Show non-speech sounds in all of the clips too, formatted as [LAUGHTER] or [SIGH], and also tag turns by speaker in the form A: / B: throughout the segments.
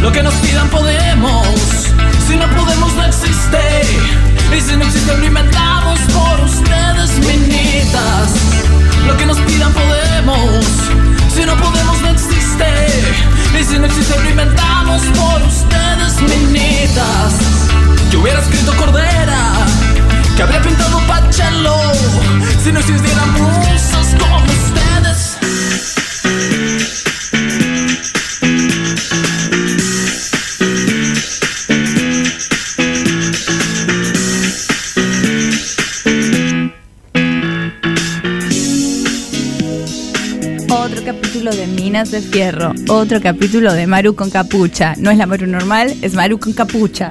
A: lo que nos pidan podemos. Si no podemos, no existe. Y si no existe, lo inventamos por ustedes, minitas. Lo que nos pidan podemos. Si no podemos, no existe. Y si no existe, lo inventamos por ustedes, minitas. Yo hubiera escrito Cordera, que habría pintado Pachelo. Si no existieran musas como ustedes.
B: Capítulo de Minas de Fierro. Otro capítulo de Maru con capucha. No es la Maru normal, es Maru con capucha.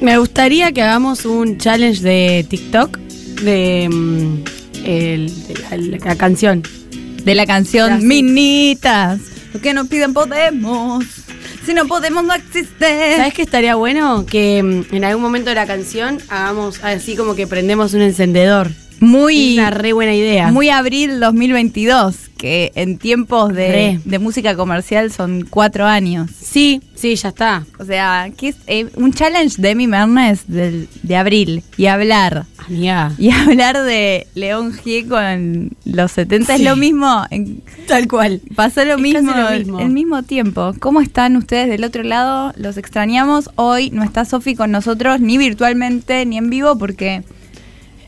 C: Me gustaría que hagamos un challenge de TikTok de, mm, el- de la, la canción.
B: De la canción. Minitas. Lo que nos piden podemos. Si no podemos, no existe.
C: ¿Sabes qué estaría bueno? Que mm, en algún momento de la canción hagamos así como que prendemos un encendedor.
B: Muy,
C: Es una re buena idea.
B: muy abril 2022, que en tiempos de, de música comercial son cuatro años.
C: Sí, sí, ya está.
B: O sea, que es eh, un challenge de mi Mernes del- de abril y hablar.
C: Amiga.
B: Y hablar de León G con los 70
C: Sí.
B: es lo mismo. en-
C: Tal cual.
B: pasó lo mismo,
C: lo mismo.
B: el mismo tiempo. ¿Cómo están ustedes del otro lado? Los extrañamos. Hoy no está Sofi con nosotros, ni virtualmente, ni en vivo, porque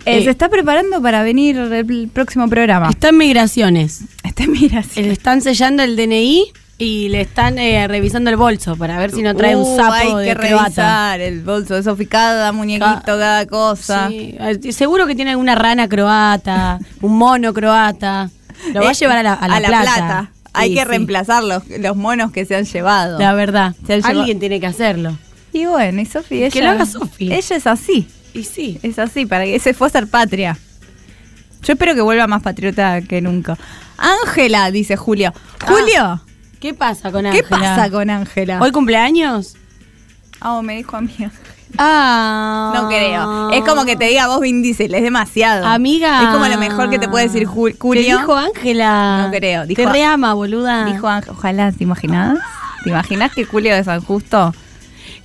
B: eh, se está preparando para venir el próximo programa.
C: Está en migraciones.
B: Este mira, sí.
C: Le están sellando el DNI y le están eh, revisando el bolso para ver si no trae
B: Uh,
C: un sapo
B: hay
C: de
B: que
C: croata.
B: revisar el bolso de Sofi, cada muñequito,
C: Ca-
B: cada cosa.
C: Sí, eh, seguro que tiene alguna rana croata, un mono croata. Lo va a
B: Eh,
C: llevar a la, a la plata.
B: Hay
C: Sí,
B: que
C: sí.
B: reemplazar los, los monos que se han llevado.
C: La verdad.
B: Llevado-
C: Alguien tiene que hacerlo.
B: Y bueno, y Sofi, ella.
C: Que lo haga Sofi.
B: Ella es así.
C: Y sí.
B: Es así, para que se fue a ser patria. Yo espero que vuelva más patriota que nunca. Ángela, dice Julio. Julio,
C: ¿Qué pasa con
B: ¿qué
C: Ángela?
B: pasa con Ángela?
C: ¿Hoy cumpleaños?
B: Ah, me dijo a mí.
C: Ah.
B: No creo. Es como que te diga vos Vin Diesel, es demasiado.
C: Amiga.
B: Es como lo mejor que te puede decir Ju-
C: ¿Qué
B: Julio.
C: dijo Ángela?
B: No creo, dijo-
C: Te reama, boluda.
B: Dijo Ángel, ojalá, ¿te imaginas? ¿Te imaginas que Julio de San Justo?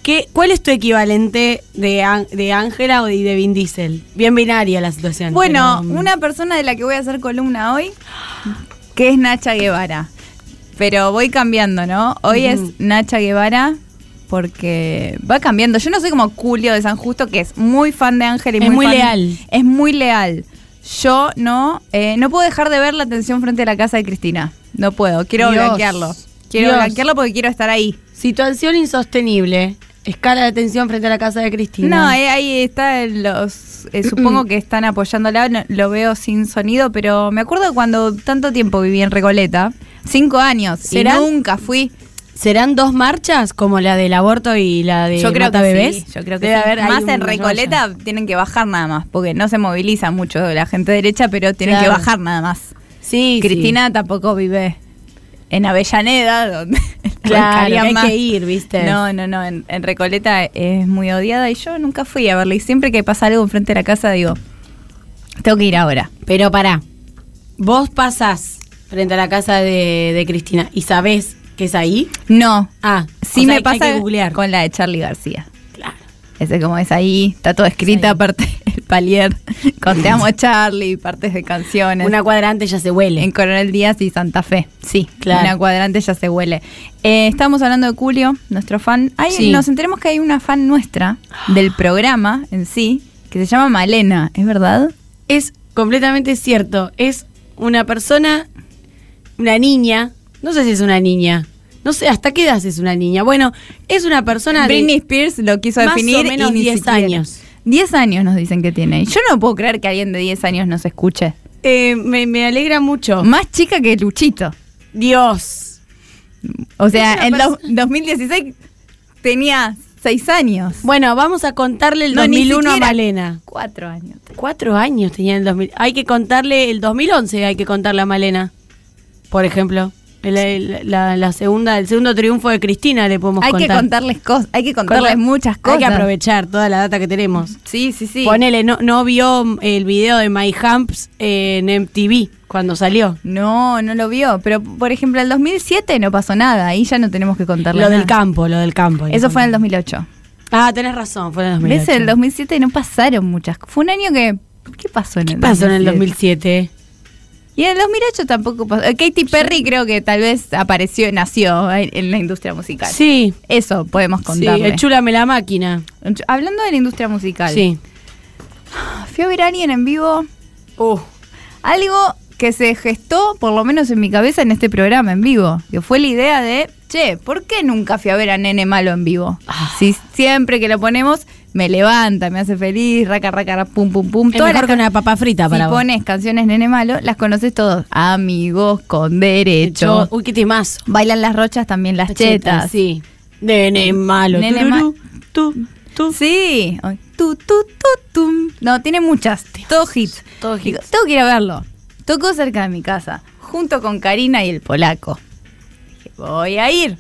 C: ¿Qué, ¿Cuál es tu equivalente de Án- de Ángela o de, de Vin Diesel? Bien binaria la situación.
B: Bueno,
C: pero, mm,
B: una persona de la que voy a hacer columna hoy, que es Nacha Guevara. Pero voy cambiando, ¿no? Hoy es Nacha Guevara porque va cambiando. Yo no soy como Julio de San Justo, que es muy fan de Ángel y
C: Es
B: muy,
C: muy
B: fan-
C: leal.
B: Es muy leal. Yo no, eh, no puedo dejar de ver la atención frente a la casa de Cristina. No puedo, quiero
C: Dios.
B: blanquearlo. Quiero
C: Dios.
B: blanquearlo porque quiero estar ahí.
C: Situación insostenible. Escala de tensión frente a la casa de Cristina.
B: No, eh, ahí está los. eh, supongo que están apoyándola, no- lo veo sin sonido, pero me acuerdo cuando tanto tiempo viví en Recoleta, cinco años,
C: ¿Serán?
B: y nunca fui.
C: ¿Serán dos marchas como la del aborto y la de
B: yo creo
C: Mata
B: que
C: Bebés?
B: sí, yo creo que
C: Debe
B: sí.
C: haber
B: Más en Recoleta tienen que bajar nada más, porque no se moviliza mucho la gente derecha, pero tienen
C: Claro.
B: que bajar nada más.
C: Sí,
B: Cristina tampoco vive en Avellaneda, donde [LAUGHS]
C: Claro, [LAUGHS] hay
B: más.
C: que ir, ¿viste?
B: No, no, no, en, en Recoleta es muy odiada y yo nunca fui a verla. Y siempre que pasa algo enfrente de la casa digo, tengo que ir ahora.
C: Pero pará. Vos pasás frente a la casa de, de Cristina y sabés que es ahí.
B: No,
C: Ah,
B: sí
C: o sea,
B: me pasa
C: que googlear.
B: con la de Charlie García.
C: Claro.
B: Ese como es ahí, está todo escrita
C: Sí.
B: aparte. [LAUGHS] Palier, [LAUGHS] con Te amo Charlie, partes de canciones.
C: Una cuadra antes ya se huele.
B: En Coronel Díaz y Santa Fe. Sí,
C: Claro.
B: Una cuadrante ya se huele. Eh, estamos hablando de Julio, nuestro fan. Hay-
C: Sí.
B: Nos enteremos que hay una fan nuestra del programa en sí, que se llama Malena, ¿es verdad?
C: Es completamente cierto. Es una persona, una niña. No sé si es una niña. No sé hasta qué edad es una niña. Bueno, es una persona de-
B: Britney Spears lo quiso
C: más o
B: definir
C: menos
B: y ni
C: 10
B: siquiera.
C: años.
B: 10 años nos dicen que tiene. Yo no puedo creer que alguien de 10 años nos escuche.
C: Eh, me, me alegra mucho.
B: Más chica que Luchito.
C: Dios.
B: O sea, en
C: perso-
B: dos- 2016 tenía 6 años.
C: Bueno, vamos a contarle el
B: No, ni
C: 2001 a. Malena.
B: 4 años.
C: Cuatro años tenía en el 2000. Hay que contarle el 2011, hay que contarle a Malena. Por ejemplo. El, el- la, la segunda, el segundo triunfo de Cristina le podemos
B: Hay
C: contar.
B: que contarles cosas, hay que contarles
C: Contar-
B: muchas cosas.
C: Hay que aprovechar toda la data que tenemos.
B: Sí, sí, sí.
C: Ponele, no, no vio el video de My Humps en MTV cuando salió.
B: No, no lo vio. Pero, por ejemplo, el 2007 no pasó nada. Ahí ya no tenemos que contarle
C: Lo
B: nada.
C: del campo, lo del campo.
B: Eso fue en el 2008.
C: Ah, tenés razón, fue en el 2008.
B: ¿Ves? El 2007 no pasaron muchas. Fue un año que... ¿Qué pasó en el
C: ¿Qué pasó en el
B: 2007?
C: 2007?
B: Y en el 2008 tampoco pasó. Eh, Katy Perry creo que tal vez apareció, nació en, en la industria musical.
C: Sí.
B: Eso podemos
C: Sí,
B: contarle.
C: el Chúlame la máquina.
B: Hablando de la industria musical.
C: Sí.
B: Fui a ver a alguien en vivo.
C: Uh,
B: Algo que se gestó, por lo menos en mi cabeza, en este programa en vivo. Que fue la idea de, che, ¿por qué nunca fui a ver a Nene Malo en vivo?
C: Ah.
B: Si siempre que lo ponemos, me levanta, me hace feliz, raca, raca, ra, pum, pum, pum.
C: es
B: Todas
C: mejor
B: las
C: que una papa frita
B: Si
C: para vos.
B: pones canciones Nene Malo, las conoces todos. Amigos con derecho.
C: Uy, qué temazo.
B: Bailan las rochas también las chetas.
C: Sí. Nene malo.
B: Nene
C: tururú,
B: ma-
C: tú, tú.
B: Sí. Tu, tu, tu, tum. No, tiene muchas. Todos hits.
C: Todos hits.
B: tengo que ir a verlo. Tocó cerca de mi casa, junto con Karina y el polaco. Dije, voy a ir.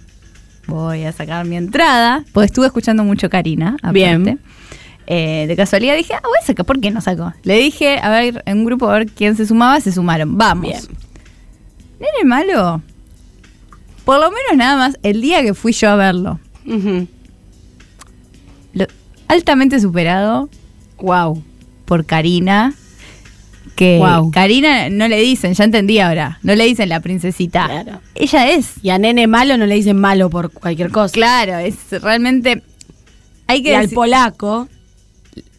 B: Voy a sacar mi entrada. Pues estuve escuchando mucho Karina. aparte.
C: Bien.
B: Eh, de casualidad dije, ah, voy a sacar. ¿Por qué no sacó? Le dije, a ver, en un grupo, a ver quién se sumaba. Se sumaron. Vamos.
C: Bien.
B: Nene malo. Por lo menos nada más el día que fui yo a verlo. Lo- altamente superado
C: Wow.
B: por Karina. Que
C: Guau.
B: Karina no le dicen, ya entendí ahora, no le dicen la princesita.
C: Claro.
B: Ella es.
C: Y a nene malo no le dicen malo por cualquier cosa.
B: Claro, es realmente. Hay que
C: Y al polaco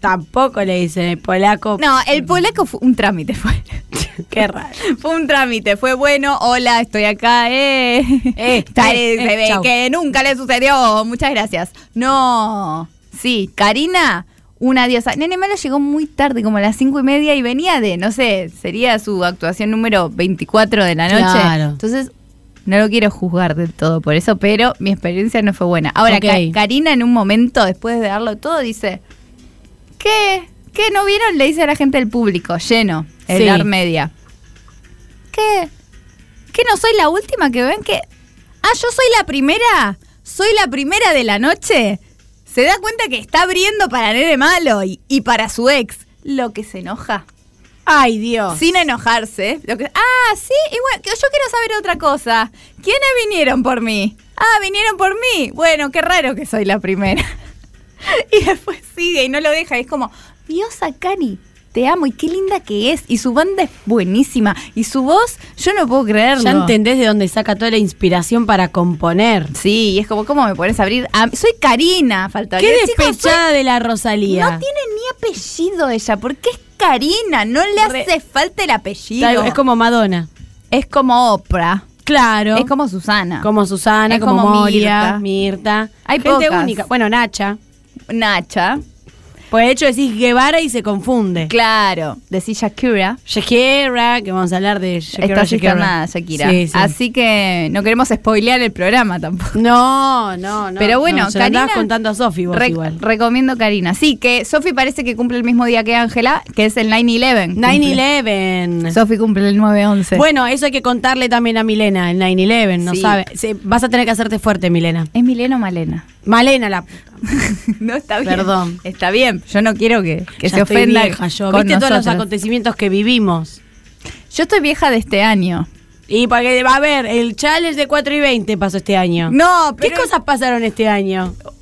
C: tampoco le dicen el polaco.
B: No, el polaco fue un trámite, fue. [LAUGHS]
C: Qué raro.
B: Fue un trámite, fue bueno, hola, estoy acá, eh.
C: Eh, [LAUGHS] eh, eh,
B: que nunca le sucedió, muchas gracias. No, sí, Karina, una diosa. Nene Malo llegó muy tarde, como a las cinco y media, y venía de, no sé, sería su actuación número 24 de la noche.
C: Claro.
B: Entonces, no lo quiero juzgar del todo por eso, pero mi experiencia no fue buena. Ahora. Ka- Karina en un momento, después de darlo todo, dice, ¿qué? ¿Qué no vieron? Le dice a la gente del público, lleno, el
C: Sí.
B: dar media. ¿Qué? ¿Que no soy la última que ven que... Ah, yo soy la primera. Soy la primera de la noche. Se da cuenta que está abriendo para Nene Malo y, y para su ex. Lo que se enoja.
C: Ay, Dios.
B: Sin enojarse. Lo que, ah, sí, igual, que yo quiero saber otra cosa. ¿Quiénes vinieron por mí? Ah, vinieron por mí. Bueno, qué raro que soy la primera. [LAUGHS] y después sigue y no lo deja. Y es como, Dios a Cari, te amo y qué linda que es. Y su banda es buenísima. Y su voz, yo no puedo creerlo.
C: Ya entendés de dónde saca toda la inspiración para componer.
B: Sí, y es como, ¿cómo me pones a abrir? Ah, soy Karina, faltaría.
C: Qué
B: Chicos, soy-
C: despechada de la Rosalía.
B: No tiene ni apellido ella, porque es Karina, no le
C: Re-
B: hace falta el apellido.
C: Es como Madonna.
B: Es como Oprah.
C: Claro.
B: Es como Susana.
C: Como Susana,
B: Es
C: como,
B: como
C: Moria,
B: Mirta.
C: Mirta.
B: Hay
C: Gente
B: pocas.
C: única. Bueno, Nacha.
B: Nacha.
C: Por el hecho decís Guevara y se confunde.
B: Claro. Decís Shakira.
C: Shakira, que vamos a hablar de Shakira.
B: Está
C: Shakira.
B: nada Shakira.
C: Sí, sí.
B: Así que no queremos spoilear el programa tampoco.
C: No, no, no.
B: Pero bueno,
C: no, se lo
B: Karina.
C: andabas contando a Sofi vos igual.
B: Recomiendo Karina. Sí, que Sofi parece que cumple el mismo día que Ángela, que es el 9-11.
C: 9-11.
B: Sofi cumple el 9-11.
C: Bueno, eso hay que contarle también a Milena, el 9-11, no
B: Sí.
C: sabe. Vas a tener que hacerte fuerte, Milena.
B: ¿Es Milena o Malena?
C: Malena la puta. [LAUGHS]
B: no, está bien.
C: Perdón.
B: Está bien. Yo no quiero que, que se ofenda
C: vieja yo.
B: con
C: ¿Viste todos los acontecimientos que vivimos?
B: Yo estoy vieja de este año.
C: Y para que va a ver, el challenge de 4 y 20 pasó este año.
B: No,
C: ¿Qué
B: pero
C: cosas pasaron este año?
B: va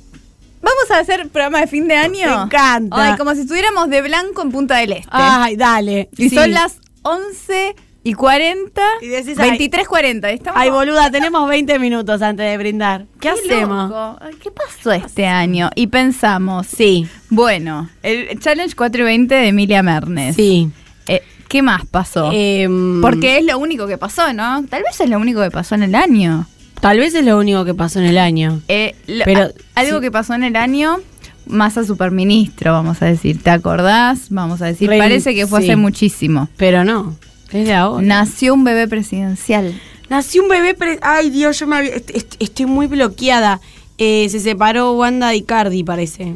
B: Vamos a hacer programa de fin de año.
C: Me encanta.
B: Ay, como si estuviéramos de blanco en Punta del Este.
C: Ay, dale.
B: y
C: Sí.
B: son las 11 y 40.
C: Y decís, ay,
B: 23, 40. Estamos
C: Ay, boluda, tenemos 20 minutos antes de brindar. ¿Qué, hacemos?
B: loco. ¿Qué pasó este año? Y pensamos,
C: Sí,
B: bueno, el Challenge 4 y 20 de Emilia Mernes.
C: sí.
B: Eh, ¿Qué más pasó?
C: Em,
B: Porque es lo único que pasó, ¿no? Tal vez es lo único que pasó en el año.
C: tal vez es lo único que pasó en el año.
B: Eh, lo-
C: Pero,
B: a- algo
C: sí.
B: que pasó en el año, masa superministro, vamos a decir. ¿Te acordás? Vamos a decir.
C: Re-
B: Parece que fue
C: sí.
B: hace muchísimo.
C: Pero no, es de ahora.
B: Nació un bebé presidencial.
C: Nació un bebé. pre- Ay, Dios, yo me había- est- est- estoy muy bloqueada. Eh, se separó Wanda y Cardi, parece.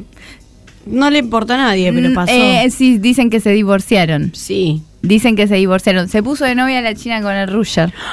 C: No le importa a nadie, pero
B: Mm,
C: pasó.
B: eh, sí, dicen que se divorciaron.
C: sí.
B: Dicen que se divorciaron. Se puso de novia la China con el Rusher. [GASPS]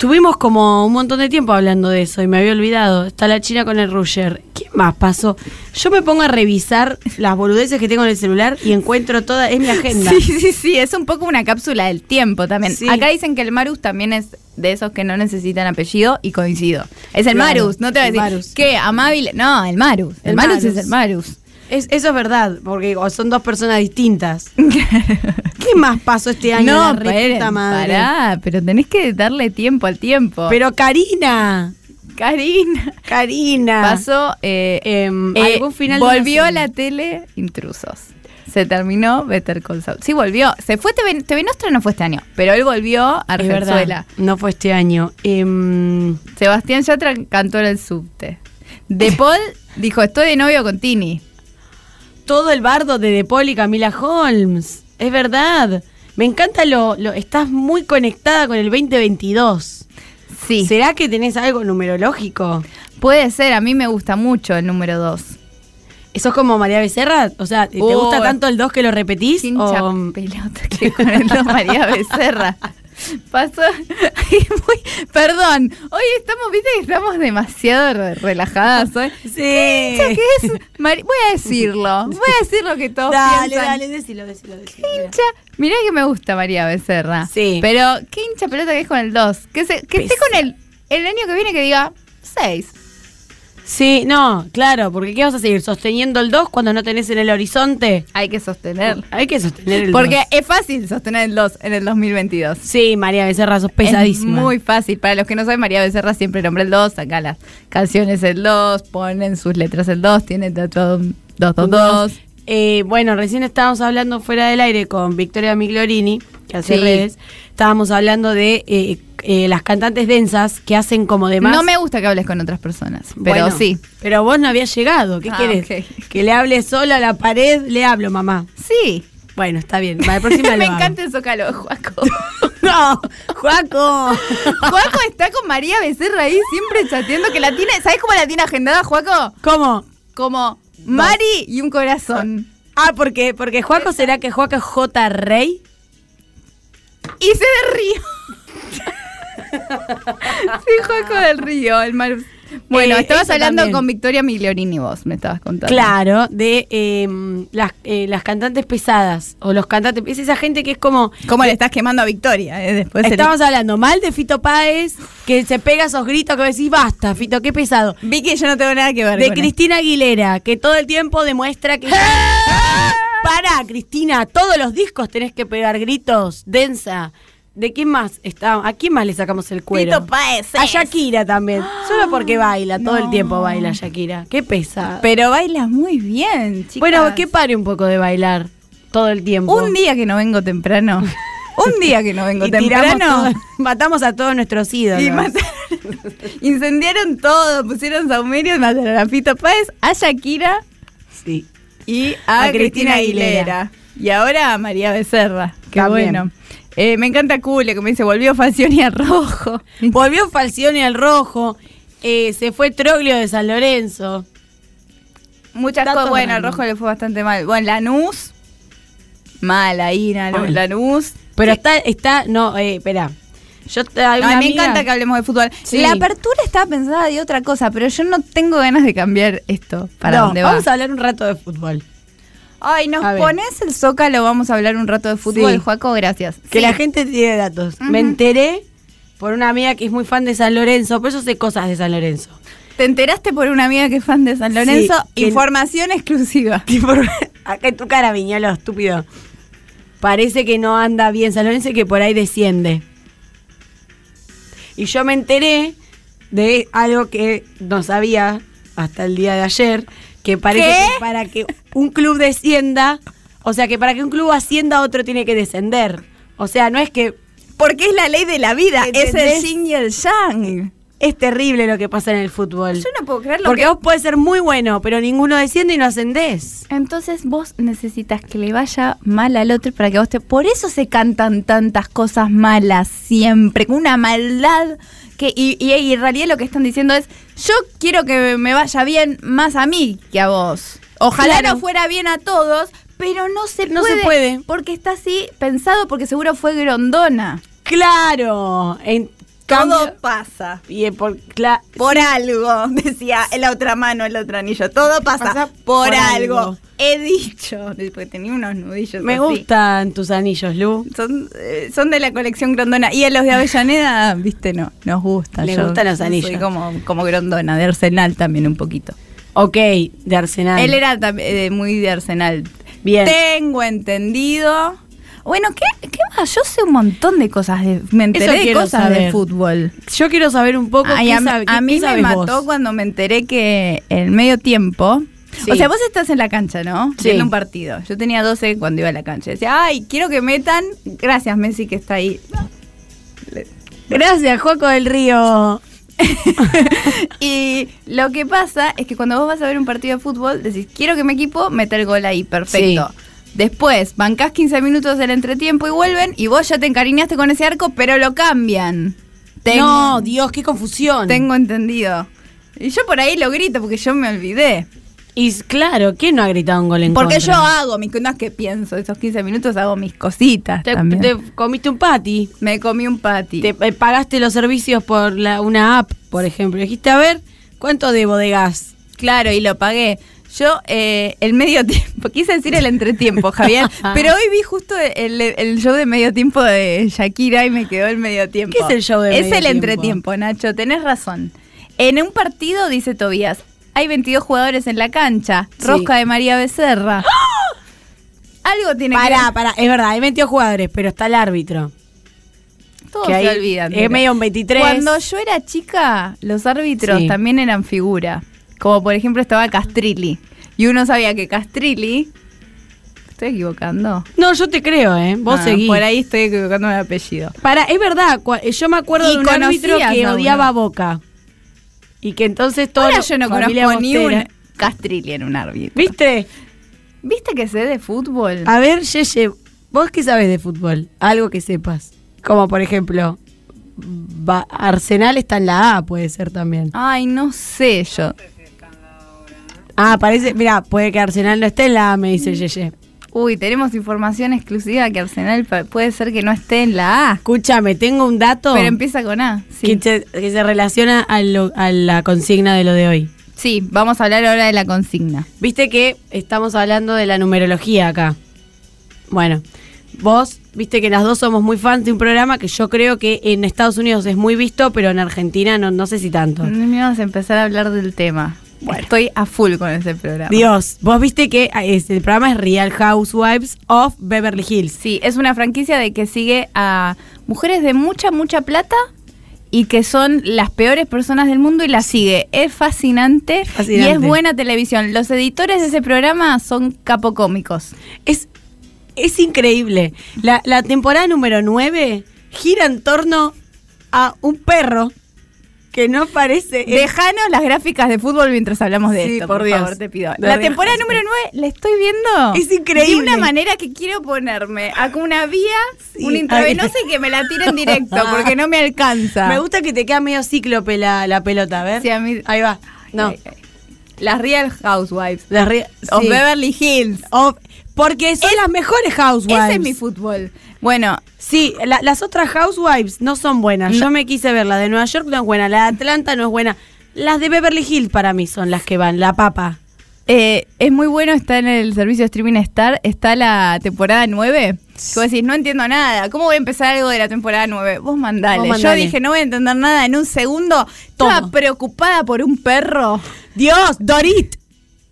C: Estuvimos como un montón de tiempo hablando de eso y me había olvidado. Está la China con el Rusher. ¿Qué más pasó? Yo me pongo a revisar las boludeces que tengo en el celular y encuentro toda. Es mi agenda. [LAUGHS]
B: Sí, sí, sí, es un poco una cápsula del tiempo también.
C: Sí.
B: Acá dicen que el Marus también es de esos que no necesitan apellido y coincido. Es el
C: Claro,
B: Marus, no te voy a decir
C: Marus.
B: ¿qué? Amable. No, el Marus. El,
C: El
B: Marus,
C: Marus.
B: es el Marus.
C: Es- eso es verdad, porque son dos personas distintas. [LAUGHS] ¿Qué más pasó este año?
B: no,
C: la
B: paren,
C: madre?
B: pará, pero tenés que darle tiempo al tiempo.
C: Pero Karina,
B: Karina.
C: Karina.
B: Pasó. eh,
C: Em,
B: eh,
C: algún final
B: volvió a la tele Intrusos. Se terminó Better Call Saul. Sí, volvió. Se fue TV, TV Nostra no fue este año, pero él volvió a Argenzuela.
C: no fue este año. Em,
B: Sebastián Yatra cantó en el subte. De [LAUGHS] Paul dijo, estoy de novio con Tini.
C: Todo el bardo de De Paul y Camila Holmes. Es verdad. Me encanta lo, lo. Estás muy conectada con el 2022.
B: Sí,
C: ¿Será que tenés algo numerológico?
B: puede ser. A mí me gusta mucho el número 2.
C: ¿Eso es como María Becerra? O sea, ¿te
B: Oh.
C: gusta tanto el 2 que lo repetís?
B: Hincha
C: O-
B: pelota que con el 2 María Becerra. [LAUGHS] Pasó. [LAUGHS] Muy- perdón, hoy estamos, viste que estamos demasiado re- relajadas hoy.
C: Sí.
B: Hincha que es. Mari- voy a decirlo. [LAUGHS] Voy a decir lo que todos
C: Dale,
B: piensan.
C: dale, decilo, decilo, decilo.
B: hincha. Mirá que me gusta María Becerra.
C: Sí.
B: Pero qué hincha pelota que es con el 2. Que, se- que esté con el, el año que viene que diga 6.
C: Sí, no, claro, porque ¿qué vas a seguir? ¿Sosteniendo el 2 cuando no tenés en el horizonte?
B: Hay que sostener.
C: Hay que sostener el
B: Porque
C: 2.
B: es fácil sostener el 2 en el 2022.
C: Sí, María Becerra, sos pesadísima.
B: Es muy fácil. Para los que no saben, María Becerra siempre nombra el 2, saca las canciones el 2, ponen sus letras el 2, tiene tatuado un 222.
C: Eh, bueno, recién estábamos hablando fuera del aire con Victoria Miglorini, que hace
B: Sí.
C: redes. Estábamos hablando de eh, eh, las cantantes densas que hacen como de más.
B: No me gusta que hables con otras personas, pero
C: Bueno,
B: sí.
C: Pero vos no habías llegado. ¿Qué
B: Ah,
C: querés? Que le hable solo a la pared, le hablo, mamá.
B: Sí.
C: Bueno, está bien. Para la próxima
B: me [LAUGHS]
C: lo
B: encanta el zócalo Juaco. [LAUGHS]
C: No, Juaco. [LAUGHS]
B: Juaco está con María Becerra ahí siempre chateando que la tiene. ¿Sabes cómo la tiene agendada, Juaco?
C: ¿Cómo?
B: Como Mari y un corazón.
C: Ah, porque, porque Juaco será que Juaco es J. Rey.
B: Y se de río. [LAUGHS] sí, Juaco del Río, el mar. Bueno,
C: Eh,
B: estabas hablando
C: también.
B: con Victoria Migliorini vos, me estabas contando.
C: Claro, de eh, las, eh, las cantantes pesadas. O los cantantes. Es esa gente que es como.
B: ¿Cómo le estás quemando a Victoria? eh? Después
C: Estamos hablando mal de Fito Páez, que se pega esos gritos que decís, basta, Fito, qué pesado.
B: Vicky, yo no tengo nada que ver
C: De
B: con
C: Cristina Aguilera, que todo el tiempo demuestra que. [LAUGHS] Para, Cristina, todos los discos tenés que pegar gritos, densa. ¿De quién más está? ¿A quién más le sacamos el cuero?
B: Fito Páez
C: A. Shakira también. [GASPS] Solo porque baila, todo el tiempo baila Shakira. Qué pesa.
B: Pero bailas muy bien, chicas.
C: Bueno, que pare un poco de bailar todo el tiempo.
B: Un día que no vengo temprano. [LAUGHS] un día que no vengo
C: y
B: temprano.
C: todo- matamos a todos nuestros ídolos.
B: Y mataron- [LAUGHS] incendiaron todo, pusieron saumerio y mataron a Fito Páez, a Shakira
C: Sí.
B: y a,
C: A
B: Cristina
C: Cristina
B: Aguilera.
C: Aguilera.
B: Y ahora a María Becerra. Qué
C: También.
B: bueno. Eh, me encanta Cule, que me dice, volvió Falcioni al rojo. [LAUGHS]
C: Volvió Falcioni al rojo. eh, se fue Troglio de San Lorenzo.
B: Muchas cosas. Bueno, al rojo le fue bastante mal. Bueno, Lanús. Mal ahí. Lanús.
C: Pero está, está, no, eh, espera. Yo te
B: me
C: amiga-
B: encanta que hablemos de fútbol.
C: Sí.
B: La apertura estaba pensada de otra cosa, pero yo no tengo ganas de cambiar esto. ¿Para
C: No,
B: dónde va?
C: Vamos a hablar un rato de fútbol.
B: Ay, nos
C: A ver.
B: pones el zócalo, vamos a hablar un rato de fútbol,
C: Sí.
B: Juaco, gracias.
C: Que
B: Sí.
C: la gente tiene datos. Me enteré por una amiga que es muy fan de San Lorenzo, por eso sé cosas de San Lorenzo.
B: Te enteraste por una amiga que es fan de San Lorenzo. Información exclusiva. [LAUGHS]
C: Acá en tu cara, viñolo, estúpido. Parece que no anda bien San Lorenzo y que por ahí desciende. Y yo me enteré de algo que no sabía hasta el día de ayer, que parece
B: ¿Qué?
C: que para que un club descienda, o sea que para que un club ascienda otro tiene que descender. O sea, no es que
B: Porque es la ley de la vida. Es el yin y el yang.
C: Es terrible lo que pasa en el fútbol.
B: Yo no puedo creer lo
C: Porque
B: que...
C: vos podés ser muy bueno, pero ninguno desciende y no ascendés.
B: Entonces vos necesitas que le vaya mal al otro para que vos te... Por eso se cantan tantas cosas malas siempre, con una maldad que... Y, y- y en realidad lo que están diciendo es, yo quiero que me vaya bien más a mí que a vos. Ojalá
C: Claro.
B: no fuera bien a todos, pero no se
C: No
B: puede.
C: se puede.
B: Porque está así pensado, porque seguro fue Grondona.
C: Claro. En
B: Todo pasa.
C: y eh, por,
B: algo, [LAUGHS] decía la otra mano, el otro anillo. Todo pasa,
C: Pasa
B: por,
C: por
B: algo.
C: algo.
B: He dicho. [LAUGHS] Porque tenía unos nudillos.
C: Me
B: así.
C: gustan tus anillos, Lu.
B: Son, eh, son de la colección Grondona. Y a los de Avellaneda, [LAUGHS] viste, no, nos gustan.
C: Le
B: Yo
C: gustan los
B: soy
C: anillos.
B: como, como Grondona, de Arsenal también un poquito.
C: Ok, de Arsenal.
B: Él era eh, muy de Arsenal.
C: Bien.
B: Tengo entendido. Bueno, ¿qué, ¿qué más? Yo sé un montón de cosas. De, me enteré de cosas de fútbol.
C: Yo quiero saber un poco
B: Ay,
C: qué,
B: a, mí
C: qué
B: me mató
C: vos.
B: cuando me enteré que en medio tiempo.
C: Sí.
B: O sea, vos estás en la cancha, ¿no?
C: Sí.
B: Viendo un partido. Yo tenía 12 cuando iba a la cancha. Decía, ay, quiero que metan. Gracias, Messi, que está ahí.
C: Gracias, Joaco del Río. [LAUGHS]
B: y lo que pasa es que cuando vos vas a ver un partido de fútbol, decís, quiero que mi equipo meta el gol ahí, perfecto. Después, bancás 15 minutos del entretiempo y vuelven, y vos ya te encariñaste con ese arco, pero lo cambian. Tengo,
C: No, Dios, qué confusión.
B: tengo entendido. Y yo por ahí lo grito porque yo me olvidé.
C: Y claro, ¿quién no ha gritado un gol en
B: Porque yo hago mis no es que pienso, esos 15 minutos hago mis cositas
C: Te,
B: también.
C: te comiste un patty.
B: Me comí un patty.
C: Te eh, pagaste los servicios por la, una app, por ejemplo. Dijiste, a ver, ¿cuánto debo de gas?
B: Claro, y lo pagué. Yo, eh, el medio tiempo, [LAUGHS] quise decir el entretiempo, Javier, [LAUGHS] pero hoy vi justo el, el show de medio tiempo de Shakira y me quedó el medio tiempo.
C: ¿Qué es el show de
B: Es
C: medio
B: el
C: tiempo?
B: entretiempo, Nacho, tenés razón. En un partido, dice Tobías, hay 22 jugadores en la cancha,
C: Sí.
B: rosca de María Becerra. Algo tiene que
C: Pará,
B: ver.
C: pará, es verdad, hay 22 jugadores, pero está el árbitro.
B: Todos
C: que
B: se olvidan.
C: es medio un 23.
B: Cuando yo era chica, los árbitros
C: Sí.
B: también eran figura. Como por ejemplo estaba Castrilli. Y uno sabía que Castrilli. ¿Estoy equivocando?
C: No, yo te creo, ¿eh? Vos
B: Ah,
C: seguís.
B: Por ahí estoy equivocando el apellido.
C: Para, es verdad, yo me acuerdo
B: Y
C: de un árbitro que
B: a
C: odiaba a Boca. Y que entonces todo
B: Ahora yo no conozco ni un Castrilli en un árbitro.
C: ¿Viste?
B: ¿Viste que sé de fútbol?
C: A ver, Yeye, ¿vos qué sabes de fútbol? Algo que sepas. Como por ejemplo, Arsenal está en la A, puede ser también.
B: Ay, no sé yo.
C: Ah, parece, mira, puede que Arsenal no esté en la A, me dice Yeye.
B: Uy, tenemos información exclusiva que Arsenal puede ser que no esté en la A.
C: Escúchame, tengo un dato
B: Pero empieza con A. Sí.
C: que, se, que se relaciona a, lo- a la consigna de lo de hoy.
B: sí, vamos a hablar ahora de la consigna.
C: Viste que estamos hablando de la numerología acá. Bueno, vos viste que las dos somos muy fans de un programa que yo creo que en Estados Unidos es muy visto, pero en Argentina no, no sé si tanto.
B: No me vamos a empezar a hablar del tema. Estoy a full con ese programa.
C: Dios, vos viste que ah, es- el programa es Real Housewives of Beverly Hills.
B: Sí, es una franquicia de que sigue a mujeres de mucha, mucha plata y que son las peores personas del mundo y las sigue. Es fascinante,
C: Fascinante.
B: y es buena televisión. Los editores de ese programa son capocómicos.
C: Es, es increíble. La, la temporada número 9 gira en torno a un perro que no parece...
B: Dejanos las gráficas de fútbol mientras hablamos de
C: Sí,
B: esto,
C: por
B: por,
C: Dios.
B: favor, te pido. La
C: Real
B: temporada número 9 la estoy viendo.
C: Es increíble.
B: De una manera que quiero ponerme a una vía,
C: Sí.
B: un intravenosa y que me la tiren directo porque no me alcanza.
C: Me gusta que te queda medio cíclope la, la pelota, a ver.
B: Sí, a mí-
C: Ahí va. No.
B: Ay, ay. Las Real Housewives.
C: Las re-
B: Of
C: sí.
B: Beverly Hills.
C: Of- porque son las mejores housewives.
B: Ese es mi fútbol. Bueno,
C: Sí, la- las otras housewives no son buenas. Yo me quise ver. La de Nueva York no es buena. La de Atlanta no es buena. Las de Beverly Hills para mí son las que van. La papa.
B: Eh, es muy bueno, está en el servicio de streaming Star, está la temporada 9. Que vos decís, no entiendo nada. ¿Cómo voy a empezar algo de la temporada 9? Vos mandale.
C: Vos
B: Yo dije, no voy a entender nada en un segundo. Estaba preocupada por un perro.
C: Dios, Dorit,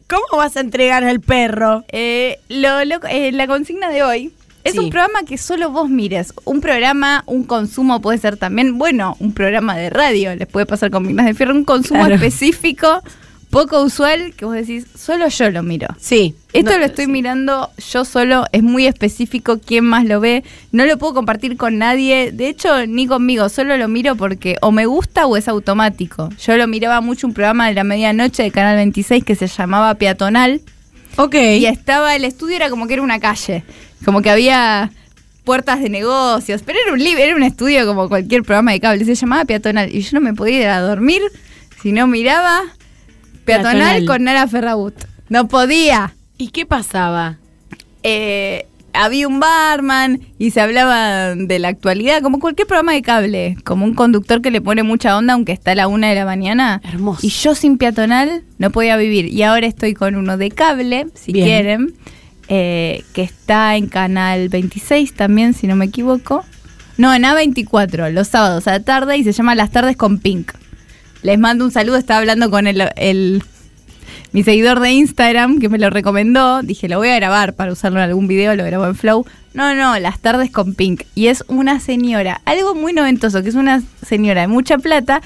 C: ¿cómo vas a entregar al perro?
B: Eh, lo, lo- eh, la consigna de hoy es
C: Sí.
B: un programa que solo vos mires. Un programa, un consumo puede ser también, bueno, un programa de radio. Les puede pasar con Minas de Fierro, un consumo
C: Claro.
B: específico, poco usual, que vos decís, solo yo lo miro.
C: Sí.
B: Esto
C: No,
B: lo estoy
C: sí.
B: mirando yo solo, es muy específico quién más lo ve, no lo puedo compartir con nadie, de hecho ni conmigo, solo lo miro porque o me gusta o es automático. Yo lo miraba mucho un programa de la medianoche de Canal 26 que se llamaba Peatonal
C: Ok.
B: y estaba, el estudio era como que era una calle, como que había puertas de negocios, pero era un libre, era un estudio como cualquier programa de cable, se llamaba Peatonal y yo no me podía ir a dormir si no miraba Peatonal,
C: Peatonal.
B: con Nara Ferragut. No podía
C: ¿Y qué pasaba?
B: eh, había un barman y se hablaba de la actualidad, como cualquier programa de cable, como un conductor que le pone mucha onda aunque está a la una de la mañana.
C: Hermoso.
B: Y yo sin peatonal no podía vivir. Y ahora estoy con uno de cable, si
C: Bien.
B: quieren, eh, que está en Canal 26 también, si no me equivoco. No, en A24, los sábados a la tarde y se llama Las Tardes con Pink. Les mando un saludo, estaba hablando con el, el- mi seguidor de Instagram que me lo recomendó. Dije, lo voy a grabar para usarlo en algún video, lo grabó en Flow. No, no, Las Tardes con Pink. Y es una señora, algo muy noventoso, que es una señora de mucha plata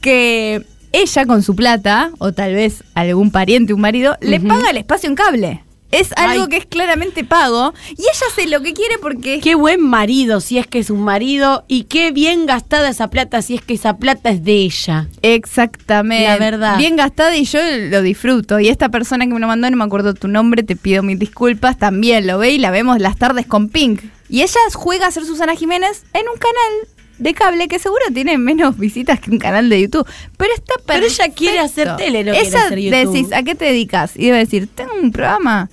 B: que ella con su plata, o tal vez algún pariente, un marido, le paga el espacio en cable. Es algo
C: Ay.
B: que es claramente pago. Y ella hace lo que quiere porque
C: Qué buen marido si es que es un marido y qué bien gastada esa plata si es que esa plata es de ella.
B: Exactamente.
C: La verdad.
B: Bien gastada y yo lo disfruto. Y esta persona que me lo mandó, no me acuerdo tu nombre, te pido mis disculpas, también lo ve y la vemos las tardes con Pink. Y ella juega a ser Susana Jiménez en un canal de cable que seguro tiene menos visitas que un canal de YouTube. Pero está
C: Pero
B: perfecto.
C: ella quiere hacer tele, no quiere hacer YouTube.
B: decís, ¿a qué te dedicas? Y debe decir, tengo un programa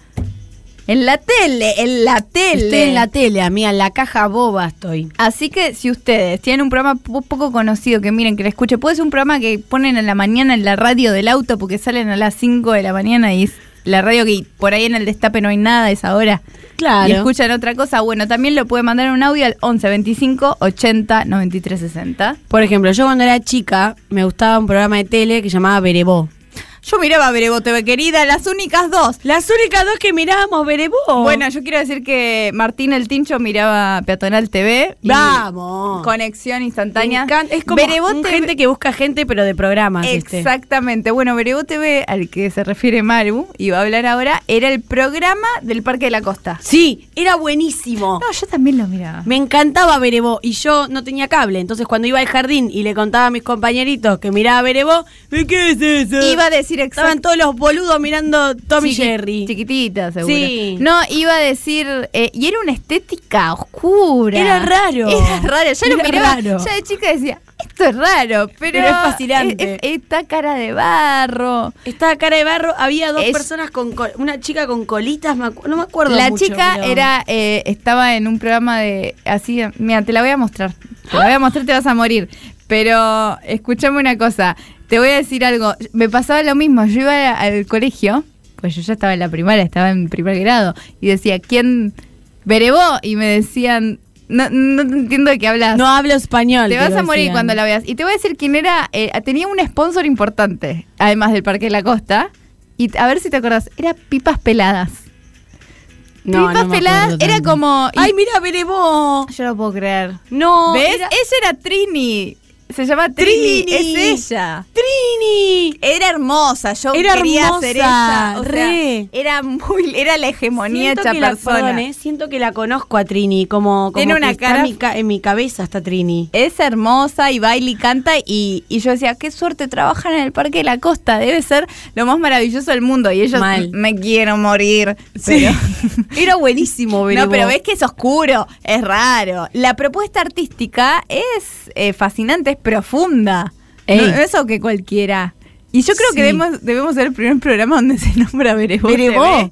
B: en la tele, en la tele.
C: Estoy en la tele, amiga, en la caja boba estoy.
B: Así que si ustedes tienen un programa po- poco conocido que miren, que le escuche, puede ser un programa que ponen en la mañana en la radio del auto porque salen a las 5 de la mañana y es la radio que por ahí en el destape no hay nada a esa hora.
C: Claro.
B: Y escuchan otra cosa, bueno, también lo puede mandar en un audio al 11 25 80 93 60.
C: Por ejemplo, yo cuando era chica me gustaba un programa de tele que llamaba Berebó.
B: Yo miraba Brebo TV, querida, las únicas dos.
C: Las únicas dos que mirábamos Berebó.
B: Bueno, yo quiero decir que Martín el Tincho miraba Peatonal TV. y
C: vamos.
B: Conexión instantánea.
C: Es como un
B: TV
C: gente que busca gente, pero de programas. este.
B: Exactamente. Bueno, Berebo TV, al que se refiere Maru, y va a hablar ahora, era el programa del Parque de la Costa.
C: Sí, era buenísimo.
B: No, yo también lo miraba.
C: Me encantaba Berebó y yo no tenía cable. Entonces, cuando iba al jardín y le contaba a mis compañeritos que miraba Berebó, ¿y ¿qué es eso?
B: Iba a decir
C: Estaban todos los boludos mirando Tommy Jerry.
B: Chiquitita, seguro.
C: Sí.
B: No, iba a decir. eh, y era una estética oscura.
C: Era raro.
B: Era raro. Yo lo miraba.
C: raro.
B: Ya de chica decía, esto es raro, pero.
C: Pero es fascinante.
B: es- es- esta cara de barro.
C: Estaba cara de barro, había dos
B: Es-
C: personas con col- una chica con colitas, me no me acuerdo
B: La
C: mucho,
B: chica
C: pero-
B: era eh, estaba en un programa de así, mira, te la voy a mostrar. Te la voy a mostrar, te vas a morir. Pero escúchame una cosa, te voy a decir algo. Me pasaba lo mismo, yo iba al colegio, pues yo ya estaba en la primaria, estaba en primer grado, y decía, ¿quién Berebó? Y me decían, no, no te entiendo de qué hablas.
C: no hablo español.
B: Te vas a morir
C: decían.
B: cuando la veas. Y te voy a decir quién era. eh, tenía un sponsor importante, además del Parque de la Costa. Y a ver si te acordás, era Pipas Peladas.
C: No,
B: Pipas
C: no
B: Peladas era
C: tanto.
B: como. y-
C: Ay, mira, Berebó.
B: yo no puedo creer.
C: No.
B: ¿Ves?
C: era-
B: Ella era Trini. Se llama Trini.
C: Trini.
B: Es ella.
C: Trini.
B: Era hermosa, yo
C: Era
B: quería
C: hermosa,
B: ser ella. O sea,
C: re.
B: era muy, era la hegemonía
C: Siento
B: hecha
C: que, la,
B: persona.
C: perdón, eh, siento que la conozco a Trini, como, como
B: Tiene una
C: está
B: cara-
C: en mi, ca- en mi cabeza está Trini.
B: Es hermosa y baila y canta y, y yo decía, qué suerte trabajan en el Parque de la Costa, debe ser lo más maravilloso del mundo. Y ellos,
C: Mal.
B: me quiero morir. Pero, [LAUGHS]
C: Era buenísimo, Berebó.
B: no, pero ves que es oscuro, es raro. La propuesta artística es eh, fascinante, es profunda.
C: Ey.
B: No, no es algo que cualquiera. Y yo creo
C: Sí.
B: que debemos, debemos ser el primer programa donde se nombra Berebó.
C: Berebó.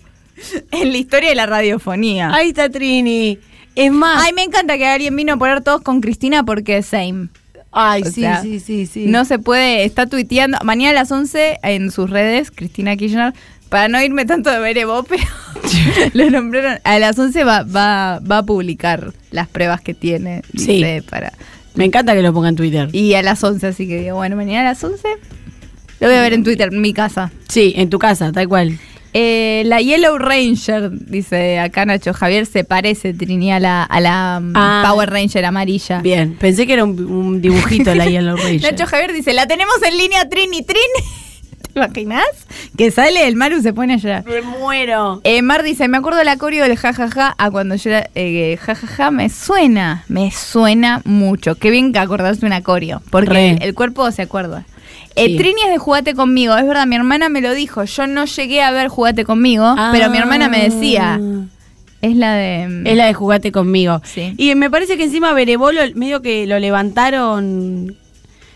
B: En la historia de la radiofonía.
C: Ahí está Trini. Es más.
B: Ay, me encanta que alguien vino a poner todos con Cristina porque es same.
C: Ay,
B: O
C: sí,
B: sea,
C: sí, sí, sí.
B: No se puede, está tuiteando. Mañana a las 11 en sus redes, Cristina Kirchner para no irme tanto de ver Evo, [LAUGHS] pero [LAUGHS] lo nombraron. A las 11 va, va, va a publicar las pruebas que tiene.
C: Sí.
B: dice, para.
C: Me encanta que lo ponga en Twitter.
B: Y a las 11, así que digo, bueno, mañana a las 11 lo voy a ver en Twitter, en mi casa.
C: Sí, en tu casa, tal cual.
B: Eh, la Yellow Ranger, dice acá Nacho Javier, se parece, Trini, a la, a la mm,
C: Ah.
B: Power Ranger amarilla.
C: Bien, pensé que era un, un dibujito la Yellow [LAUGHS] Ranger.
B: Nacho Javier dice, la tenemos en línea Trini Trini. [LAUGHS] ¿Te imaginas? Que sale el Maru se pone a llorar.
C: Me muero.
B: Eh, Mar dice, me acuerdo del acorio del jajaja a cuando yo era eh, jajaja, me suena, me suena mucho. Qué bien que acordarse un acorio, porque el, el cuerpo se acuerda. Eh,
C: Sí.
B: Trini es de Jugate conmigo, es verdad, mi hermana me lo dijo, yo no llegué a ver Jugate conmigo, pero mi hermana me decía, es la de...
C: Ah. Es la de jugate conmigo.
B: Sí.
C: Y me parece que encima Berebolo medio que lo levantaron.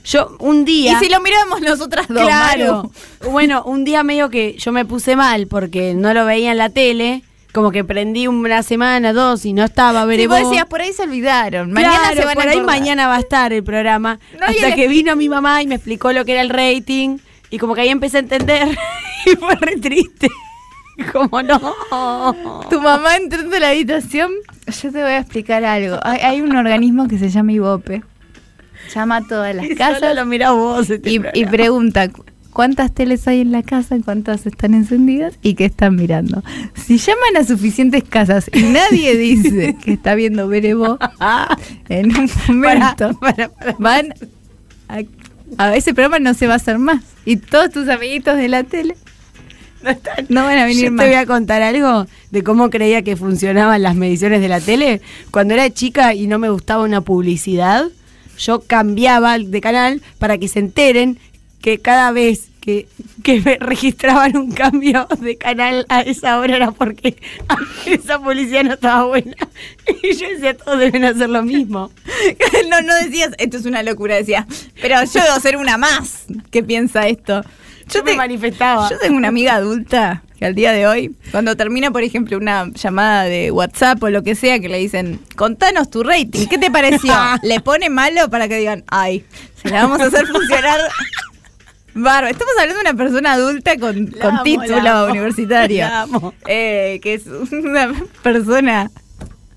C: Yo un día.
B: Y si lo miramos nosotras dos,
C: Claro.
B: Maru?
C: Bueno, un día medio que yo me puse mal porque no lo veía en la tele. Como que prendí una semana, dos y no estaba
B: Sí,
C: Berebolo.
B: vos decías, por ahí se olvidaron, mañana
C: Claro,
B: se van
C: por
B: a
C: ahí mañana va a estar el programa.
B: No,
C: hasta que vino mi mamá y me explicó lo que era el rating. Y como que ahí empecé a entender. [LAUGHS] y fue re triste. [LAUGHS] Como no.
B: Tu mamá entrando a la habitación, yo te voy a explicar algo. Hay, hay un organismo que se llama IVOPE. Llama a todas las
C: Y solo
B: casas
C: lo mirás vos este
B: y, y pregunta cu- cuántas teles hay en la casa, cuántas están encendidas y qué están mirando. Si llaman a suficientes casas y nadie [LAUGHS] dice que está viendo Berebo, [LAUGHS] en un momento
C: Para, para,
B: van a, a ese programa no se va a hacer más. Y todos tus amiguitos de la tele
C: No, están-
B: no van a venir
C: Yo
B: más.
C: te voy a contar algo de cómo creía que funcionaban las mediciones de la tele. Cuando era chica y no me gustaba una publicidad, yo cambiaba de canal para que se enteren que cada vez que, que me [LAUGHS] registraban un cambio de canal a esa hora era porque [LAUGHS] esa publicidad no estaba buena. [LAUGHS] Y yo decía, todos deben hacer lo mismo.
B: no, no decías, esto es una locura, decías, pero yo debo ser una más que piensa esto.
C: Yo me manifestaba.
B: Yo tengo una amiga adulta que al día de hoy, cuando termina, por ejemplo, una llamada de WhatsApp o lo que sea, que le dicen, contanos tu rating, ¿qué te pareció? [LAUGHS] le pone malo para que digan, ay, se la vamos a hacer funcionar. Bárbaro, estamos hablando de una persona adulta con, con
C: amo,
B: título
C: amo.
B: universitario. Eh, que es una persona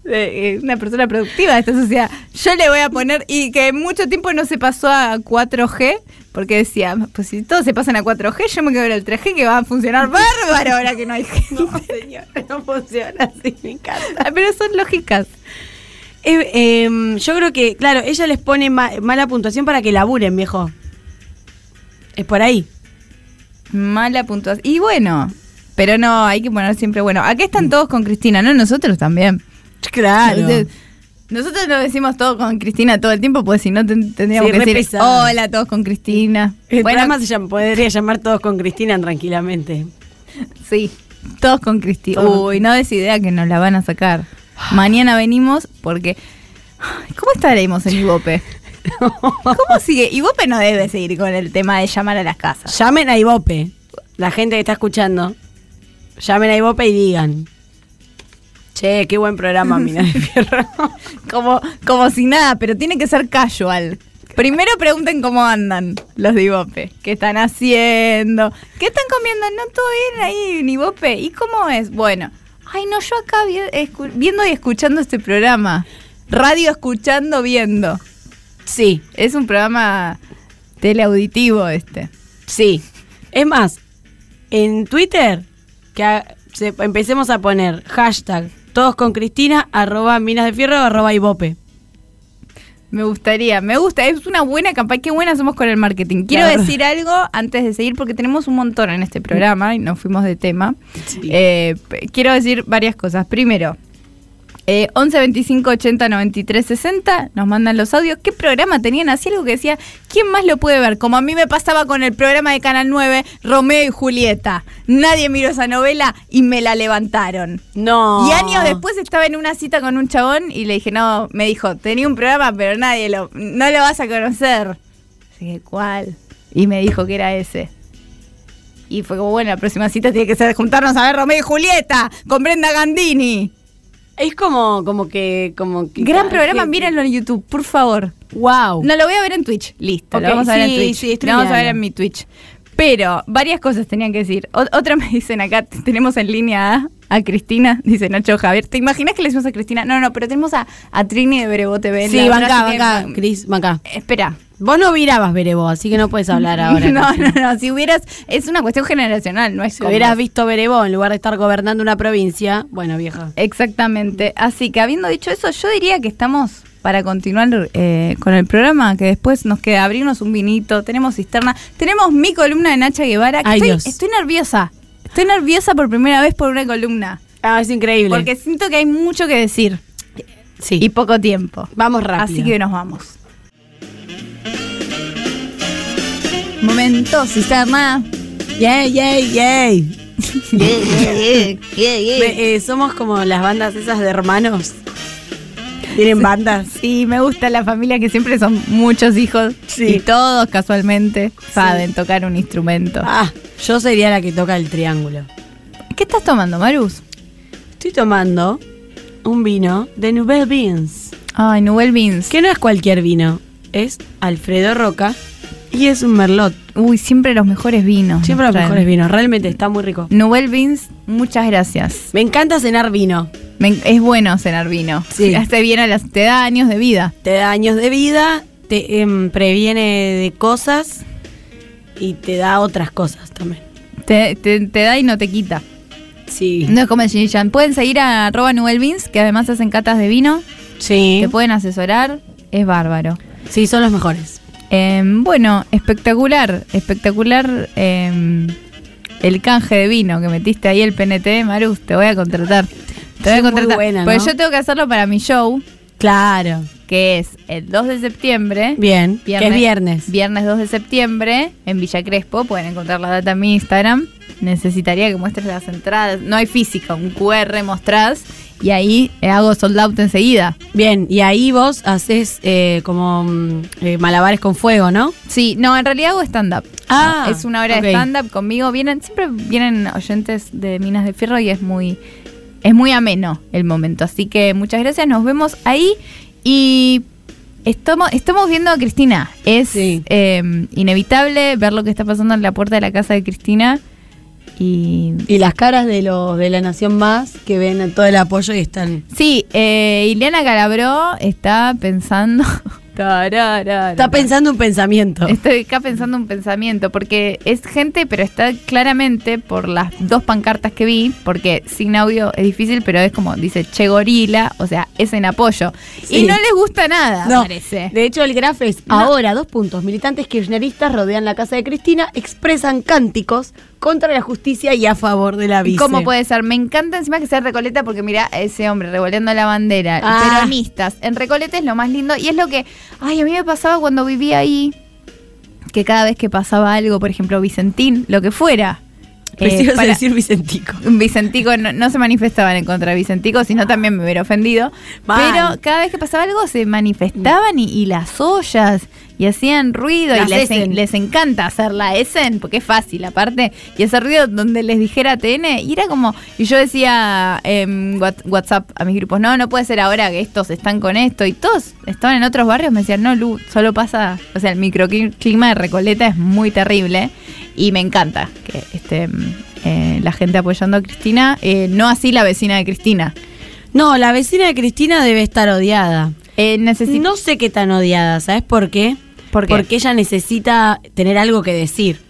B: eh, una persona productiva de esta sociedad. Yo le voy a poner, y que mucho tiempo no se pasó a 4G, porque decía, pues si todos se pasan a 4G, yo me quedo en el 3G que va a funcionar [LAUGHS] bárbaro ahora que no hay gente.
C: No, señor, no funciona así, me encanta.
B: Ah, Pero son lógicas.
C: Eh, em, yo creo que, claro, ella les pone ma- mala puntuación para que laburen, viejo. Es por ahí.
B: Mala puntuación. Y bueno, pero no, hay que poner siempre bueno. Acá están todos con Cristina, ¿no? Nosotros también. [LAUGHS]
C: Claro.
B: Nosotros lo decimos todo con Cristina todo el tiempo, pues si no ten- tendríamos
C: Sí,
B: que decir
C: pesado.
B: hola todos con Cristina.
C: El
B: bueno,
C: programa se podría llamar todos con Cristina tranquilamente.
B: sí, todos con Cristina. Uy, no des idea que nos la van a sacar. Mañana venimos porque ¿Cómo estaremos en Ibope? [LAUGHS] ¿Cómo sigue? Ibope no debe seguir con el tema de llamar a las casas.
C: Llamen a Ibope. La gente que está escuchando. Llamen a Ibope y digan. Che, qué buen programa, Mina de Fierro. [LAUGHS]
B: Como, como si nada, pero tiene que ser casual. Primero pregunten cómo andan los de Ibope. ¿Qué están haciendo? ¿Qué están comiendo? ¿No todo bien ahí en Ibope? ¿Y cómo es? Bueno. Ay, no, yo acá viendo y escuchando este programa. Radio escuchando, viendo.
C: Sí,
B: Es un programa teleauditivo este.
C: sí. Es más, en Twitter, que empecemos a poner hashtag todos con Cristina, arroba Minas de Fierro, arroba Ibope.
B: Me gustaría, me gusta, es una buena campaña, qué buena somos con el marketing. Quiero decir algo antes de seguir porque tenemos un montón en este programa y nos fuimos de tema.
C: Sí.
B: Eh, quiero decir varias cosas. Primero, eh, 11 25 80 93 60 nos mandan los audios. ¿Qué programa tenían? Así algo que decía, ¿quién más lo puede ver? Como a mí me pasaba con el programa de Canal 9, Romeo y Julieta. Nadie miró esa novela y me la levantaron.
C: No.
B: Y años después estaba en una cita con un chabón y le dije, no, me dijo, tenía un programa, pero nadie lo, no lo vas a conocer. Dije, ¿cuál? Y me dijo que era ese. Y fue como, bueno, la próxima cita tiene que ser juntarnos a ver Romeo y Julieta con Brenda Gandini.
C: Es como, como que, como que.
B: Gran programa,
C: que-
B: mírenlo en YouTube, por favor.
C: Wow.
B: No lo voy a ver en Twitch, listo, lo vamos a ver en Twitch.
C: sí, estoy
B: lo vamos a ver en mi Twitch. Pero varias cosas tenían que decir. O- otra me dicen acá, tenemos en línea a, a Cristina, [LAUGHS] dice Nacho Javier. ¿Te imaginas que le decimos a Cristina? No, no, pero tenemos a, a Trini de Berebo TV.
C: Sí,
B: brasileña.
C: banca, Cris, banca.
B: Espera.
C: Vos no mirabas Berebo, así que no puedes hablar [LAUGHS] ahora.
B: no, no, no. Si hubieras. Es una cuestión generacional, no es
C: Si hubieras visto Berebo en lugar de estar gobernando una provincia, bueno, vieja.
B: Exactamente. Así que habiendo dicho eso, yo diría que estamos para continuar eh, con el programa, que después nos queda abrirnos un vinito, tenemos cisterna, tenemos mi columna de Nacha Guevara. que
C: Ay,
B: estoy,
C: Dios.
B: estoy nerviosa. Estoy nerviosa por primera vez por una columna.
C: Ah, es increíble.
B: Porque siento que hay mucho que decir
C: sí.
B: y poco tiempo.
C: vamos rápido.
B: Así que nos vamos. Momento, cisterna.
C: Yay, yay, yay.
B: Yeah, yeah, yeah.
C: Ve, eh, somos como las bandas esas de hermanos. Tienen bandas.
B: Sí, me gusta la familia que siempre son muchos hijos
C: Sí.
B: y todos casualmente saben tocar un instrumento.
C: Ah, yo sería la que toca el triángulo.
B: ¿Qué estás tomando, Marus?
C: Estoy tomando un vino de Nouvelle Beans.
B: Ay, Nubel Beans.
C: Que no es cualquier vino, es Alfredo Roca y es un merlot.
B: Uy, siempre los mejores vinos.
C: Siempre los
B: traen.
C: mejores vinos, realmente está muy rico.
B: Nubel Beans, muchas gracias.
C: Me encanta cenar vino.
B: Me es bueno cenar vino.
C: Sí.
B: Te a las, te da años de vida.
C: Te da años de vida, te em, previene de cosas y te da otras cosas también.
B: Te, te- te da y no te quita.
C: Sí.
B: No es como el Shin-Chan. Pueden seguir a arroba Beans, que además hacen catas de vino.
C: Sí.
B: Te pueden asesorar. Es bárbaro.
C: Sí, son los mejores.
B: Em, bueno, espectacular, espectacular em, el canje de vino que metiste ahí el PNT, Marus, te voy a contratar. Te voy a contratar.
C: buena, ¿no?
B: yo tengo que hacerlo para mi show,
C: Claro.
B: que es el 2 de septiembre.
C: Bien. Que es viernes.
B: Viernes 2 de septiembre en Villa Crespo. Pueden encontrar la data en mi Instagram. Necesitaría que muestres las entradas. No hay física, un QR mostrás y ahí hago sold out enseguida.
C: Bien, y ahí vos haces eh, como mm, eh, malabares con fuego, ¿no?
B: Sí, no, en realidad hago stand-up.
C: Ah,
B: es una hora de stand-up conmigo. Vienen, siempre vienen oyentes de Minas de Fierro y es muy, es muy ameno el momento. Así que muchas gracias, nos vemos ahí y estamos, estamos viendo a Cristina. Es
C: Sí.
B: eh, inevitable ver lo que está pasando en la puerta de la casa de Cristina. Y
C: Y las caras de los de la Nación Más que ven todo el apoyo y están.
B: sí, eh, Ileana Calabró está pensando. [LAUGHS]
C: Está pensando un pensamiento.
B: Estoy acá pensando un pensamiento, porque es gente, pero está claramente por las dos pancartas que vi, porque sin audio es difícil, pero es como dice Che Gorila, o sea, es en apoyo.
C: Sí.
B: Y no les gusta nada,
C: No,
B: parece.
C: de hecho el graf es
B: No.
C: ahora, dos puntos. Militantes kirchneristas rodean la casa de Cristina, expresan cánticos contra la justicia y a favor de la vice.
B: ¿Cómo puede ser? Me encanta encima que sea Recoleta porque mira a ese hombre revoleando la bandera.
C: Ah.
B: Peronistas. En Recoleta es lo más lindo y es lo que, ay, a mí me pasaba cuando vivía ahí, que cada vez que pasaba algo, por ejemplo, Vicentín, lo que fuera.
C: Pensé
B: eh, para-
C: decir Vicentico.
B: Vicentico no, no se manifestaban en contra de Vicentico, sino también me hubiera ofendido.
C: Mal.
B: Pero cada vez que pasaba algo se manifestaban y, y las ollas y hacían ruido
C: Las
B: y les, en- les encanta hacer la Essen porque es fácil aparte y ese ruido donde les dijera TN y era como y yo decía en What- WhatsApp a mis grupos no no puede ser ahora que estos están con esto y todos estaban en otros barrios me decían no Lu solo pasa o sea el microclima de Recoleta es muy terrible y me encanta que esté eh, la gente apoyando a Cristina eh, no así la vecina de Cristina
C: No, la vecina de Cristina debe estar odiada.
B: eh, necesito
C: No sé qué tan odiada, ¿sabes por qué?
B: ¿Por qué?
C: Porque ella necesita tener algo que decir.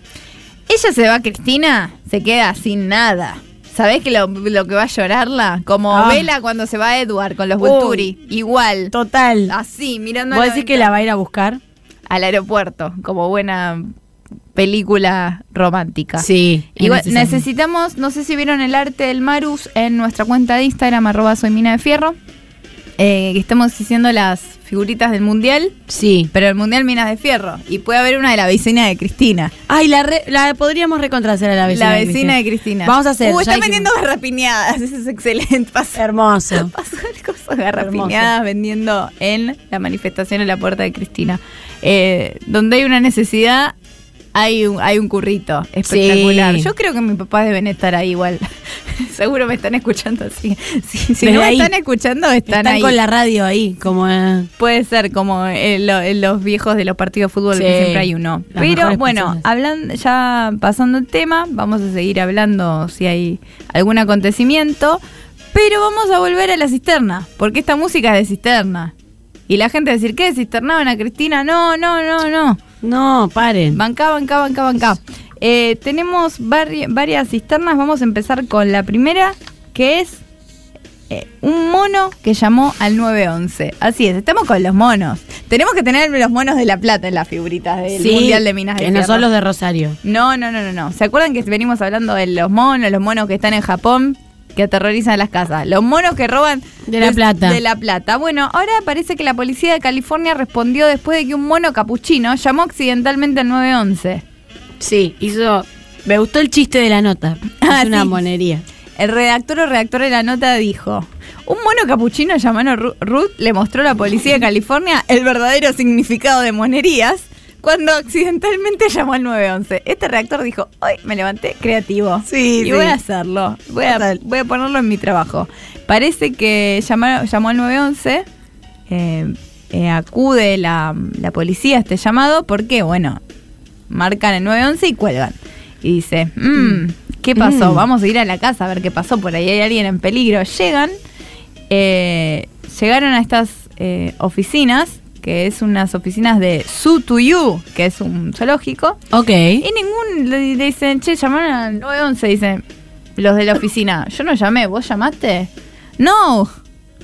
B: Ella se va, Cristina, se queda sin nada. ¿Sabés que lo, lo que va a llorarla? Como
C: Ah.
B: Vela cuando se va a Edward con los
C: Uy.
B: Vulturi. Igual.
C: Total.
B: Así, mirando
C: ¿Vos
B: a la
C: decís que la va a ir a buscar?
B: al aeropuerto, como buena película romántica.
C: Sí.
B: Igual, necesitamos, no sé si vieron el arte del Marus en nuestra cuenta de Instagram, arroba soy mina de fierro. eh, estamos haciendo las figuritas del mundial,
C: Sí.
B: pero el mundial minas de fierro. Y puede haber una de la vecina de Cristina.
C: Ay, la, re- la podríamos recontracer a la vecina.
B: la vecina de
C: Cristina.
B: Cristina.
C: Vamos a hacer.
B: Uh, está
C: dijimos.
B: vendiendo garrapiñadas. [LAUGHS] Eso es excelente. Pasó,
C: Hermoso. [LAUGHS]
B: pasó cosas garrapiñadas vendiendo en la manifestación en la puerta de Cristina. Eh, donde hay una necesidad, hay un, hay un currito espectacular.
C: Sí.
B: Yo creo que mis papás deben estar ahí igual. [LAUGHS] Seguro me están escuchando así. Sí, si no me están escuchando, están,
C: Están,
B: ahí.
C: con la radio ahí, como... eh,
B: Puede ser como lo- en los viejos de los partidos de fútbol
C: Sí,
B: que siempre hay uno.
C: las
B: Pero bueno, hablando, ya pasando el tema, vamos a seguir hablando si hay algún acontecimiento. Pero vamos a volver a la cisterna, porque esta música es de cisterna. Y la gente va a decir, ¿qué? ¿Cisternaban a Cristina? No, no, no, no.
C: No, paren.
B: Banca, banca, banca, banca. Eh, tenemos vari- varias cisternas. Vamos a empezar con la primera, que es eh, un mono que llamó al 911. Así es, estamos con los monos. Tenemos que tener los monos de La Plata en las figuritas del
C: Sí,
B: Mundial de Minas de
C: que no son los de Rosario.
B: No, no, no, no, no. ¿Se acuerdan que venimos hablando de los monos, los monos que están en Japón? Que aterrorizan las casas. Los monos que roban
C: De La Plata.
B: De La Plata. Bueno, ahora parece que la policía de California respondió después de que un mono capuchino llamó accidentalmente al 911.
C: Sí, hizo... Me gustó el chiste de la nota. [LAUGHS]
B: Ah,
C: es una
B: sí.
C: monería.
B: El redactor o redactor de la nota dijo: Un mono capuchino llamado Ru- Ruth le mostró a la policía de California el verdadero significado de monerías cuando accidentalmente llamó al 911. Este redactor dijo: Hoy me levanté creativo.
C: Sí,
B: y
C: sí.
B: voy a hacerlo. Voy a,
C: Total.
B: voy a ponerlo en mi trabajo. Parece que llamó, llamó al 911. eh, eh, acude la, la policía a este llamado porque, bueno, marcan el 911 y cuelgan. Y dice, "Mm, ¿qué pasó?
C: Mm.
B: Vamos a ir a la casa a ver qué pasó. Por ahí hay alguien en peligro. Llegan, eh, llegaron a estas eh, oficinas, que es unas oficinas de Zoo to You, que es un zoológico.
C: Ok.
B: Y ningún le, dicen, che, llamaron al 911, dicen los de la oficina. [LAUGHS] Yo no llamé, ¿vos llamaste? No,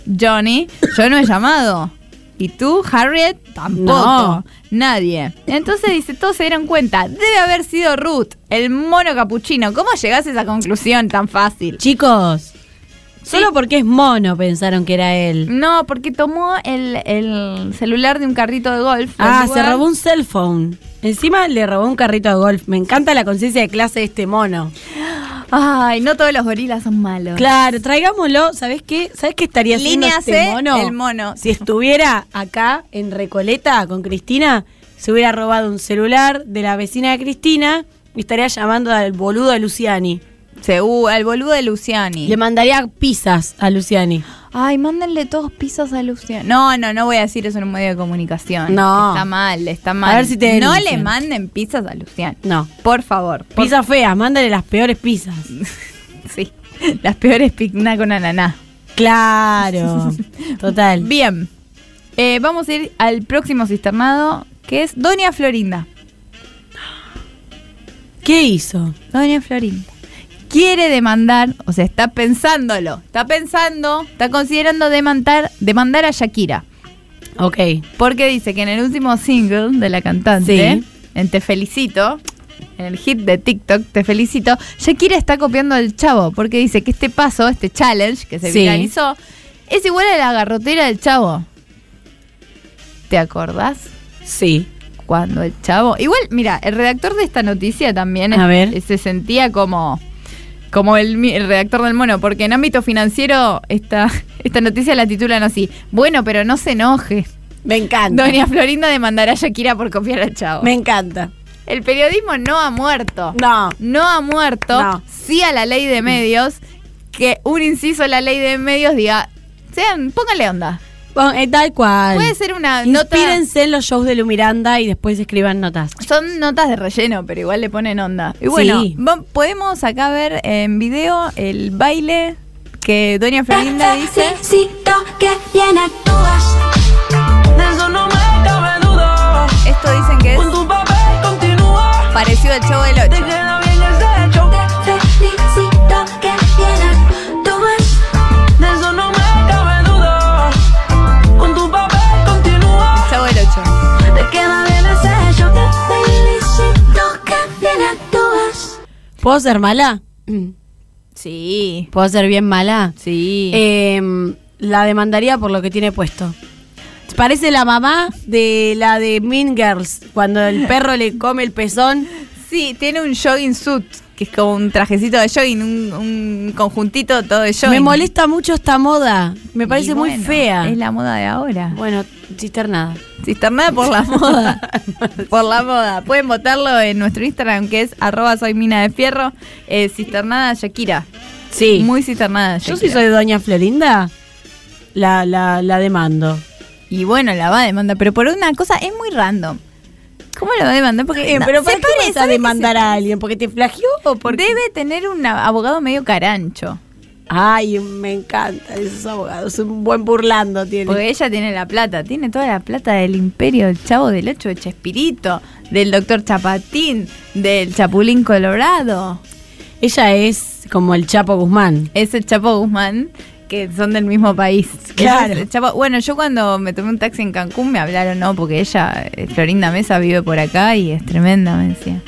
B: Johnny, yo no he llamado. ¿Y tú, Harriet? Tampoco.
C: No.
B: Nadie. Entonces dice, todos se dieron cuenta. Debe haber sido Ruth, el mono capuchino. ¿Cómo llegás a esa conclusión tan fácil?
C: Chicos, solo porque es mono pensaron que era él.
B: No, porque tomó el, el celular de un carrito de golf.
C: Ah, se robó un cell phone. Encima le robó un carrito de golf. Me encanta la conciencia de clase de este mono.
B: Ay, no todos los gorilas son malos.
C: Claro, traigámoslo. ¿Sabés qué? ¿Sabés qué estaría haciendo
B: Línea
C: este
B: C,
C: mono?
B: el mono.
C: Si estuviera acá en Recoleta con Cristina, se hubiera robado un celular de la vecina de Cristina y estaría llamando al boludo de Luciani.
B: Seguro, al boludo de Luciani.
C: Le mandaría pizzas a Luciani.
B: Ay, mándenle todos pisos a Luciani. No, no, no voy a decir eso en un medio de comunicación.
C: No.
B: Está mal, está mal.
C: ver si te
B: No
C: denuncian.
B: le manden pizzas a Luciani.
C: No.
B: Por favor. por-
C: Pizzas feas, mándale las peores pizzas. [LAUGHS]
B: Sí. Las peores pigna con ananá.
C: Claro. [LAUGHS] Total.
B: Bien. Eh, vamos a ir al próximo cisternado, que es Doña Florinda.
C: ¿Qué hizo?
B: Doña Florinda. Quiere demandar, o sea, está pensándolo. Está pensando, está considerando demandar, demandar a Shakira.
C: Ok.
B: Porque dice que en el último single de la cantante,
C: Sí.
B: en Te Felicito, en el hit de TikTok, Te Felicito, Shakira está copiando al chavo. Porque dice que este paso, este challenge que se
C: Sí.
B: viralizó, es igual a la garrotera del chavo. ¿Te acordás?
C: Sí.
B: Cuando el chavo. Igual, mira, el redactor de esta noticia también
C: A
B: es-
C: ver.
B: se sentía como. Como el, el redactor del mono, porque en ámbito financiero esta, esta noticia la titulan así. Bueno, pero no se enoje.
C: Me encanta.
B: Doña Florinda demandará a Shakira por copiar al chavo.
C: Me encanta.
B: El periodismo no ha muerto.
C: No.
B: No ha muerto.
C: No.
B: Sí a la ley de medios. Que un inciso en la ley de medios diga. Sean, pónganle onda.
C: Bueno, eh, tal cual.
B: Puede ser una nota.
C: Inspírense en los shows de Lu Miranda y después escriban notas.
B: Son notas de relleno, pero igual le ponen onda. Y bueno,
C: Sí.
B: podemos acá ver en video el baile que Doña Florinda [LAUGHS] dice.
D: Que bien actúas.
E: De eso no me cabe duda.
B: Esto dicen que es
E: Con tu papel continúa.
B: parecido al show del
E: Te
B: 8.
C: ¿Puedo ser mala? [CLEARS THROAT]
B: Sí.
C: ¿Puedo ser bien mala?
B: Sí.
C: Eh, la demandaría por lo que tiene puesto. Parece la mamá de la de Mean Girls, cuando el perro le come el pezón.
B: sí, tiene un jogging suit. Que es como un trajecito de jogging, un, un conjuntito todo de jogging.
C: Me molesta mucho esta moda. Me parece muy fea.
B: Es la moda de ahora.
C: Bueno, cisternada.
B: Cisternada por la [LAUGHS] moda. por la moda. Pueden votarlo en nuestro Instagram que es arroba soy mina de fierro. Eh, cisternada Shakira.
C: Sí.
B: Muy cisternada
C: Yo si soy doña Florinda, la, la, la demando.
B: Y bueno, la va a demandar, pero por una cosa es muy random. ¿Cómo la va a demandar? Porque
C: Eh, pero ¿para qué
B: pare-
C: vas a
B: ¿sabe que
C: demandar a alguien? ¿Porque te o porque...?
B: Debe tener un abogado medio carancho.
C: Ay, me encanta esos abogados. Un buen burlando tiene.
B: Porque ella tiene la plata, tiene toda la plata del imperio del Chavo del Ocho de Chespirito, del doctor Chapatín, del Chapulín Colorado.
C: Ella es como el Chapo Guzmán.
B: Es el Chapo Guzmán, que son del mismo país.
C: Claro.
B: Bueno, yo cuando me tomé un taxi en Cancún me hablaron, no, porque ella, eh, Florinda Mesa, vive por acá y es tremenda, me decía.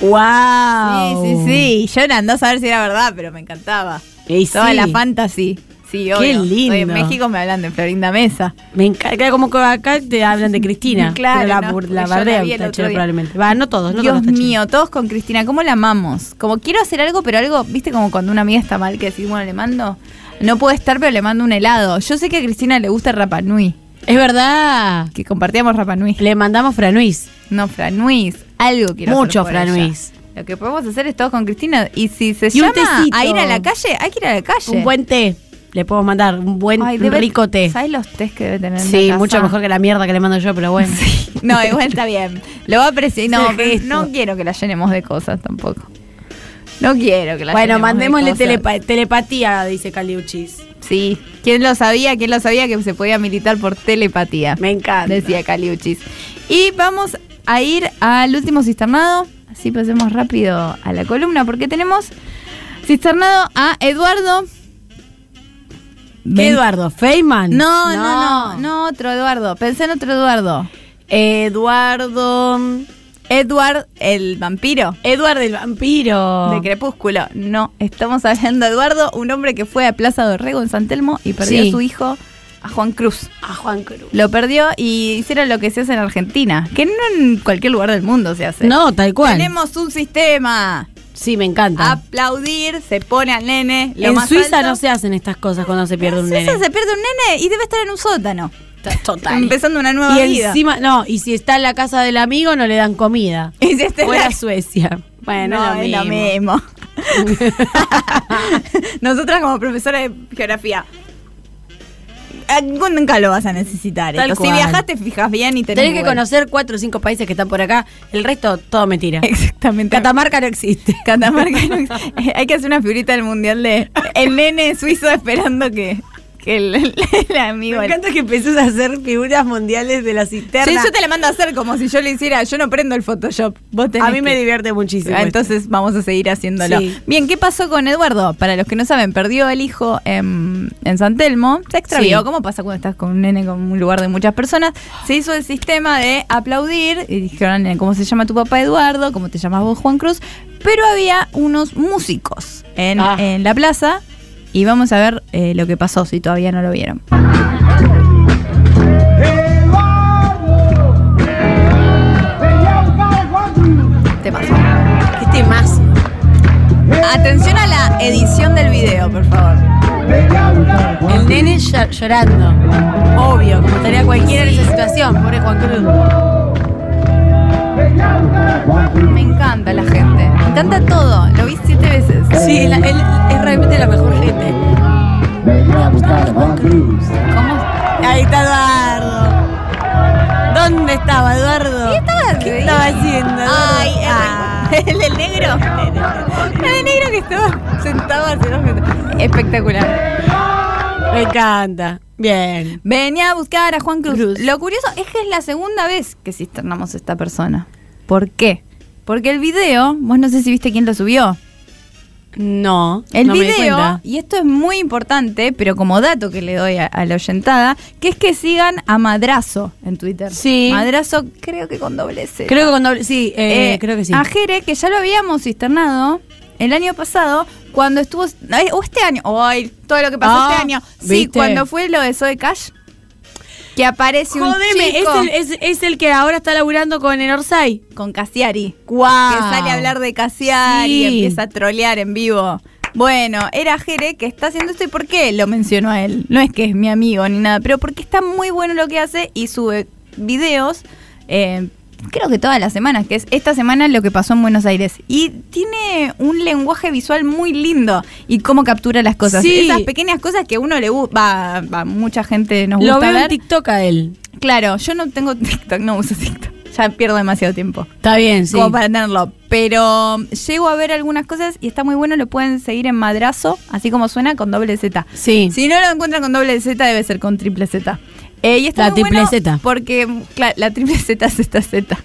C: ¡Wow!
B: Sí, sí, sí. Yo andaba a saber si era verdad, pero me encantaba.
C: Y
B: Toda
C: sí.
B: la fantasy. Sí,
C: Qué
B: obvio.
C: lindo.
B: Hoy en México me hablan de Florinda Mesa.
C: Me encanta, como que acá te hablan de Cristina. [LAUGHS]
B: Claro,
C: pero la,
B: no,
C: la
B: la vi
C: Tachero, probablemente. Va, no todos, no
B: Dios
C: todos.
B: Mío, todos con Cristina. ¿Cómo la amamos? Como quiero hacer algo, pero algo, viste, como cuando una amiga está mal, que decís, bueno, le mando. No puede estar, pero le mando un helado. Yo sé que a Cristina le gusta Rapa Nui,
C: Es verdad.
B: que compartíamos Rapa Nui.
C: Le mandamos franuis.
B: No, Franuis. Algo quiero
C: Mucho
B: hacer por
C: Franuis.
B: ella. Lo que podemos hacer es todos con Cristina. Y si se
C: Y un
B: llama a ir a la calle, hay que ir a la calle.
C: Un buen té. Le podemos mandar un buen
B: Ay, debe-
C: rico té.
B: ¿Sabes los tés que debe tener? en
C: Sí,
B: la
C: mucho mejor que la mierda que le mando yo, pero bueno.
B: No, igual está bien. Lo va a apreciar. No, no quiero que la llenemos de cosas tampoco. No quiero que la
C: Bueno, mandémosle telepa- telepatía, dice Caliuchis.
B: Sí. ¿Quién lo sabía? ¿Quién lo sabía que se podía militar por telepatía?
C: Me encanta.
B: Decía Caliuchis. Y vamos a ir al último cisternado. Así pasemos rápido a la columna porque tenemos cisternado a Eduardo.
C: ¿Qué Eduardo? ¿Feynman?
B: No, no, no, no, otro Eduardo. Pensé en otro Eduardo.
C: Eduardo.
B: Edward el vampiro.
C: Eduardo el vampiro.
B: De Crepúsculo. No, estamos hablando de Eduardo, un hombre que fue a Plaza Dorrego en San Telmo y perdió
C: Sí.
B: a su hijo, a Juan Cruz.
C: A Juan Cruz.
B: Lo perdió y hicieron lo que se hace en Argentina, que no en cualquier lugar del mundo se hace.
C: No, tal cual.
B: Tenemos un sistema.
C: Sí, me encanta.
B: Aplaudir, se pone al nene. Lo
C: en
B: más
C: Suiza
B: alto.
C: no se hacen estas cosas cuando se pierde
B: En
C: un
B: Suiza
C: nene.
B: se pierde un nene y debe estar en un sótano.
C: Total.
B: Empezando una nueva
C: Y
B: vida.
C: encima, no, y si está en la casa del amigo no le dan comida. [LAUGHS]
B: Y si está
C: Fuera
B: la-
C: Suecia. Bueno,
B: no,
C: es
B: es
C: lo mismo. [LAUGHS]
B: Nosotras como profesora de geografía. Nunca lo vas a necesitar.
C: Tal.
B: Si
C: cual.
B: viajas te fijas bien y tenés
C: Tenés que conocer cuatro o cinco países que están por acá. El resto, todo mentira.
B: Exactamente.
C: Catamarca no existe.
B: Catamarca no ex- eh, [LAUGHS] Hay que hacer una figurita del mundial de el nene suizo esperando que, que el, el- el amigo.
C: Me encanta que empezás a hacer figuras mundiales de la cisterna.
B: Sí, yo te la mando a hacer como si yo le hiciera. Yo no prendo el Photoshop. Vos tenés
C: a mí me
B: que-
C: divierte muchísimo.
B: Ah,
C: esto.
B: Entonces vamos a seguir haciéndolo.
C: Sí.
B: Bien, ¿qué pasó con Eduardo? Para los que no saben, perdió el hijo en, en San Telmo, se extravió.
C: Sí.
B: ¿Cómo pasa cuando estás con un nene con un lugar de muchas personas? Se hizo el sistema de aplaudir y dijeron, "Nene, ¿cómo se llama tu papá Eduardo? ¿Cómo te llamas vos Juan Cruz? Pero había unos músicos en,
C: Ah.
B: en la plaza y vamos a ver eh, lo que pasó si todavía no lo vieron. Te pasó.
C: Qué temazo.
B: Atención a la edición del video, por favor.
C: El nene ll- llorando. Obvio, como estaría cualquiera en esa situación. Pobre Juan Cruz.
B: Me encanta la gente. Me encanta todo. Lo vi siete veces.
C: Sí, él es realmente la mejor gente.
B: ¿Cómo?
C: Ahí está Eduardo. ¿Dónde estaba Eduardo?
B: ¿Qué estaba,
C: ¿Qué estaba haciendo? Eduardo?
B: Ay,
C: Ah. [LAUGHS]
B: el del negro. El del negro que estaba sentado hace dos minutos. Espectacular.
C: Me encanta. Bien.
B: Venía a buscar a Juan Cruz.
C: Cruz.
B: Lo curioso es que es la segunda vez que cisternamos a esta persona. ¿Por qué? Porque el video, vos no sé si viste quién lo subió.
C: No.
B: El
C: no
B: video,
C: cuenta.
B: y esto es muy importante, pero como dato que le doy a, a la oyentada, que es que sigan a Madrazo en Twitter.
C: Sí.
B: Madrazo, creo que con doble C.
C: Creo que con doble. Sí, eh,
B: Eh,
C: creo que sí.
B: A Jere, que ya lo habíamos cisternado el año pasado, cuando estuvo. ay, O este año. Ay, todo lo que pasó
C: Ah,
B: este año. Sí,
C: ¿viste?
B: cuando fue lo de Zoe Cash. Que aparece un
C: Jodeme, es
B: chico
C: el, es, es el que ahora está laburando con el Orsay.
B: con Cassiari.
C: Guau.
B: Que sale a hablar de Cassiari y empieza a trolear en vivo. Bueno, era Jere que está haciendo esto y ¿por qué lo mencionó a él? No es que es mi amigo ni nada, pero porque está muy bueno lo que hace y sube videos, eh, creo que todas las semanas, que es esta semana lo que pasó en Buenos Aires. Y tiene un lenguaje visual muy lindo y cómo captura las cosas.
C: Sí.
B: Esas pequeñas cosas que a uno le gusta, va, mucha gente nos
C: Lo
B: gusta
C: veo en
B: ver.
C: TikTok a él.
B: Claro, yo no tengo TikTok, no uso TikTok. Ya pierdo demasiado tiempo
C: Está bien, sí.
B: como para tenerlo. Pero llego a ver algunas cosas y está muy bueno. Lo pueden seguir en Madrazo, así como suena, con doble Z.
C: Sí.
B: Si no lo encuentran con doble Z, debe ser con triple Z. Eh, y está
C: La
B: muy
C: triple
B: bueno
C: Z.
B: Porque, claro, la triple Z es esta Z.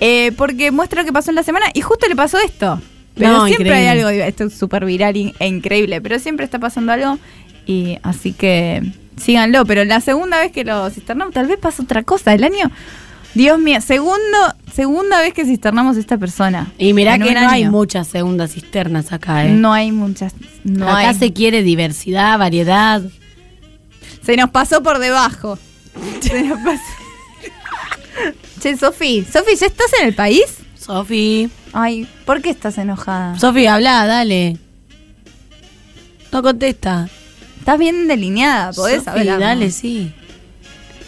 B: Eh, porque muestra lo que pasó en la semana y justo le pasó esto. Pero
C: No,
B: siempre
C: increíble.
B: hay algo, esto es súper viral e increíble, pero siempre está pasando algo y así que síganlo. Pero la segunda vez que lo cisternamos, tal vez pasa otra cosa. El año, Dios mío, segundo, segunda vez que cisternamos a esta persona.
C: Y mirá que no hay muchas segundas cisternas acá, ¿eh?
B: No hay muchas. No
C: acá
B: hay.
C: se quiere diversidad, variedad.
B: Se nos pasó por debajo. [LAUGHS] Pasó. che, Sofi, Sofi, ¿ya estás en el país?
C: Sofi.
B: Ay, ¿por qué estás enojada?
C: Sofi, habla, dale. No contesta.
B: Estás bien delineada, podés
C: Sofi,
B: hablar.
C: dale, sí.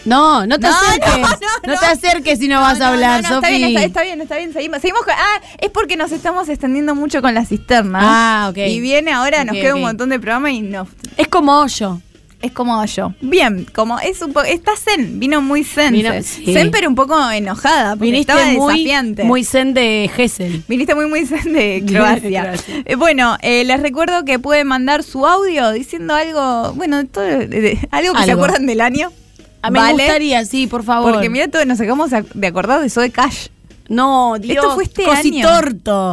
C: No, no te
B: No,
C: acerques.
B: no,
C: No,
B: no, no.
C: te acerques si no vas a hablar, Sofi.
B: Está bien, está, está bien, está bien. Seguimos, seguimos con- Ah, es porque nos estamos extendiendo mucho con la cisterna.
C: Ah, ok.
B: Y viene ahora, nos queda un montón de programa y no.
C: Es como hoyo.
B: Es como yo. Bien, como es un poco. Está zen, vino muy zen.
C: Vino-
B: zen.
C: sí.
B: Zen, pero un poco enojada. Porque
C: Viniste
B: estaba
C: muy,
B: desafiante.
C: muy zen de Gessel.
B: Viniste muy, muy zen [LAUGHS] de Croacia. Eh, bueno, eh, les recuerdo que pueden mandar su audio diciendo algo, bueno, todo, de- de- algo que se
C: Algo.
B: acuerdan del año.
C: A mí
B: ¿Vale?
C: me gustaría, sí, por favor.
B: Porque mira, todos nos acabamos de acordar de Zoe Cash.
C: No, Dios.
B: Esto fue este año.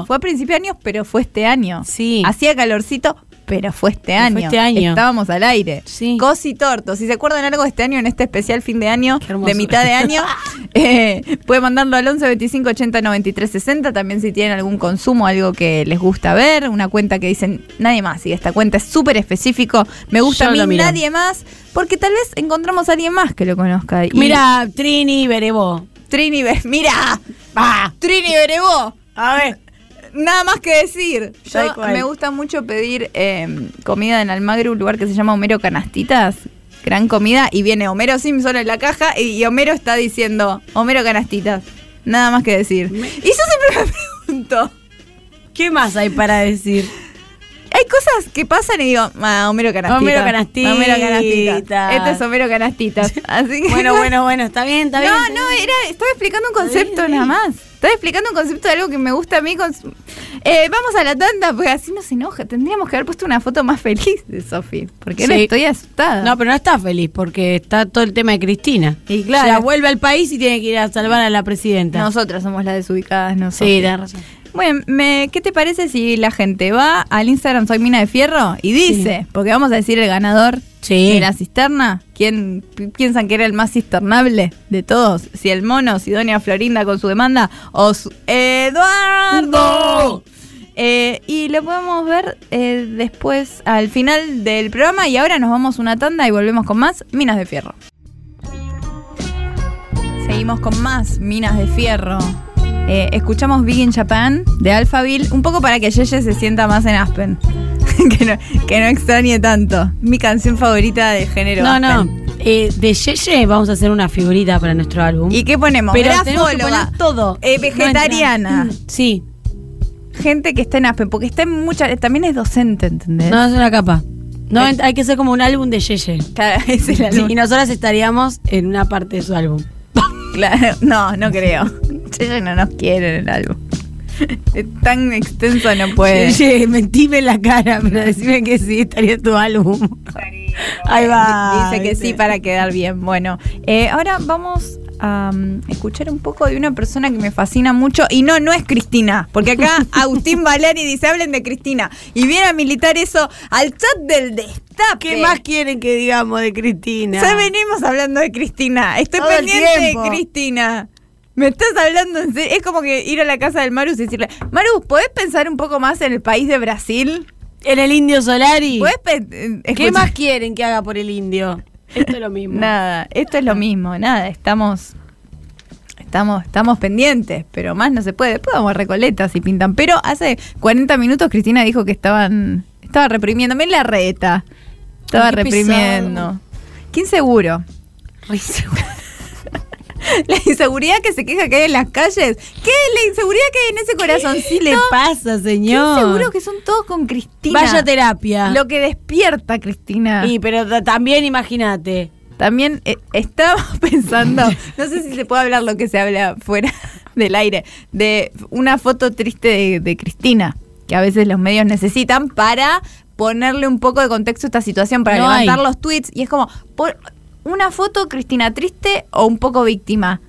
B: Fue a principio de año, pero fue este año.
C: Sí.
B: Hacía calorcito, pero fue este
C: Fue
B: año.
C: este año.
B: Estábamos al aire.
C: Sí.
B: Cosi torto. Si se acuerdan algo de este año, en este especial fin de año, de mitad de año, [LAUGHS] eh, pueden mandarlo al 11 25 80 93 60. También si tienen algún consumo, algo que les gusta ver, una cuenta que dicen nadie más. Y esta cuenta es súper específico. Me gusta
C: Yo
B: a mí nadie más. Porque tal vez encontramos a alguien más que lo conozca. Y-
C: Mira, Trini Berebó.
B: Trini, Be- mira, va, Trini Berebó.
C: A ver.
B: Nada más que decir. Yo me gusta mucho pedir eh, comida en Almagro, un lugar que se llama Homero Canastitas. Gran comida. Y viene Homero Simpson en la caja y, y Homero está diciendo Homero Canastitas. Nada más que decir. Y yo siempre me pregunto.
C: ¿Qué más hay para decir? [LAUGHS]
B: Hay cosas que pasan y digo, ah, Homero Canastitas.
C: Homero Canastitas.
B: Homero Canastitas. Este es Homero. [LAUGHS] Así que
C: Bueno, [LAUGHS] bueno, bueno, está bien, está bien.
B: no, no, era, estaba explicando un concepto
C: bien,
B: nada más. Estaba explicando un concepto de algo que me gusta a mí. con- Eh, vamos a la tanda, porque así no se enoja. Tendríamos que haber puesto una foto más feliz de Sofi. Porque estoy asustada.
C: No, pero no está feliz porque está todo el tema de Cristina.
B: Y claro.
C: O sea, vuelve al país y tiene que ir a salvar a la presidenta.
B: Nosotras somos las desubicadas, no
C: sí, razón.
B: Bueno, me- ¿qué te parece si la gente va al Instagram Soy Mina de Fierro y dice, porque vamos a decir el ganador
C: Sí.
B: de la cisterna? ¿Quién pi- piensan que era el más cisternable de todos? Si el mono, si Doña Florinda con su demanda o su Eduardo. Eh, y lo podemos ver eh, después al final del programa y ahora nos vamos una tanda y volvemos con más Minas de Fierro. Seguimos con más Minas de Fierro. Eh, escuchamos Big in Japan de Alphaville, un poco para que Yeye se sienta más en Aspen. [LAUGHS] que, no, que no extrañe tanto. Mi canción favorita de género.
C: No, no. Eh, de Yeye vamos a hacer una figurita para nuestro álbum.
B: ¿Y qué ponemos?
C: Pero tenemos que poner todo.
B: eh, vegetariana,
C: entra. Sí.
B: gente que está en Aspen, porque está en muchas. También es docente, ¿entendés?
C: No, es una capa. No,
B: Eh.
C: hay que hacer como un álbum de Yeye.
B: Claro, [LAUGHS] es el
C: Sí,
B: álbum.
C: y nosotras estaríamos en una parte de su álbum.
B: Claro, no, no creo. Yeye no nos quiere en el álbum. [LAUGHS] Es tan extenso no puede. [LAUGHS]
C: Yeye, mentime en la cara, pero decime que sí, estaría tu álbum. Ahí va.
B: Dice que sí para quedar bien. Bueno, eh, ahora vamos a um, escuchar un poco de una persona que me fascina mucho. Y no, no es Cristina. Porque acá [LAUGHS] Agustín Valeri dice, hablen de Cristina. Y viene a militar eso al chat del destape.
C: ¿Qué más quieren que digamos de Cristina?
B: Ya venimos hablando de Cristina. Estoy
C: Todo
B: pendiente de. Cristina. Me estás hablando en serio. Es como que ir a la casa del Marus y decirle, Marus, ¿podés pensar un poco más en el país de Brasil?
C: En el Indio Solari.
B: ¿Podés pe- eh,
C: ¿Qué más quieren que haga por el indio? Esto es lo mismo.
B: Nada, esto es lo mismo, nada, estamos. Estamos, estamos pendientes, pero más no se puede. Después vamos a Recoleta si pintan. Pero hace 40 minutos Cristina dijo que estaban. Estaba reprimiendo. Miren la reta. Estaba reprimiendo.
C: pesado.
B: Qué inseguro.
C: Re inseguro. [LAUGHS]
B: La inseguridad que se queja que hay en las calles. ¿Qué es la inseguridad que hay en ese corazoncito?
C: ¿Qué le pasa, señor?
B: inseguro que son todos con Cristina.
C: Vaya terapia.
B: Lo que despierta Cristina.
C: Y pero ta- también imagínate.
B: También eh, estaba [LAUGHS] pensando, [LAUGHS] no sé si se puede hablar lo que se habla fuera del aire, de una foto triste de, de Cristina, que a veces los medios necesitan para ponerle un poco de contexto a esta situación, para
C: No
B: levantar
C: hay.
B: los tweets. Y es como, por una foto Cristina triste o un poco víctima.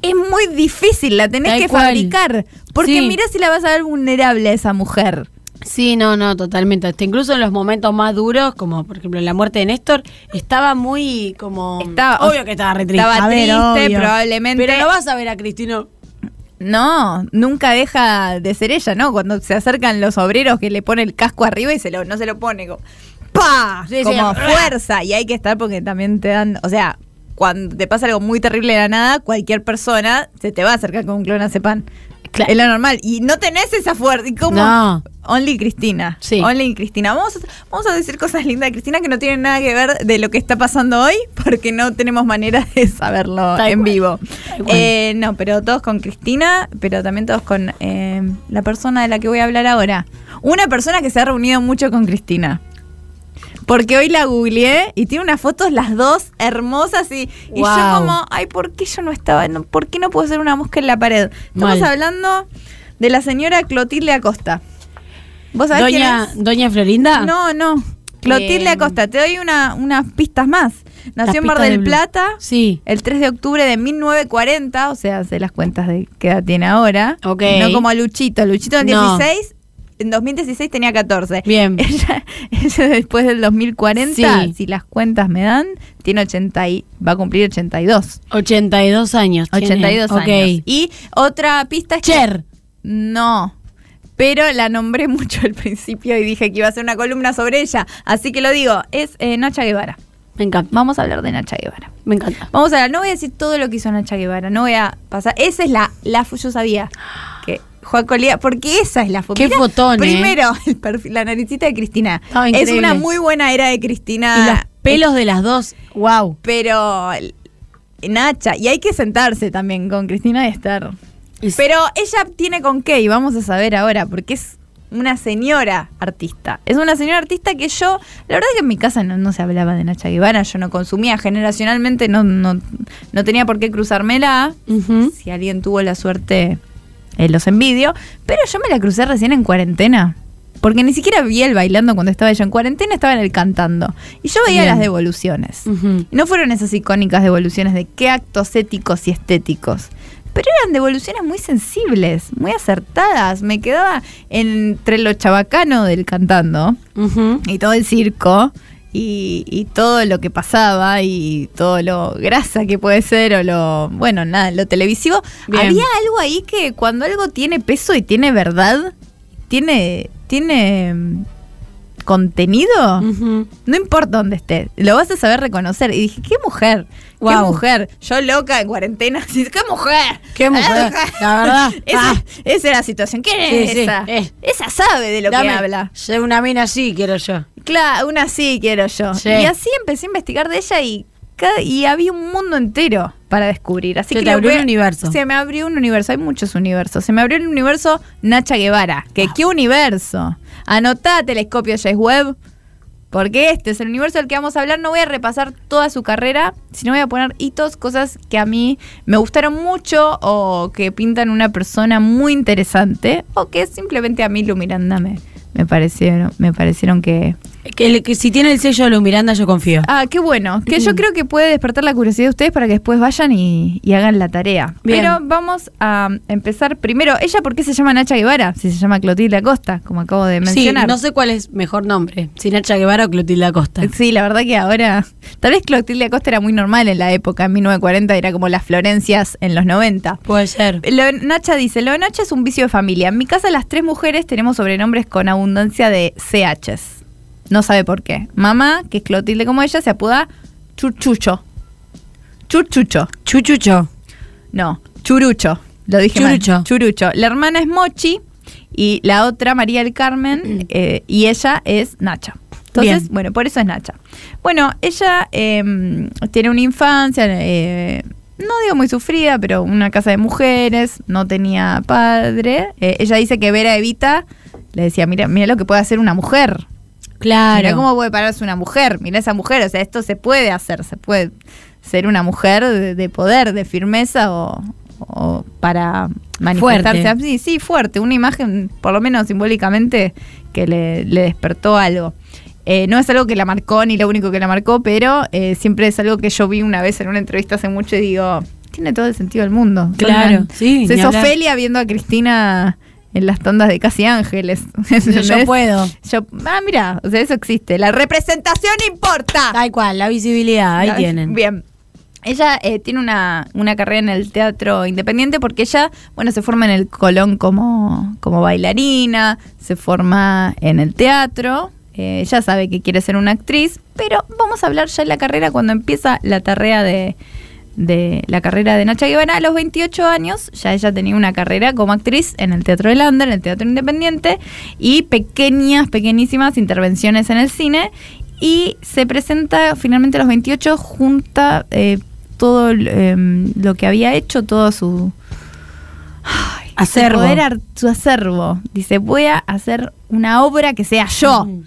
B: Es muy difícil, la tenés
C: Tal
B: que
C: cual.
B: fabricar. Porque
C: Sí.
B: mira si la vas a ver vulnerable a esa mujer.
C: Sí, no, no, totalmente. Hasta incluso en los momentos más duros, como por ejemplo la muerte de Néstor, estaba muy como.
B: Estaba-
C: obvio que estaba re triste.
B: estaba
C: A
B: triste, probablemente.
C: Pero no vas a ver a Cristina.
B: No, nunca deja de ser ella, ¿no? Cuando se acercan los obreros que le pone el casco arriba y se lo, no se lo pone como ¡pa!
C: Sí, sí,
B: como fuerza. Y hay que estar porque también te dan, o sea, cuando te pasa algo muy terrible de la nada, cualquier persona se te va a acercar con un clonazepam.
C: Claro.
B: Es lo normal. Y no tenés esa fuerza. ¿Y cómo?
C: No.
B: Only Cristina.
C: Sí.
B: Only Cristina. Vamos a, vamos a decir cosas lindas de Cristina que no tienen nada que ver de lo que está pasando hoy, porque no tenemos manera de saberlo
C: Tal
B: en
C: cual.
B: vivo. Eh, no, pero todos con Cristina, pero también todos con eh, la persona de la que voy a hablar ahora. Una persona que se ha reunido mucho con Cristina. Porque hoy la googleé y tiene unas fotos las dos hermosas y, y yo como, ay, ¿por qué yo no estaba? No, ¿Por qué no puedo ser una mosca en la pared? Estamos
C: Mal.
B: hablando de la señora Clotilde Acosta. ¿Vos sabés
C: Doña,
B: quién es?
C: Doña Florinda.
B: No, no. Clotilde
C: Eh,
B: Acosta. Te doy una, unas pistas más. Nació en Mar del. Plata
C: Sí.
B: el 3 de octubre de 1940, o sea, hace las cuentas de qué edad tiene ahora.
C: Ok.
B: No como a Luchito. Luchito en el
C: No.
B: 16, en 2016 tenía 14.
C: Bien. [LAUGHS]
B: Ella, ella después del 2040,
C: Sí.
B: si las cuentas me dan, tiene 80 y va a cumplir 82.
C: 82 años. tiene.
B: 82
C: Ok.
B: años. Y otra pista es que-
C: Cher.
B: no. Pero la nombré [LAUGHS] mucho al principio y dije que iba a hacer una columna sobre ella. Así que lo digo, es eh, Nacha Guevara.
C: Me encanta.
B: Vamos a hablar de Nacha Guevara.
C: Me encanta.
B: Vamos a hablar, no voy a decir todo lo que hizo Nacha Guevara, no voy a pasar. Esa es la, la yo sabía [GASPS] que Juan Colía, porque esa es la foto.
C: Qué fotón, ¿eh?
B: Primero, [LAUGHS] el perfil- la naricita de Cristina.
C: Estaba
B: es una muy buena era de Cristina.
C: Y los pelos de las dos. Wow.
B: Pero Nacha, y hay que sentarse también con Cristina y estar.
C: Es-
B: Pero ella tiene con qué, y vamos a saber ahora, porque es una señora artista. Es una señora artista que yo, la verdad que en mi casa no, no se hablaba de Nacha Guevara, yo no consumía generacionalmente, no, no, no tenía por qué cruzármela. Si alguien tuvo la suerte, eh, los envidio. Pero yo me la crucé recién en cuarentena. Porque ni siquiera vi el bailando cuando estaba ella en cuarentena, estaba en el cantando. Y yo veía
C: Bien.
B: las devoluciones. No fueron esas icónicas devoluciones de qué actos éticos y estéticos. Pero eran devoluciones muy sensibles, muy acertadas. Me quedaba entre lo chabacano del cantando y todo el circo y, y todo lo que pasaba y todo lo grasa que puede ser o lo, bueno, nada, lo televisivo.
C: Bien.
B: Había algo ahí que cuando algo tiene peso y tiene verdad, tiene, tiene contenido, no importa dónde esté, lo vas a saber reconocer. Y dije, qué mujer, qué mujer. Yo loca en cuarentena, [LAUGHS] así, qué mujer.
C: Qué mujer, la verdad. [LAUGHS]
B: esa,
C: Ah.
B: esa es la situación. ¿Quién es
C: sí,
B: esa?
C: eh.
B: Esa sabe de lo
C: Dame-
B: que habla.
C: Una mina así, quiero yo.
B: Claro, una sí quiero yo.
C: Sí.
B: Y así empecé a investigar de ella y, y había un mundo entero para descubrir. Así
C: Se
B: que
C: te abrió un universo.
B: Se me abrió un universo, hay muchos universos. Se me abrió el universo Nacha Guevara.
C: Ah.
B: Qué universo. Anotá telescopio James Webb. Porque este es el universo del que vamos a hablar. No voy a repasar toda su carrera, sino voy a poner hitos, cosas que a mí me gustaron mucho o que pintan una persona muy interesante o que simplemente a mí Lu Miranda me, me parecieron, me parecieron que,
C: Que, si tiene el sello de Lu Miranda, yo confío.
B: Ah, qué bueno. Que yo creo que puede despertar la curiosidad de ustedes para que después vayan y, y hagan la tarea.
C: Bien.
B: Pero vamos a empezar primero. ¿Ella por qué se llama Nacha Guevara? Si se llama Clotilde Acosta, como acabo de
C: Sí,
B: mencionar.
C: no sé cuál es mejor nombre. Si Nacha Guevara o Clotilde Acosta.
B: Sí, la verdad que ahora. Tal vez Clotilde Acosta era muy normal en la época, en 1940, era como las Florencias en los 90.
C: Puede ser.
B: Lo Nacha dice, lo de Nacha es un vicio de familia. En mi casa las tres mujeres tenemos sobrenombres con abundancia de CHs. No sabe por qué. Mamá, que es Clotilde como ella, se apoda Chuchucho. Chuchucho.
C: Chuchucho.
B: No, Churucho. Lo dije
C: Churucho.
B: mal. Churucho. La hermana es Mochi y la otra María del Carmen [CLEARS THROAT] eh, y ella es Nacha. Entonces,
C: Bien.
B: bueno, por eso es Nacha. Bueno, ella eh, tiene una infancia, eh, no digo muy sufrida, pero una casa de mujeres, no tenía padre. Eh, ella dice que Vera Evita le decía, mira, mira lo que puede hacer una mujer.
C: Claro.
B: Mira cómo puede pararse una mujer. Mira esa mujer. O sea, esto se puede hacer. Se puede ser una mujer de, de poder, de firmeza o, o para manifestarse
C: Fuerte.
B: así. Sí, fuerte. Una imagen, por lo menos simbólicamente, que le, le despertó algo. Eh, no es algo que la marcó ni lo único que la marcó, pero eh, siempre es algo que yo vi una vez en una entrevista hace mucho y digo, tiene todo el sentido del mundo.
C: Claro, sí,
B: Es. Ofelia viendo a Cristina en las tandas de Casi Ángeles. [LAUGHS]
C: Yo
B: ¿entendés?
C: puedo.
B: Yo, ah, mira, o sea, eso existe. La representación importa.
C: Tal cual, la visibilidad, ahí
B: Ah,
C: tienen.
B: Bien. Ella eh, tiene una, una carrera en el teatro independiente porque ella, bueno, se forma en el Colón como, como bailarina, se forma en el teatro, eh, ella sabe que quiere ser una actriz, pero vamos a hablar ya de la carrera cuando empieza la tarea de, de la carrera de Nacha Guevara a los 28 años, ya ella tenía una carrera como actriz en el Teatro de Lander, en el Teatro Independiente, y pequeñas, pequeñísimas intervenciones en el cine. Y se presenta finalmente a los 28, junta eh, todo em, lo que había hecho, todo su, ay,
C: Acervo.
B: Su, poder ar- su acervo. Dice, voy a hacer una obra que sea yo
C: Ujú.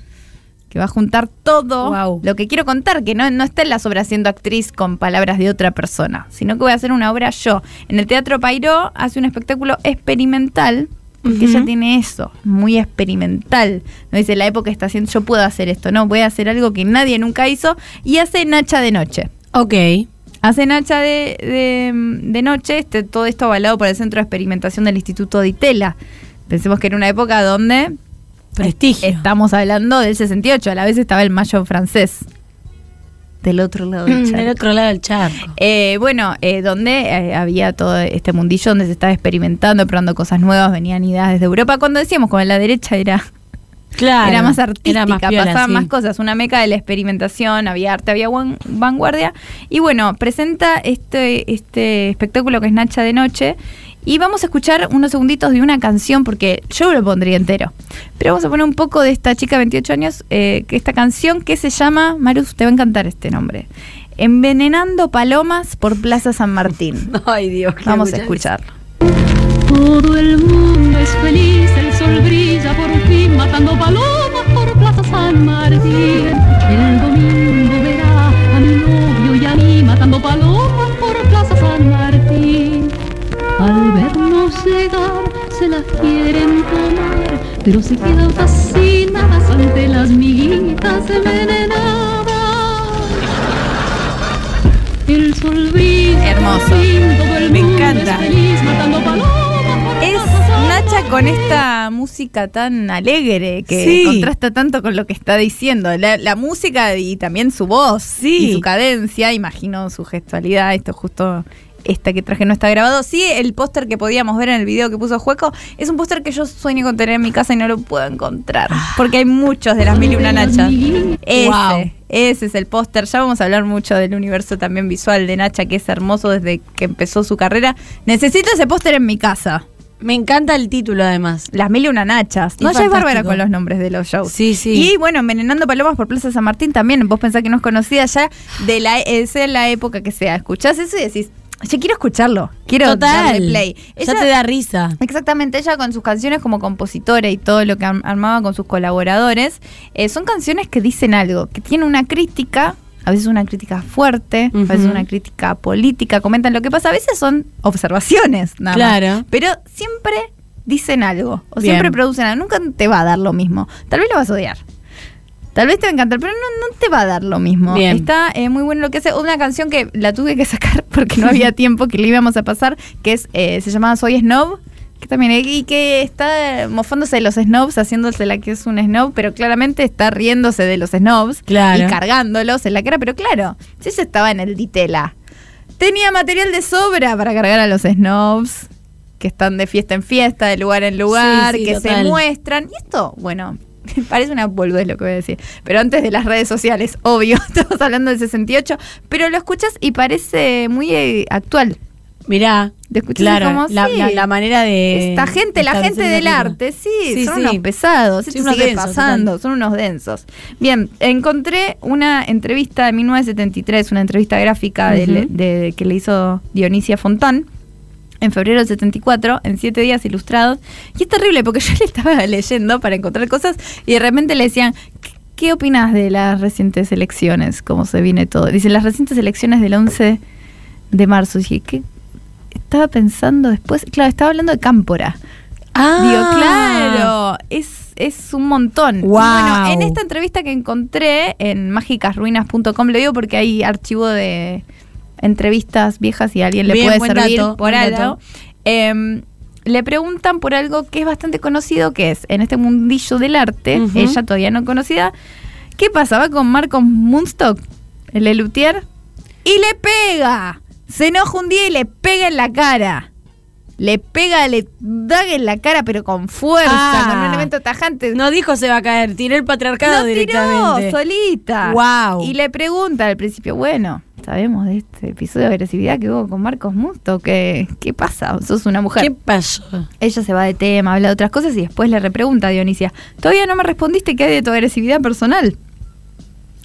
B: Que va a juntar todo lo que quiero contar, que no, no está en las obras siendo actriz con palabras de otra persona, sino que voy a hacer una obra yo. En el Teatro Pairó hace un espectáculo experimental, porque
C: Ujú.
B: ella tiene eso, muy experimental. No dice, la época está haciendo, yo puedo hacer esto, no, voy a hacer algo que nadie nunca hizo, y hace Nacha de Noche.
C: Ok.
B: Hace Nacha de, de, de noche, este, todo esto avalado por el Centro de Experimentación del Instituto de Itela. Pensemos que era una época donde
C: Prestigio.
B: Estamos hablando del 68, a la vez estaba el mayo francés. Del otro lado del charco.
C: Del otro lado del charco.
B: Eh, bueno, eh, donde eh, había todo este mundillo donde se estaba experimentando, probando cosas nuevas, venían ideas desde Europa. Cuando decíamos como en la derecha era,
C: Claro.
B: era más artística,
C: Era más piola,
B: pasaban
C: sí.
B: más cosas, una meca de la experimentación, había arte, había vanguardia. Y bueno, presenta este, este espectáculo que es Nacha de Noche. Y vamos a escuchar unos segunditos de una canción, porque yo lo pondría entero. Pero vamos a poner un poco de esta chica de 28 años, eh, que esta canción que se llama, Marus, te va a encantar este nombre. Envenenando palomas por Plaza San Martín. [LAUGHS]
C: Ay, Dios.
B: Vamos a
C: escuchar
B: escucharlo.
F: Todo el mundo es feliz, el sol brilla por fin, matando palomas por Plaza San Martín. El domingo verá a mi novio y a mí matando palomas por Plaza San Martín. Al vernos llegar se las quieren tomar, pero se quedan fascinadas ante las miguitas envenenadas. El sol brilla
B: Hermoso.
F: todo el
C: Me encanta.
F: es feliz, por
B: Es Nacha con esta música tan alegre que
C: Sí.
B: contrasta tanto con lo que está diciendo. La, la música y también su voz
C: Sí.
B: y su cadencia, imagino su gestualidad. Esto justo. Esta que traje no está grabado. Sí, el póster que podíamos ver en el video que puso Jueco es un póster que yo sueño con tener en mi casa y no lo puedo encontrar. Porque hay muchos de las mil y una Nacha. Ese,
C: Wow.
B: ese es el póster. Ya vamos a hablar mucho del universo también visual de Nacha, que es hermoso desde que empezó su carrera. Necesito ese póster en mi casa.
C: Me encanta el título, además.
B: Las mil y una nachas.
C: Es
B: No, ella es bárbara con los nombres de los shows.
C: Sí, sí.
B: Y bueno, Envenenando Palomas por Plaza San Martín también. Vos pensás que no es conocida ya de la, eh, sea la época que sea. Escuchás eso y decís, yo quiero escucharlo. Quiero
C: Total.
B: darle play.
C: Ya
B: Ella-
C: te da risa.
B: Exactamente, ella con sus canciones como compositora y todo lo que armaba con sus colaboradores, eh, son canciones que dicen algo, que tienen una crítica, a veces una crítica fuerte, a veces una crítica política, comentan lo que pasa, a veces son observaciones, nada más.
C: Claro.
B: Pero siempre dicen algo, o
C: Bien.
B: siempre producen algo, nunca te va a dar lo mismo. Tal vez lo vas a odiar. Tal vez te va a encantar, pero no, no te va a dar lo mismo.
C: Bien.
B: Está eh, muy bueno lo que hace. Una canción que la tuve que sacar [LAUGHS] porque no había [LAUGHS] tiempo que le íbamos a pasar, que es eh, se llamaba Soy Snob, que también y que está mofándose de los snobs, haciéndose la que es un snob, pero claramente está riéndose de los snobs
C: Claro.
B: y cargándolos en la cara. Pero claro, si ella estaba en el Ditela, tenía material de sobra para cargar a los snobs que están de fiesta en fiesta, de lugar en lugar,
C: Sí, sí,
B: que se muestran. Y esto, bueno, [LAUGHS] Parece una boludez lo que voy a decir. Pero antes de las redes sociales, [LAUGHS] obvio, estamos hablando del 68. Pero lo escuchas y parece muy eh, actual.
C: Mirá,
B: Te
C: claro,
B: como,
C: la,
B: sí.
C: la- la manera de...
B: Esta gente, la gente del arte, sí,
C: Sí,
B: son
C: sí.
B: unos pesados. Esto
C: unos
B: sigue
C: densos,
B: pasando,
C: total.
B: son unos densos. Bien, encontré una entrevista de 1973, una entrevista gráfica de-
C: Ujú.
B: de- que le hizo Dionisia Fontán en febrero del 74, en siete días ilustrados. Y es terrible porque yo [LAUGHS] le estaba leyendo para encontrar cosas y de repente le decían, "¿Qué- ¿qué opinas de las recientes elecciones? ¿Cómo se viene todo? Dice, las recientes elecciones del 11 de marzo. Y dije, ¿qué? Estaba pensando después, claro, estaba hablando de Cámpora.
C: Ah.
B: Digo, claro, es, es un montón.
C: Guau.
B: Bueno, en esta entrevista que encontré en mágicasruinas.com, le digo porque hay archivo de entrevistas viejas y a alguien le
C: Bien,
B: puede servir
C: dato,
B: por algo. Em, le preguntan por algo que es bastante conocido, que es en este mundillo del arte, ella todavía no conocida. ¿Qué pasa? Va con Marcos Munstock, el Lelutier, y le pega. Se enoja un día y le pega en la cara. Le pega, le da en la cara, pero con fuerza,
C: Ah.
B: con un elemento tajante.
C: No dijo se va a caer, tiré el patriarcado
B: tiró
C: directamente.
B: solita.
C: Guau.
B: Y le pregunta al principio, bueno, sabemos de este episodio de agresividad que hubo con Marcos Musto, ¿qué, qué pasa? Sos una mujer.
C: ¿Qué pasó?
B: Ella se va de tema, habla de otras cosas y después le repregunta a Dionisia, todavía no me respondiste qué hay de tu agresividad personal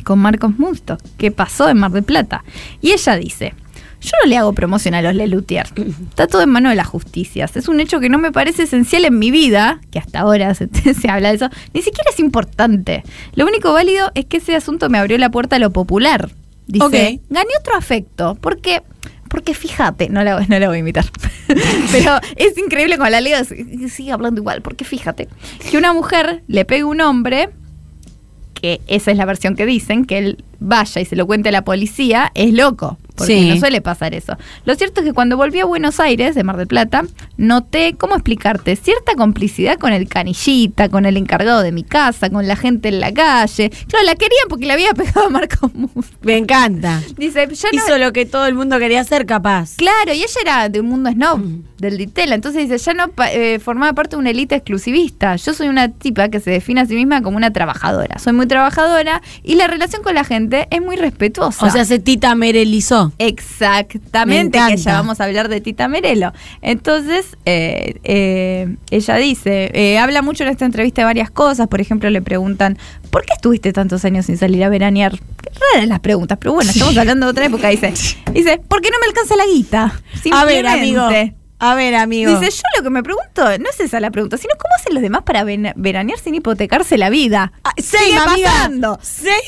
B: con Marcos Musto, qué pasó en Mar del Plata. Y ella dice, yo no le hago promoción a los Lelutier, está todo en mano de las justicias, es un hecho que no me parece esencial en mi vida, que hasta ahora se, [LAUGHS] se habla de eso, ni siquiera es importante. Lo único válido es que ese asunto me abrió la puerta a lo popular. Dice,
C: Ok.
B: gané otro afecto, porque... Porque fíjate, no la, no voy a imitar, [LAUGHS] pero es increíble con la leo, sigue hablando igual, porque fíjate, que una mujer le pegue a un hombre, que esa es la versión que dicen, que él vaya y se lo cuente a la policía, es loco, porque
C: Sí.
B: no suele pasar eso. Lo cierto es que cuando volví a Buenos Aires, de Mar del Plata, noté, ¿cómo explicarte? Cierta complicidad con el canillita, con el encargado de mi casa, con la gente en la calle. Claro, la querían porque le había pegado a Marcos Mus.
C: Me encanta.
B: Dice, ya no,
C: Hizo lo que todo el mundo quería hacer capaz.
B: Claro, y ella era de un mundo snob, del Ditela. Entonces dice, ya no eh, formaba parte de una élite exclusivista. Yo soy una tipa que se define a sí misma como una trabajadora. Soy muy trabajadora y la relación con la gente es muy respetuosa.
C: O sea, se Tita Merelizó.
B: Exactamente,
C: Me
B: que ya vamos a hablar de Tita Merelo. Entonces, eh, eh, ella dice, eh, habla mucho en esta entrevista de varias cosas, por ejemplo, le preguntan, ¿por qué estuviste tantos años sin salir a veranear? Qué raras las preguntas, pero bueno, estamos hablando de otra época, dice, [LAUGHS] dice, ¿por qué no me alcanza la guita?
C: A ver, amigo. A ver, amigo.
B: Dice, yo lo que me pregunto, no es esa la pregunta, sino cómo hacen los demás para veranear sin hipotecarse la vida.
C: Ah,
B: Sigue
C: amiga.
B: pasando.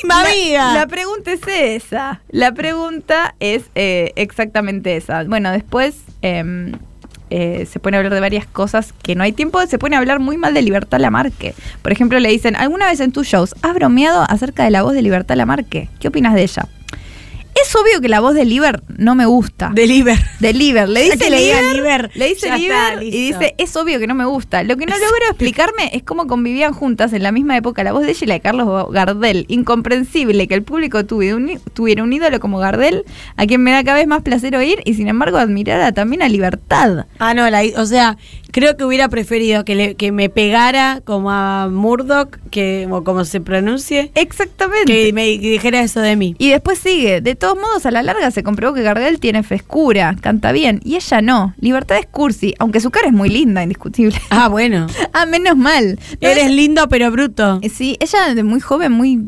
C: Amiga.
B: La, pregunta es esa. La pregunta es eh, exactamente esa. Bueno, después em, eh, se pone a hablar de varias cosas que no hay tiempo. Se pone a hablar muy mal de Libertad Lamarque. Por ejemplo, le dicen, ¿alguna vez en tus shows has bromeado acerca de la voz de Libertad Lamarque? ¿Qué opinas de ella? Es obvio que la voz de Liber no me gusta.
C: Deliver.
B: De Liber. Le [LAUGHS] dice
C: que le
B: Liber,
C: Liber,
B: Le dice Liber
C: está,
B: y dice, es obvio que no me gusta. Lo que no logro explicarme es cómo convivían juntas en la misma época la voz de ella y la de Carlos Gardel. Incomprensible que el público tuviera un, í- tuviera un ídolo como Gardel, a quien me da cada vez más placer oír y sin embargo admirara también a Libertad.
C: Ah, no, la- o sea, creo que hubiera preferido que, le- que me pegara como a Murdoch, que, o como se pronuncie,
B: Exactamente.
C: que me que dijera eso de mí.
B: Y después sigue. De todos modos, a la larga se comprobó que Gardel tiene frescura, canta bien, y ella no. Libertad es cursi, aunque su cara es muy linda, indiscutible.
C: Ah, bueno. [LAUGHS]
B: ah, menos mal. No,
C: Eres
B: ella-
C: lindo pero bruto.
B: Eh, Sí, ella de muy joven, muy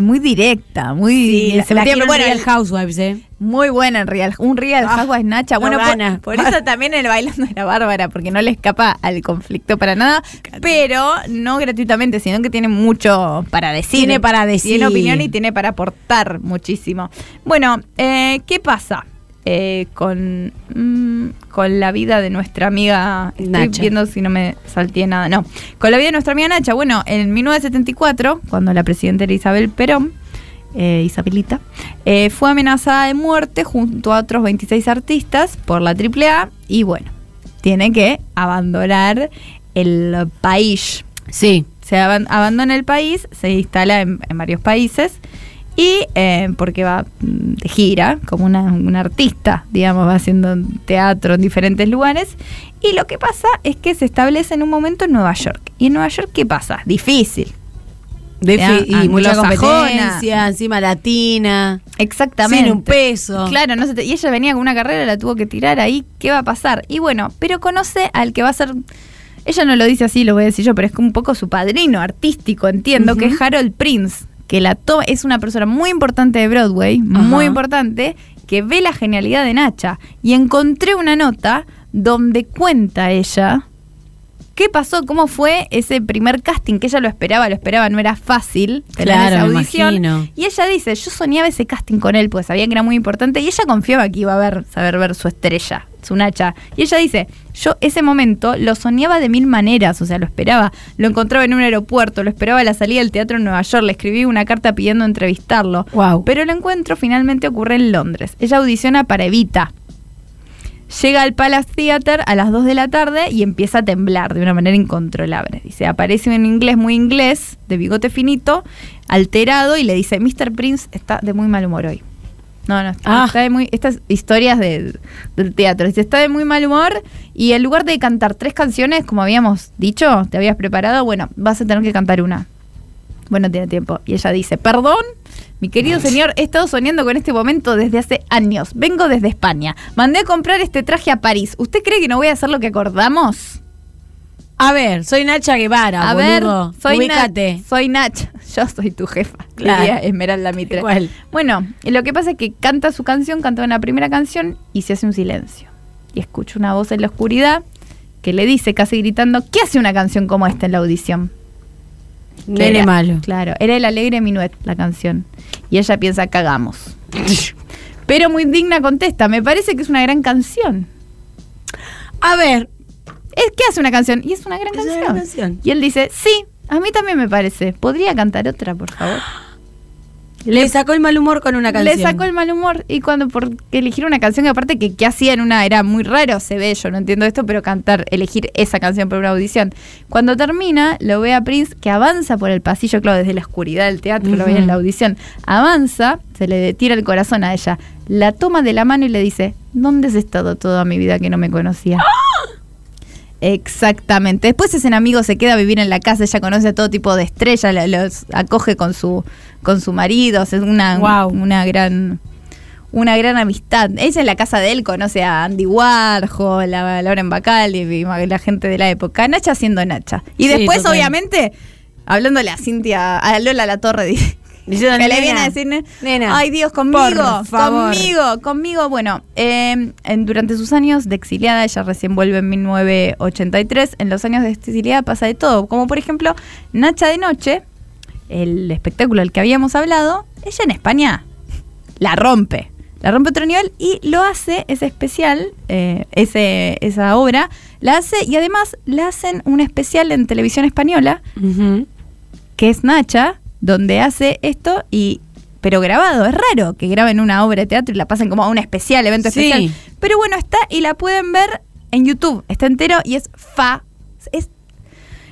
B: muy directa, muy
C: Sí,
B: se
C: la
B: bueno,
C: Real Housewives, ¿eh?
B: muy buena en Real, un Real
C: Ah,
B: Housewives Nacha.
C: no
B: Bueno, por-
C: gana. [LAUGHS]
B: por, eso también el bailando era bárbara, porque no le escapa al conflicto para nada, pero no gratuitamente, sino que tiene mucho para decir.
C: Tiene para decir.
B: Tiene opinión y tiene para aportar muchísimo. Bueno, eh, ¿qué pasa? Eh, con, mm, con la vida de nuestra amiga. Estoy
C: Nacha.
B: viendo si no me salteé nada. No. Con la vida de nuestra amiga Nacha. Bueno, en 1974, cuando la presidenta era Isabel Perón, eh, Isabelita, eh, fue amenazada de muerte junto a otros 26 artistas por la AAA y bueno, tiene que abandonar el país.
C: Sí.
B: Se aban- abandona el país, se instala en, en varios países y eh, porque va mm, de gira como una, un artista, digamos, va haciendo teatro en diferentes lugares. Y lo que pasa es que se establece en un momento en Nueva York. ¿Y en Nueva York qué pasa? Difícil.
C: De
B: ¿ya?
C: fi- y mucha
B: Anglosajona.
C: competencia, encima latina.
B: Exactamente.
C: Sin un peso.
B: Claro, no se te- y ella venía con una carrera, la tuvo que tirar ahí. ¿Qué va a pasar? Y bueno, pero conoce al que va a ser. Ella no lo dice así, lo voy a decir yo, pero es como un poco su padrino artístico, entiendo, que es Harold Prince, que la toma, es una persona muy importante de Broadway, muy importante, que ve la genialidad de Nacha. Y encontré una nota donde cuenta ella qué pasó, cómo fue ese primer casting, que ella lo esperaba, lo esperaba, no era fácil tener
C: Claro,
B: esa audición. Y ella dice, yo soñaba ese casting con él, pues sabía que era muy importante, y ella confiaba que iba a ver, saber ver su estrella, Y ella dice, yo ese momento lo soñaba de mil maneras, o sea, lo esperaba, lo encontraba en un aeropuerto, lo esperaba a la salida del teatro en Nueva York, le escribí una carta pidiendo entrevistarlo.
C: Wow.
B: Pero el encuentro finalmente ocurre en Londres. Ella audiciona para Evita. Llega al Palace Theatre a las 2 de la tarde y empieza a temblar de una manera incontrolable. Dice, aparece en inglés muy inglés, de bigote finito, alterado, y le dice, Mr. Prince está de muy mal humor hoy. No, no,
C: Ah.
B: está de muy. Estas historias de- del teatro. Está de muy mal humor y en lugar de cantar tres canciones, como habíamos dicho, te habías preparado, bueno, vas a tener que cantar una. Bueno, tiene tiempo. Y ella dice, perdón, mi querido señor, he estado soñando con este momento desde hace años. Vengo desde España. Mandé a comprar este traje a París. ¿Usted cree que no voy a hacer lo que acordamos?
C: A ver, soy Nacha Guevara,
B: a ver, soy. Nach. Soy Nach. [LAUGHS] Yo soy tu jefa.
C: Claro.
B: diría Esmeralda Mitre.
C: Igual.
B: Bueno, y lo que pasa es que canta su canción, canta una primera canción y se hace un silencio. Y escucha una voz en la oscuridad que le dice, casi gritando, ¿qué hace una canción como esta en la audición?
C: Nene malo.
B: Claro, era el alegre minuet la canción. Y ella piensa, cagamos. Pero muy digna contesta, me parece que es una gran canción.
C: A ver,
B: Es que hace una canción y es una gran
C: Es
B: canción.
C: gran canción.
B: Y él dice, sí, a mí también me parece. ¿Podría cantar otra, por favor? [GASPS]
C: le sacó el mal humor con una canción.
B: Le sacó el mal humor y cuando por elegir una canción que aparte que, que hacía en una era muy raro, se ve, yo no entiendo esto, pero cantar, elegir esa canción para una audición. Cuando termina, lo ve a Prince que avanza por el pasillo, claro, desde la oscuridad del teatro, lo ve en la audición. Avanza, se le tira el corazón a ella, la toma de la mano y le dice, ¿dónde has estado toda mi vida que no me conocía? [GASPS] Exactamente. Después ese amigo se queda a vivir en la casa, ella conoce a todo tipo de estrellas, la- los acoge con su con su marido, es una, una gran una gran amistad. Ella en la casa de él conoce a Andy Warhol, a Lauren y, y la gente de la época. Nacha siendo Nacha. Y
C: Sí,
B: después,
C: total.
B: obviamente, hablándole a Cintia, a Lola La Torre, [LAUGHS]
C: Diciendo,
B: que le
C: "Nena,
B: viene a decir,
C: nena,
B: ay Dios, conmigo,
C: por favor".
B: conmigo, conmigo. Bueno, eh, en- durante sus años de exiliada, ella recién vuelve en 1983, en los años de exiliada pasa de todo, como por ejemplo Nacha de Noche, el espectáculo del que habíamos hablado, ella en España la rompe. La rompe otro nivel y lo hace, ese especial, eh, ese, esa obra, la hace y además la hacen un especial en televisión española que es Nacha, donde hace esto y pero grabado, es raro que graben una obra de teatro y la pasen como a un especial, evento
C: Sí.
B: especial. Pero bueno, está y la pueden ver en YouTube, está entero y es fa. Es,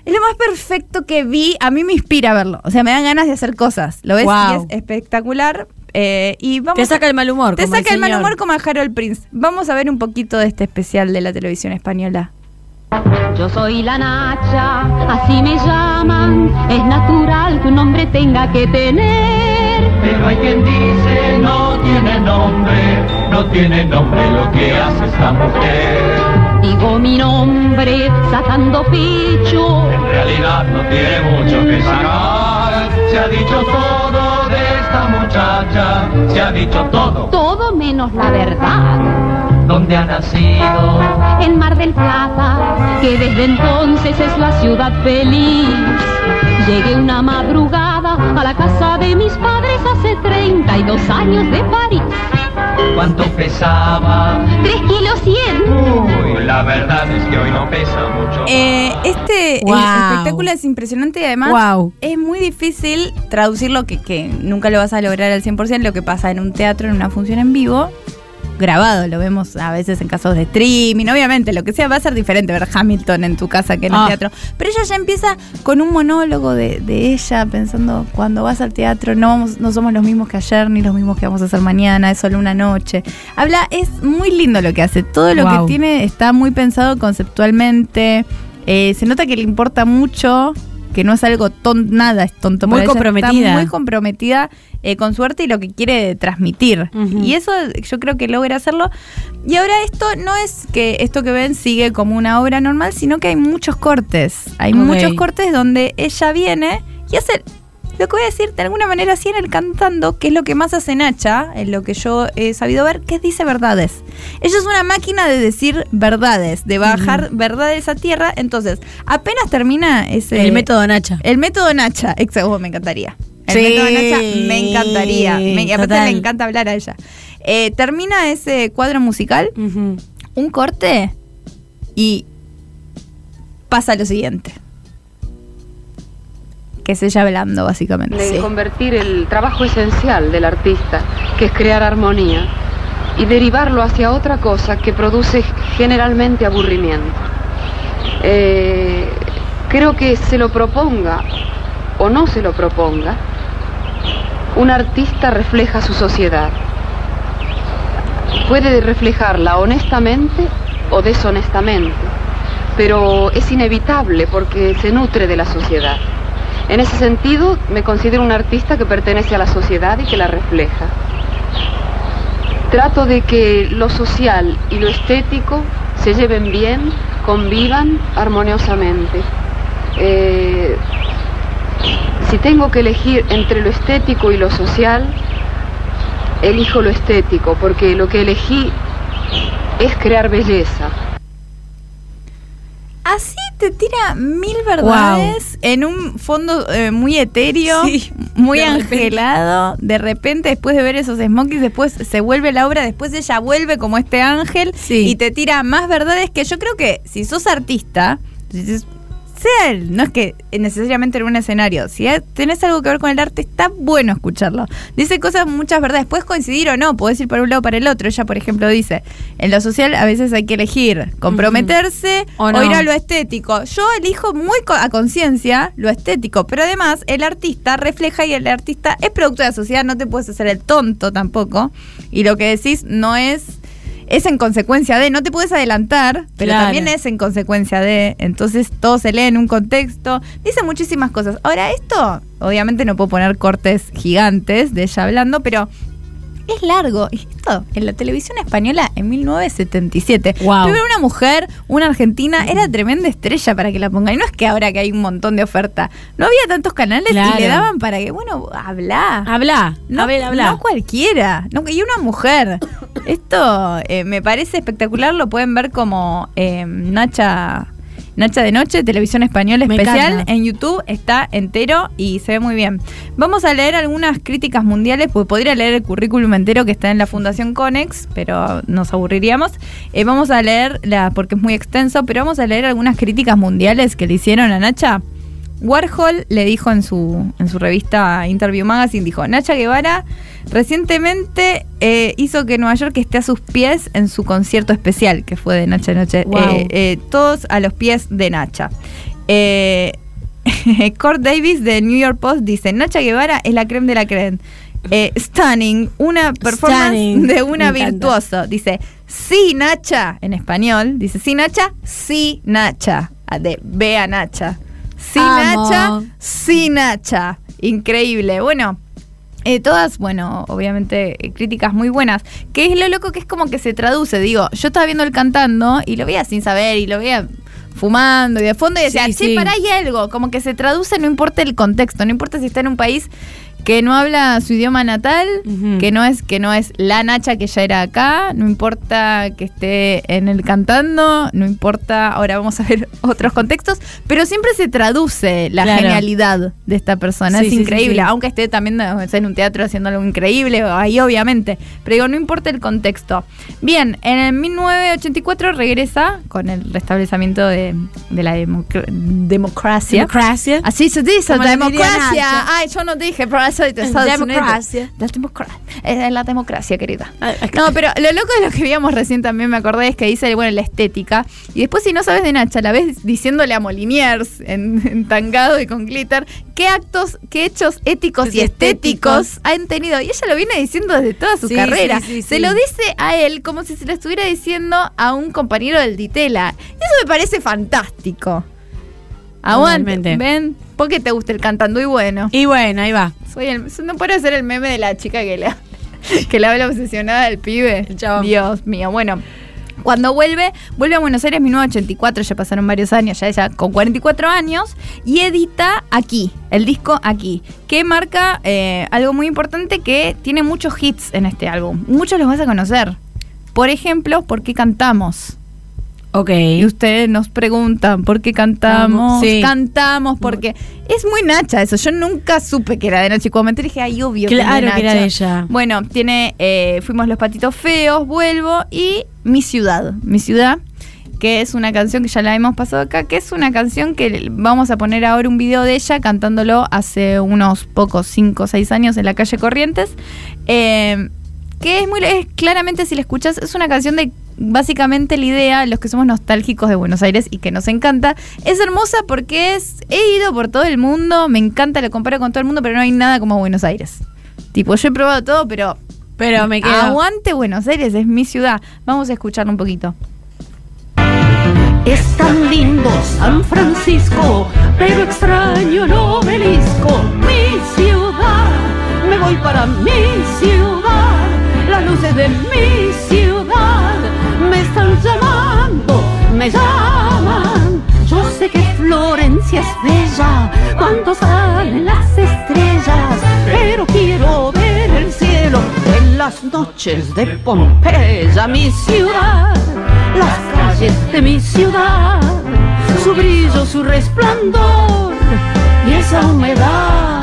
B: es lo más perfecto que vi, a mí me inspira verlo. O sea, me dan ganas de hacer cosas. Lo ves
C: Guau.
B: y es espectacular. eh, y vamos
C: Te saca el mal humor.
B: te
C: como
B: saca el mal
C: señor.
B: humor como a Harold Prince. Vamos a ver un poquito de este especial de la televisión española.
F: Yo soy la Nacha, así me llaman. Es natural que un hombre tenga que tener.
E: Pero hay quien dice no tiene nombre, no tiene nombre lo que hace esta mujer.
F: Digo mi nombre, sacando pecho.
E: En realidad no tiene mucho que sacar. Se ha dicho todo esta muchacha, se ha dicho todo.
F: Todo menos la verdad.
E: ¿Dónde ha nacido?
F: En Mar del Plata, que desde entonces es la ciudad feliz. Llegué una madrugada a la casa de mis padres hace 32 años de París.
E: ¿Cuánto pesaba?
F: 3 kilos 100.
E: Uy, la verdad es que hoy no pesa mucho.
B: Eh, este
C: Wow.
B: espectáculo es impresionante y además
C: Wow.
B: es muy difícil traducirlo, que, que nunca lo vas a lograr al 100%, lo que pasa en un teatro, en una función en vivo, grabado, lo vemos a veces en casos de streaming, obviamente, lo que sea, va a ser diferente ver Hamilton en tu casa que en el
C: Ah.
B: teatro. Pero ella ya empieza con un monólogo de, de ella pensando, cuando vas al teatro no, vamos, no somos los mismos que ayer ni los mismos que vamos a hacer mañana, es solo una noche. Habla, es muy lindo lo que hace, todo lo
C: Wow.
B: que tiene está muy pensado conceptualmente. Eh, se nota que le importa mucho que no es algo tonto, nada es tonto.
C: Muy
B: para ella,
C: comprometida.
B: Está muy comprometida eh, con su arte y lo que quiere transmitir. Y eso yo creo que logra hacerlo. Y ahora esto no es que esto que ven sigue como una obra normal, sino que hay muchos cortes. Hay muchos cortes donde ella viene y hace lo que voy a decir de alguna manera así en el cantando, que es lo que más hace Nacha, en lo que yo he sabido ver, que es dice verdades. Ella es una máquina de decir verdades, de bajar verdades a tierra. Entonces, apenas termina ese.
C: El método Nacha.
B: El método Nacha, exacto, me encantaría. El
C: Sí,
B: método Nacha me encantaría. Me- y aparte le encanta hablar a ella. Eh, termina ese cuadro musical, un corte y pasa lo siguiente. Que es ella hablando, básicamente.
G: de
B: Sí.
G: convertir el trabajo esencial del artista, que es crear armonía, y derivarlo hacia otra cosa que produce generalmente aburrimiento. Eh, creo que se lo proponga o no se lo proponga, un artista refleja su sociedad. Puede reflejarla honestamente o deshonestamente, pero es inevitable porque se nutre de la sociedad. En ese sentido, me considero un artista que pertenece a la sociedad y que la refleja. Trato de que lo social y lo estético se lleven bien, convivan armoniosamente. Eh, si tengo que elegir entre lo estético y lo social, elijo lo estético, porque lo que elegí es crear belleza.
B: Así te tira mil verdades en un fondo eh, muy etéreo,
C: Sí,
B: muy
C: de repente.
B: angelado. De repente, después de ver esos smokies, después se vuelve la obra, después ella vuelve como este ángel
C: Sí.
B: y te tira más verdades que yo creo que si sos artista, dices, sea él, no es que necesariamente en un escenario, si tenés algo que ver con el arte, está bueno escucharlo. Dice cosas, muchas verdades, puedes coincidir o no, podés ir para un lado o para el otro. Ella, por ejemplo, dice, en lo social a veces hay que elegir comprometerse
C: O
B: o,
C: no.
B: ir a lo estético. Yo elijo muy co- a conciencia lo estético, pero además el artista refleja y el artista es producto de la sociedad, no te puedes hacer el tonto tampoco. Y lo que decís no es es en consecuencia de, no te puedes adelantar, pero
C: Claro.
B: también es en consecuencia de, entonces todo se lee en un contexto, dice muchísimas cosas. Ahora esto, obviamente no puedo poner cortes gigantes de ella hablando, pero es largo. Y esto, en la televisión española en 1977.
C: Wow.
B: Primero una mujer, una argentina, era tremenda estrella para que la pongan. Y no es que ahora que hay un montón de oferta. No había tantos canales
C: Claro.
B: y le daban para que, bueno, habla.
C: Habla.
B: No,
C: habla.
B: no cualquiera. No, y una mujer. Esto eh, me parece espectacular. Lo pueden ver como eh, Nacha. Nacha de Noche, Televisión Española
C: Me
B: Especial.
C: encanta.
B: En YouTube está entero y se ve muy bien. Vamos a leer algunas críticas mundiales, pues podría leer el currículum entero que está en la Fundación Conex, pero nos aburriríamos. Eh, vamos a leer, la, porque es muy extenso, pero vamos a leer algunas críticas mundiales que le hicieron a Nacha. Warhol le dijo en su, en su revista Interview Magazine, dijo, Nacha Guevara recientemente eh, hizo que Nueva York esté a sus pies en su concierto especial, que fue de Nacha Noche.
C: Wow.
B: Eh, eh, todos a los pies de Nacha. [LAUGHS] Kurt Davis de New York Post dice, Nacha Guevara es la creme de la creme. Stunning, una performance
C: Stunning.
B: de una
C: Me encanta.
B: virtuoso. Dice, sí, Nacha, en español. Dice, sí, Nacha, sí, Nacha. Ah, De Bea Nacha. Sí,
C: Amo.
B: Nacha, sí, Nacha. Increíble. Bueno. eh, todas, bueno, obviamente eh, críticas muy buenas. Que es lo loco que es como que se traduce. Digo, yo estaba viendo el cantando y lo veía sin saber y lo veía fumando y de fondo y decía,
C: Sí,
B: che,
C: sí.
B: pará, hay algo. Como que se traduce, no importa el contexto, no importa si está en un país que no habla su idioma natal, que no es que no es la Nacha que ya era acá, no importa que esté en el cantando, no importa, ahora vamos a ver [LAUGHS] otros contextos, pero siempre se traduce la
C: Claro.
B: genialidad de esta persona,
C: Sí,
B: es
C: sí,
B: increíble,
C: sí.
B: aunque esté también en un teatro haciendo algo increíble, ahí obviamente, pero digo, no importa el contexto. Bien, en el 1984 regresa con el restablecimiento de, de la democr- democracia.
C: Democracia.
B: Así se dice, democracia. Ay, yo no dije, pero de Estados
C: Democracia.
B: Unidos. La democracia. Es la democracia, querida.
C: Ay,
B: No, pero lo loco de lo que vimos recién también me acordé es que dice, bueno, la estética. Y después, si no sabes de Nacha, la ves diciéndole a Moliniers, en, [LAUGHS] en tangado y con glitter, qué actos, qué hechos éticos y
C: Estéticos.
B: estéticos han tenido. Y ella lo viene diciendo desde toda su
C: Sí,
B: carrera.
C: sí, sí,
B: se lo dice a él como si se lo estuviera diciendo a un compañero del Ditela. Y eso me parece fantástico. Aguante. Ven, ¿Por qué te gusta el cantando? Y bueno,
C: Y bueno, ahí va.
B: soy el, no puedo ser el meme de la chica que le, [LAUGHS] que le habla obsesionada del pibe.
C: El chabón.
B: Dios mío, bueno. Cuando vuelve, vuelve a Buenos Aires en 1984, ya pasaron varios años, ya ella con 44 años, y edita aquí, el disco aquí, que marca eh, algo muy importante que tiene muchos hits en este álbum. Muchos los vas a conocer. Por ejemplo, ¿por qué cantamos?
C: Ok.
B: Y ustedes nos preguntan por qué cantamos.
C: Sí.
B: Cantamos porque es muy Nacha eso. Yo nunca supe que era de Nacha. Y cuando me enteré dije, ay, obvio
C: Claro
B: que,
C: que era
B: Nacha.
C: de ella.
B: Bueno, tiene eh, Fuimos los patitos feos, Vuelvo y Mi ciudad. Mi ciudad, que es una canción que ya la hemos pasado acá, que es una canción que vamos a poner ahora un video de ella cantándolo hace unos pocos, 5 o 6 años en la calle Corrientes. Eh, que es muy es, claramente si la escuchas es una canción de básicamente la idea los que somos nostálgicos de Buenos Aires y que nos encanta es hermosa porque es he ido por todo el mundo me encanta lo comparo con todo el mundo pero no hay nada como Buenos Aires tipo yo he probado todo pero
C: Pero me quedo.
B: aguante Buenos Aires es mi ciudad vamos a escucharlo un poquito
F: Es tan lindo San Francisco, pero extraño el obelisco. Mi ciudad, me voy para mi ciudad. Las luces de mi ciudad están llamando, me llaman. Yo sé que Florencia es bella cuando salen las estrellas, pero quiero ver el cielo en las noches de Pompeya, mi ciudad, las calles de mi ciudad, su brillo, su resplandor y esa humedad.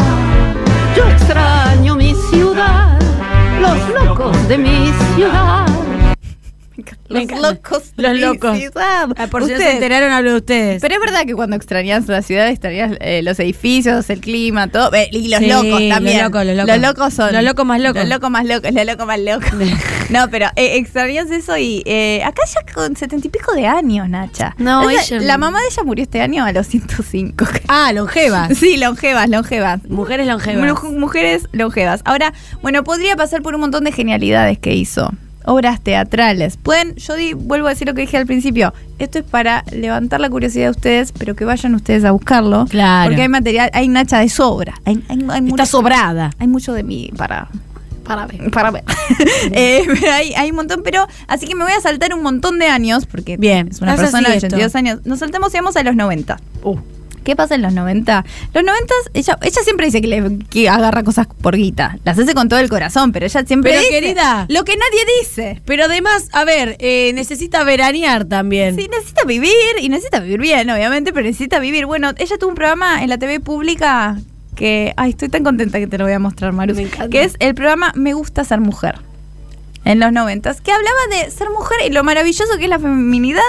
F: Yo extraño mi ciudad, los locos de mi ciudad.
B: Los locos
C: Los locos. Ah, por si no se
B: Ustedes-
C: enteraron, hablo de ustedes.
B: Pero es verdad que cuando extrañas la ciudad, extrañas eh, los edificios, el clima, todo. Eh, y los
C: Sí,
B: locos
C: los
B: también.
C: locos, los locos.
B: son.
C: Los locos más locos.
B: Los locos más locos, los locos más locos. [LAUGHS] no, pero eh, extrañas eso y eh, acá ya con setenta y pico de años, Nacha.
C: No, ella-
B: La mamá de ella murió este año a los 105.
C: ah, longevas. [LAUGHS]
B: sí, longevas, longevas.
C: Mujeres longevas.
B: Mu- Mujeres longevas. Ahora, bueno, podría pasar por un montón de genialidades que hizo. Obras teatrales. Pueden, yo di- vuelvo a decir lo que dije al principio. Esto es para levantar la curiosidad de ustedes, pero que vayan ustedes a buscarlo.
C: Claro.
B: Porque hay material, hay Nacha de sobra. Hay, hay- hay
C: Está
B: mucho-
C: sobrada.
B: Hay mucho de mí para. Para ver. Para ver. [LAUGHS] Eh, hay, hay un montón, pero. Así que me voy a saltar un montón de años, porque
C: Bien,
B: es una persona de
C: así esto.
B: 82 años. Nos saltamos y vamos a los 90.
C: Uh.
B: ¿Qué pasa en los 90? Los 90, ella, ella siempre dice que, le, que agarra cosas por guita. Las hace con todo el corazón, pero ella siempre
C: Pero,
B: dice
C: querida.
B: lo que nadie dice.
C: Pero además, a ver, eh, necesita veranear también.
B: Sí, necesita vivir y necesita vivir bien, obviamente, pero necesita vivir. Bueno, ella tuvo un programa en la TV pública que, ay, estoy tan contenta que te lo voy a mostrar, Maru. Que es el programa Me gusta ser mujer. En los noventas, que hablaba de ser mujer y lo maravilloso que es la feminidad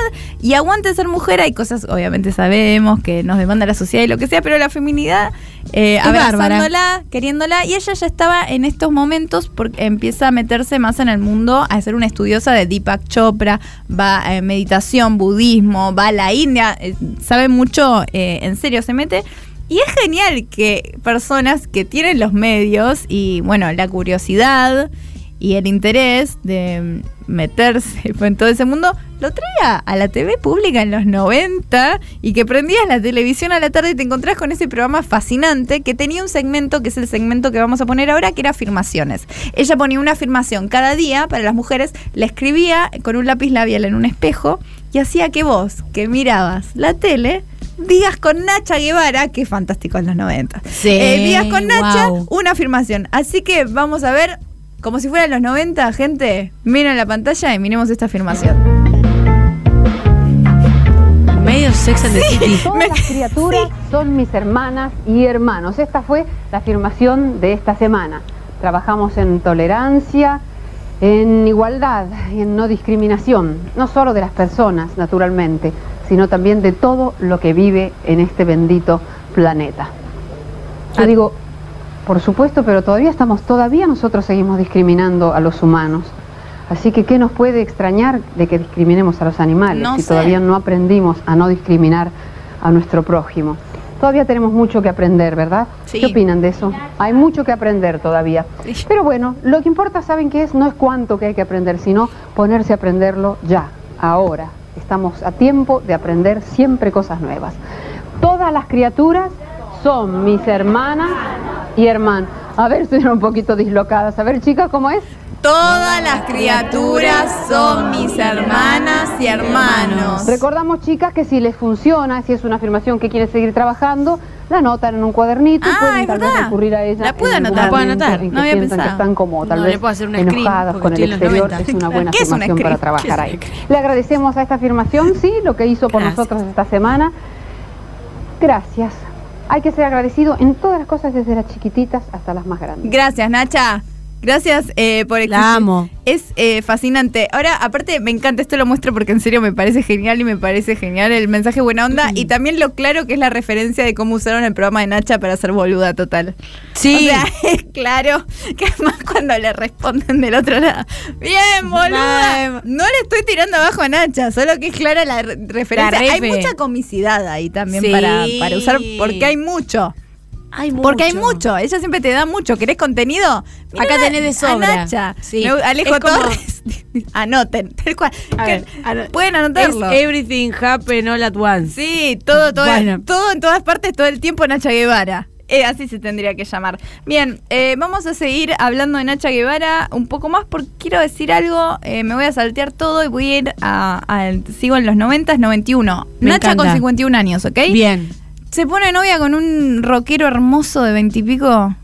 B: y aguante ser mujer. Hay cosas, obviamente sabemos que nos demanda la sociedad y lo que sea, pero la feminidad, eh,
C: bárbara.
B: abrazándola, queriéndola. Y ella ya estaba en estos momentos porque empieza a meterse más en el mundo, a ser una estudiosa de Deepak Chopra, va a meditación, budismo, va a la India, eh, sabe mucho, eh, en serio se mete. Y es genial que personas que tienen los medios y, bueno, la curiosidad y el interés de meterse [LAUGHS] en todo ese mundo, lo traía a la TV pública en los 90 y que prendías la televisión a la tarde y te encontrás con ese programa fascinante que tenía un segmento, que es el segmento que vamos a poner ahora, que era afirmaciones. Ella ponía una afirmación cada día para las mujeres, la escribía con un lápiz labial en un espejo y hacía que vos, que mirabas la tele, digas con Nacha Guevara, que fantástico en los 90.
C: Sí,
B: Eh, digas con Nacha
C: wow.
B: una afirmación. Así que vamos a ver, como si fueran los 90, gente, miren la pantalla y miremos esta afirmación.
C: Medio sex and the city.
G: Todas las criaturas son mis hermanas y hermanos. Esta fue la afirmación de esta semana. Trabajamos en tolerancia, en igualdad y en no discriminación, no solo de las personas, naturalmente, sino también de todo lo que vive en este bendito planeta. Yo digo, por supuesto, pero todavía estamos, todavía nosotros seguimos discriminando a los humanos. Así que, ¿qué nos puede extrañar de que discriminemos a los animales
B: No
G: si
B: sé.
G: todavía no aprendimos a no discriminar a nuestro prójimo? Todavía tenemos mucho que aprender, ¿verdad?
B: Sí.
G: ¿Qué opinan de eso? Hay mucho que aprender todavía.
B: Sí.
G: Pero bueno, lo que importa, ¿saben qué es? No es cuánto que hay que aprender, sino ponerse a aprenderlo ya, ahora. Estamos a tiempo de aprender siempre cosas nuevas. Todas las criaturas son mis hermanas y hermanos. A ver, estoy un poquito dislocadas. A ver, chicas, ¿cómo es?
B: Todas las criaturas son mis hermanas y hermanos.
G: Recordamos, chicas, que si les funciona, si es una afirmación que quieren seguir trabajando, la anotan en un cuadernito y
B: Ah,
G: pueden
B: es
G: tal vez recurrir a ella.
B: La puedo anotar.
C: La puedo anotar.
B: No había pensado.
G: que están como tal
C: No,
G: vez
C: hacer
G: enojadas con el exterior.
C: 90.
G: Es una buena
B: ¿Qué es un
G: afirmación para trabajar
C: ¿Qué
G: ahí. Le agradecemos a esta afirmación, sí, lo que hizo por
C: Gracias.
G: nosotros esta semana. Gracias. Hay que ser agradecido en todas las cosas, desde las chiquititas hasta las más grandes.
B: Gracias, Nacha. Gracias eh, por existir.
C: La amo.
B: Es eh, fascinante. Ahora, aparte, me encanta, esto lo muestro porque en serio me parece genial y me parece genial el mensaje buena onda y también lo claro que es la referencia de cómo usaron el programa de Nacha para hacer boluda total.
C: Sí.
B: O sea, [LAUGHS] es claro que además cuando le responden del otro lado, bien, boluda. No le estoy tirando abajo a Nacha, solo que es clara la re- referencia.
C: La
B: hay mucha comicidad ahí también
C: Sí.
B: para, para usar, porque hay mucho.
C: Hay
B: Porque hay mucho, ella siempre te da mucho. ¿Querés contenido?
C: Acá tenés de
B: a
C: sobra.
B: Nacha.
C: Sí.
B: Me- Alejo
C: como-
B: Torres. [LAUGHS] Anoten, tal cual.
C: A ver,
B: Pueden
C: Es
B: anotarlo.
C: everything happen all at once.
B: Sí, todo, todo,
C: Bueno.
B: todo en todas partes, todo el tiempo Nacha Guevara. Eh, así se tendría que llamar. Bien, eh, vamos a seguir hablando de Nacha Guevara un poco más porque quiero decir algo. eh, me voy a saltear todo y voy a ir a. a- sigo en los 90, 91.
C: Me
B: Nacha
C: encanta.
B: con 51 años, ¿ok?
C: Bien.
B: Se pone novia con un rockero hermoso de 20 y pico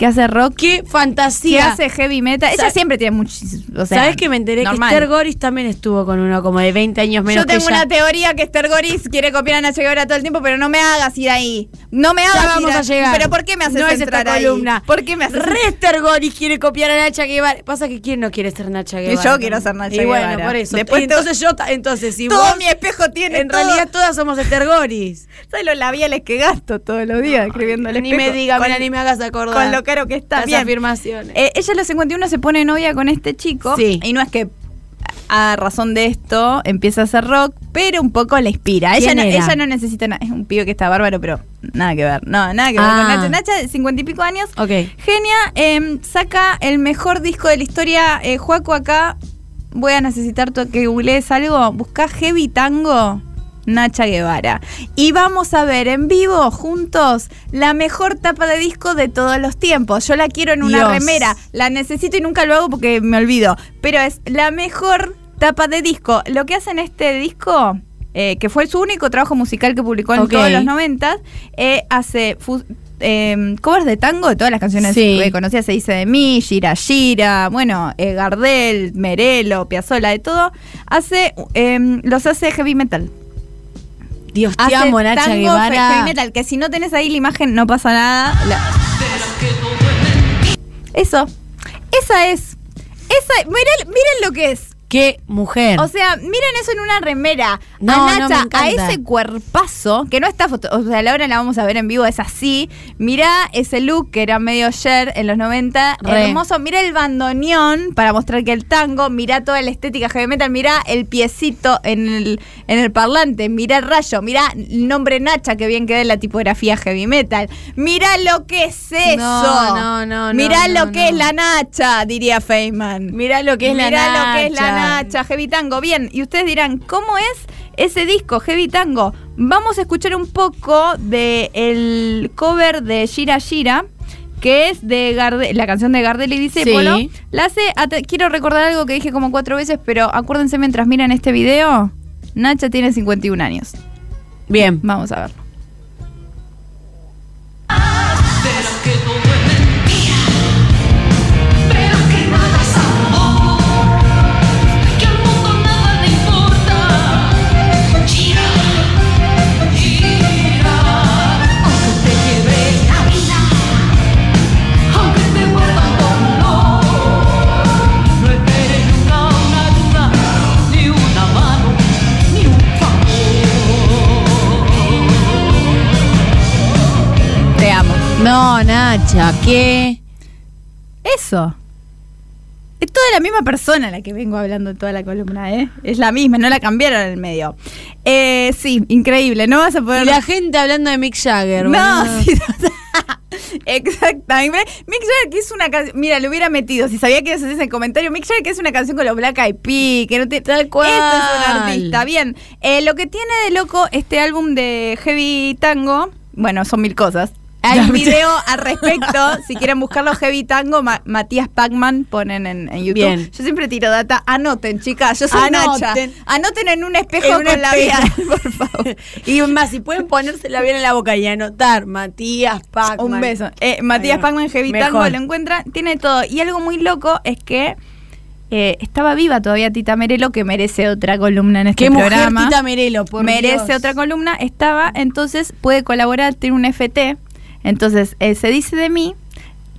B: que hace rock.
C: Qué
B: que
C: fantasía.
B: hace heavy metal. Ella siempre tiene muchísimo. O sea,
C: ¿Sabes que me enteré
B: normal.
C: que Esther Goris también estuvo con uno como de 20 años menos
B: Yo tengo
C: que ella?
B: una teoría que Esther Goris quiere copiar a Nacha Guevara todo el tiempo, pero no me hagas ir ahí. No me hagas
C: Ya
B: ir
C: vamos a llegar.
B: Pero ¿por qué me haces
C: no es
B: entrar
C: esta
B: ahí?
C: columna.
B: ¿Por qué me haces
C: Re Esther Goris quiere copiar a Nacha Guevara. Pasa que quién no quiere ser Nacha
B: Que
C: Guevara.
B: yo quiero ser Nacha
C: y bueno, por eso.
B: Después
C: Y
B: te-
C: entonces yo, entonces si
B: Todo
C: vos,
B: mi espejo tiene
C: en
B: todo.
C: realidad todas somos Esther Goris. [LAUGHS]
B: ¿Sabes los labiales que gasto todos los días escribiendo el
C: Ni
B: espejo?
C: me diga,
B: Con-
C: mira, ni me hagas acordar.
B: Con lo caro que está.
C: Las
B: Bien.
C: afirmaciones.
B: Eh, ella a los 51 se pone novia con este chico.
C: Sí.
B: Y no es que a razón de esto empieza a hacer rock, pero un poco la inspira. Ella
C: ¿Quién
B: no, ella no necesita nada. Es un pibe que está bárbaro, pero nada que ver. No, nada que ver
C: Ah.
B: con Nacha. Nacha, de 50 y pico años.
C: Ok.
B: Genia, em, saca el mejor disco de la historia. Eh, Juaco, acá voy a necesitar que googlees algo. Busca Heavy Tango. Nacha Guevara. Y vamos a ver en vivo juntos la mejor tapa de disco de todos los tiempos. Yo la quiero en una
C: Dios.
B: remera. La necesito y nunca lo hago porque me olvido. Pero es la mejor tapa de disco. Lo que hace en este disco, eh, que fue su único trabajo musical que publicó en todos los 90, eh, hace eh, covers de tango de todas las canciones
C: Sí.
B: que conocía. Se dice de mí, Gira Gira, bueno, eh, Gardel, Merelo, Piazzolla, de todo. Hace, eh, los hace heavy metal.
C: Dios, te
B: Hace
C: amo, Nacha
B: tango,
C: Guevara.
B: metal, que si no tenés ahí la imagen no pasa nada. La- Eso. Esa es. Esa, miren, miren lo que es.
C: Qué mujer.
B: O sea, miren eso en una remera.
C: No,
B: a Nacha, a ese cuerpazo, que no está foto, o sea, la hora la vamos a ver en vivo, es así. Mirá ese look que era medio Cher en los 90,
C: Re.
B: hermoso. Mirá el bandoneón para mostrar que el tango, mirá toda la estética heavy metal, mirá el piecito en el, en el parlante, mirá el rayo, mirá el nombre Nacha, que bien queda en la tipografía heavy metal. Mirá lo que es eso.
C: No, no, no,
B: Mirá
C: no,
B: lo que es la Nacha, diría Feynman.
C: Mirá lo que es la
B: Mirá lo que es la
C: Nacha.
B: Nacha, Heavy Tango. Bien, y ustedes dirán, ¿cómo es ese disco, Heavy Tango? Vamos a escuchar un poco del el cover de Gira Gira, que es de la canción de Gardel y Discépolo.
C: Sí.
B: La hace, quiero recordar algo que dije como cuatro veces, pero acuérdense mientras miran este video, Nacha tiene 51 años.
C: Bien.
B: Vamos a verlo.
A: No,
C: Nacha, ¿qué?
B: Eso. Es toda la misma persona la que vengo hablando en toda la columna, ¿eh? Es la misma, no la cambiaron en el medio. Eh, sí, increíble. No vas a poder.
C: Y la gente hablando de Mick Jagger.
B: No,
C: boludo. [LAUGHS]
B: sí, Exactamente. Mick Jagger, que es una canción. Mira, lo hubiera metido. Si sabía que ibas a hacer ese comentario. Mick Jagger, que es una canción con los Black Eyed Peas. Que no te...
C: Tal cual.
B: Esto es un artista. Bien. Eh, lo que tiene de loco este álbum de Heavy Tango. bueno, son mil cosas. Hay un [LAUGHS] video al respecto, si quieren buscarlo, Heavy Tango, Ma- Matías Pacman, ponen en, en YouTube.
C: Bien.
B: Yo siempre tiro data, anoten, chicas, yo soy Nacha.
C: Anoten.
B: En un espejo
C: En
B: con la vida, [LAUGHS] por favor.
C: Y más, si pueden ponérsela bien en la boca y anotar, Matías Pacman.
B: Un beso. Eh, Matías. Pacman, Heavy
C: Mejor.
B: Tango, lo encuentra, tiene todo. Y algo muy loco es que eh, estaba viva todavía Tita Merelo, que merece otra columna en este
C: Qué mujer
B: programa.
C: Tita Merelo, por
B: merece
C: Dios.
B: otra columna. Estaba, entonces puede colaborar, tiene un FT. Entonces, eh, se dice de mí.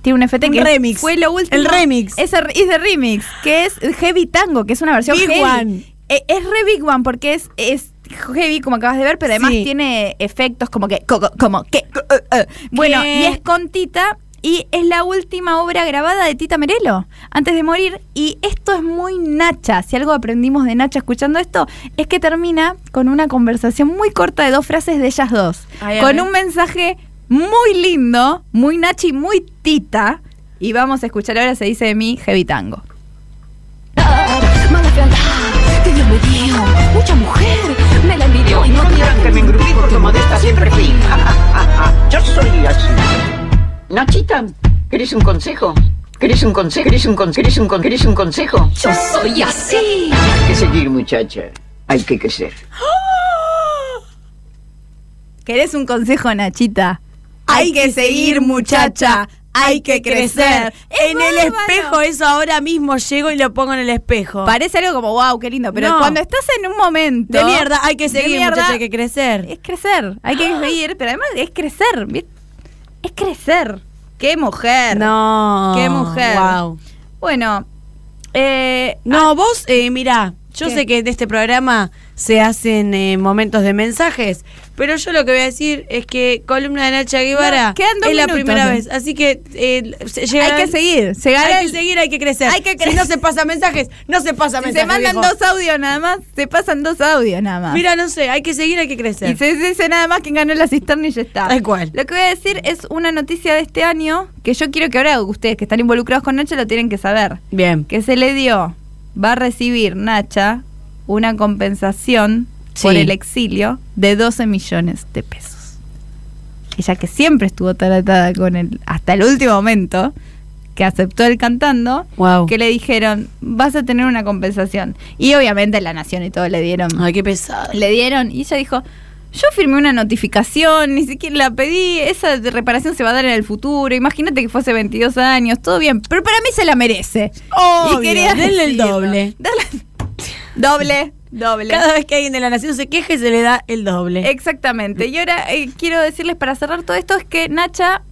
B: Tiene un FT
C: Un
B: que
C: remix.
B: fue lo último.
C: El remix.
B: Es, el- es de remix, que es Heavy Tango, que es una versión
C: Big
B: heavy.
C: One.
B: Eh, es re Big One porque es, es heavy, como acabas de ver, pero además
C: Sí.
B: tiene efectos como que. co- co- Como que. uh, uh. Bueno,
C: ¿Qué?
B: y es con Tita. Y es la última obra grabada de Tita Merelo, antes de morir. Y esto es muy Nacha. Si algo aprendimos de Nacha escuchando esto, es que termina con una conversación muy corta de dos frases de ellas dos.
C: Ay,
B: con un mensaje muy lindo, muy Nachi, muy Tita. Y vamos a escuchar ahora se dice de mí Heavy Tango.
D: Mala fealdad que Dios me dio. Mucha mujer me la envidió y no
H: que me engrupí porque modesta siempre fui. Yo soy así. Nachita, ¿querés un consejo? ¿Querés un consejo? ¿Querés un consejo? ¿Querés un, con- ¿Querés un consejo?
D: Yo soy así.
H: Hay que seguir, muchacha. Hay que crecer.
B: ¿Querés un consejo, Nachita? Hay que seguir, muchacha. Hay que crecer. Es
C: En el espejo, eso ahora mismo llego y lo pongo en el espejo.
B: Parece algo como, wow, qué lindo. Pero
C: No.
B: cuando estás en un momento.
C: de mierda, hay que seguir,
B: mierda,
C: muchacha, hay que crecer.
B: Es crecer. Hay que seguir, pero además es crecer. Es crecer. ¡Qué mujer!
C: No.
B: ¡Qué mujer!
C: Wow.
B: Bueno, eh,
C: No, vos, eh, mirá, yo
B: ¿Qué?
C: sé que de este programa se hacen eh, momentos de mensajes, pero yo lo que voy a decir es que columna de Nacha Guevara
B: No,
C: es la primera vez, así que eh,
B: hay que seguir.
C: Hay que seguir, hay que crecer.
B: Hay que
C: Si
B: crecer.
C: no se pasa mensajes, no se pasa
B: si
C: mensajes.
B: se mandan
C: viejo.
B: dos audios nada más, se pasan dos audios nada más.
C: Mira, no sé, hay que seguir, hay que crecer.
B: Y se dice nada más quien ganó la cisterna y ya está.
C: Tal cual.
B: Lo que voy a decir es una noticia de este año que yo quiero que ahora ustedes que están involucrados con Nacha lo tienen que saber.
C: Bien.
B: Que se le dio, va a recibir Nacha una compensación por el exilio de 12 millones de pesos. Ella que siempre estuvo tratada con él hasta el último momento, que aceptó el cantando,
C: Wow.
B: que le dijeron, vas a tener una compensación. Y obviamente la nación y todo le dieron
C: Ay, qué pesado.
B: le dieron y ella dijo, yo firmé una notificación, ni siquiera la pedí, esa de reparación se va a dar en el futuro, imagínate que fue hace 22 años, todo bien, pero para mí se la merece.
C: Obvio,
B: Y quería
C: denle el doble.
B: Dale- doble, doble.
C: Cada vez que alguien de la nación se queje, se le da el doble.
B: Exactamente. Y ahora eh, quiero decirles para cerrar todo esto es que Nacha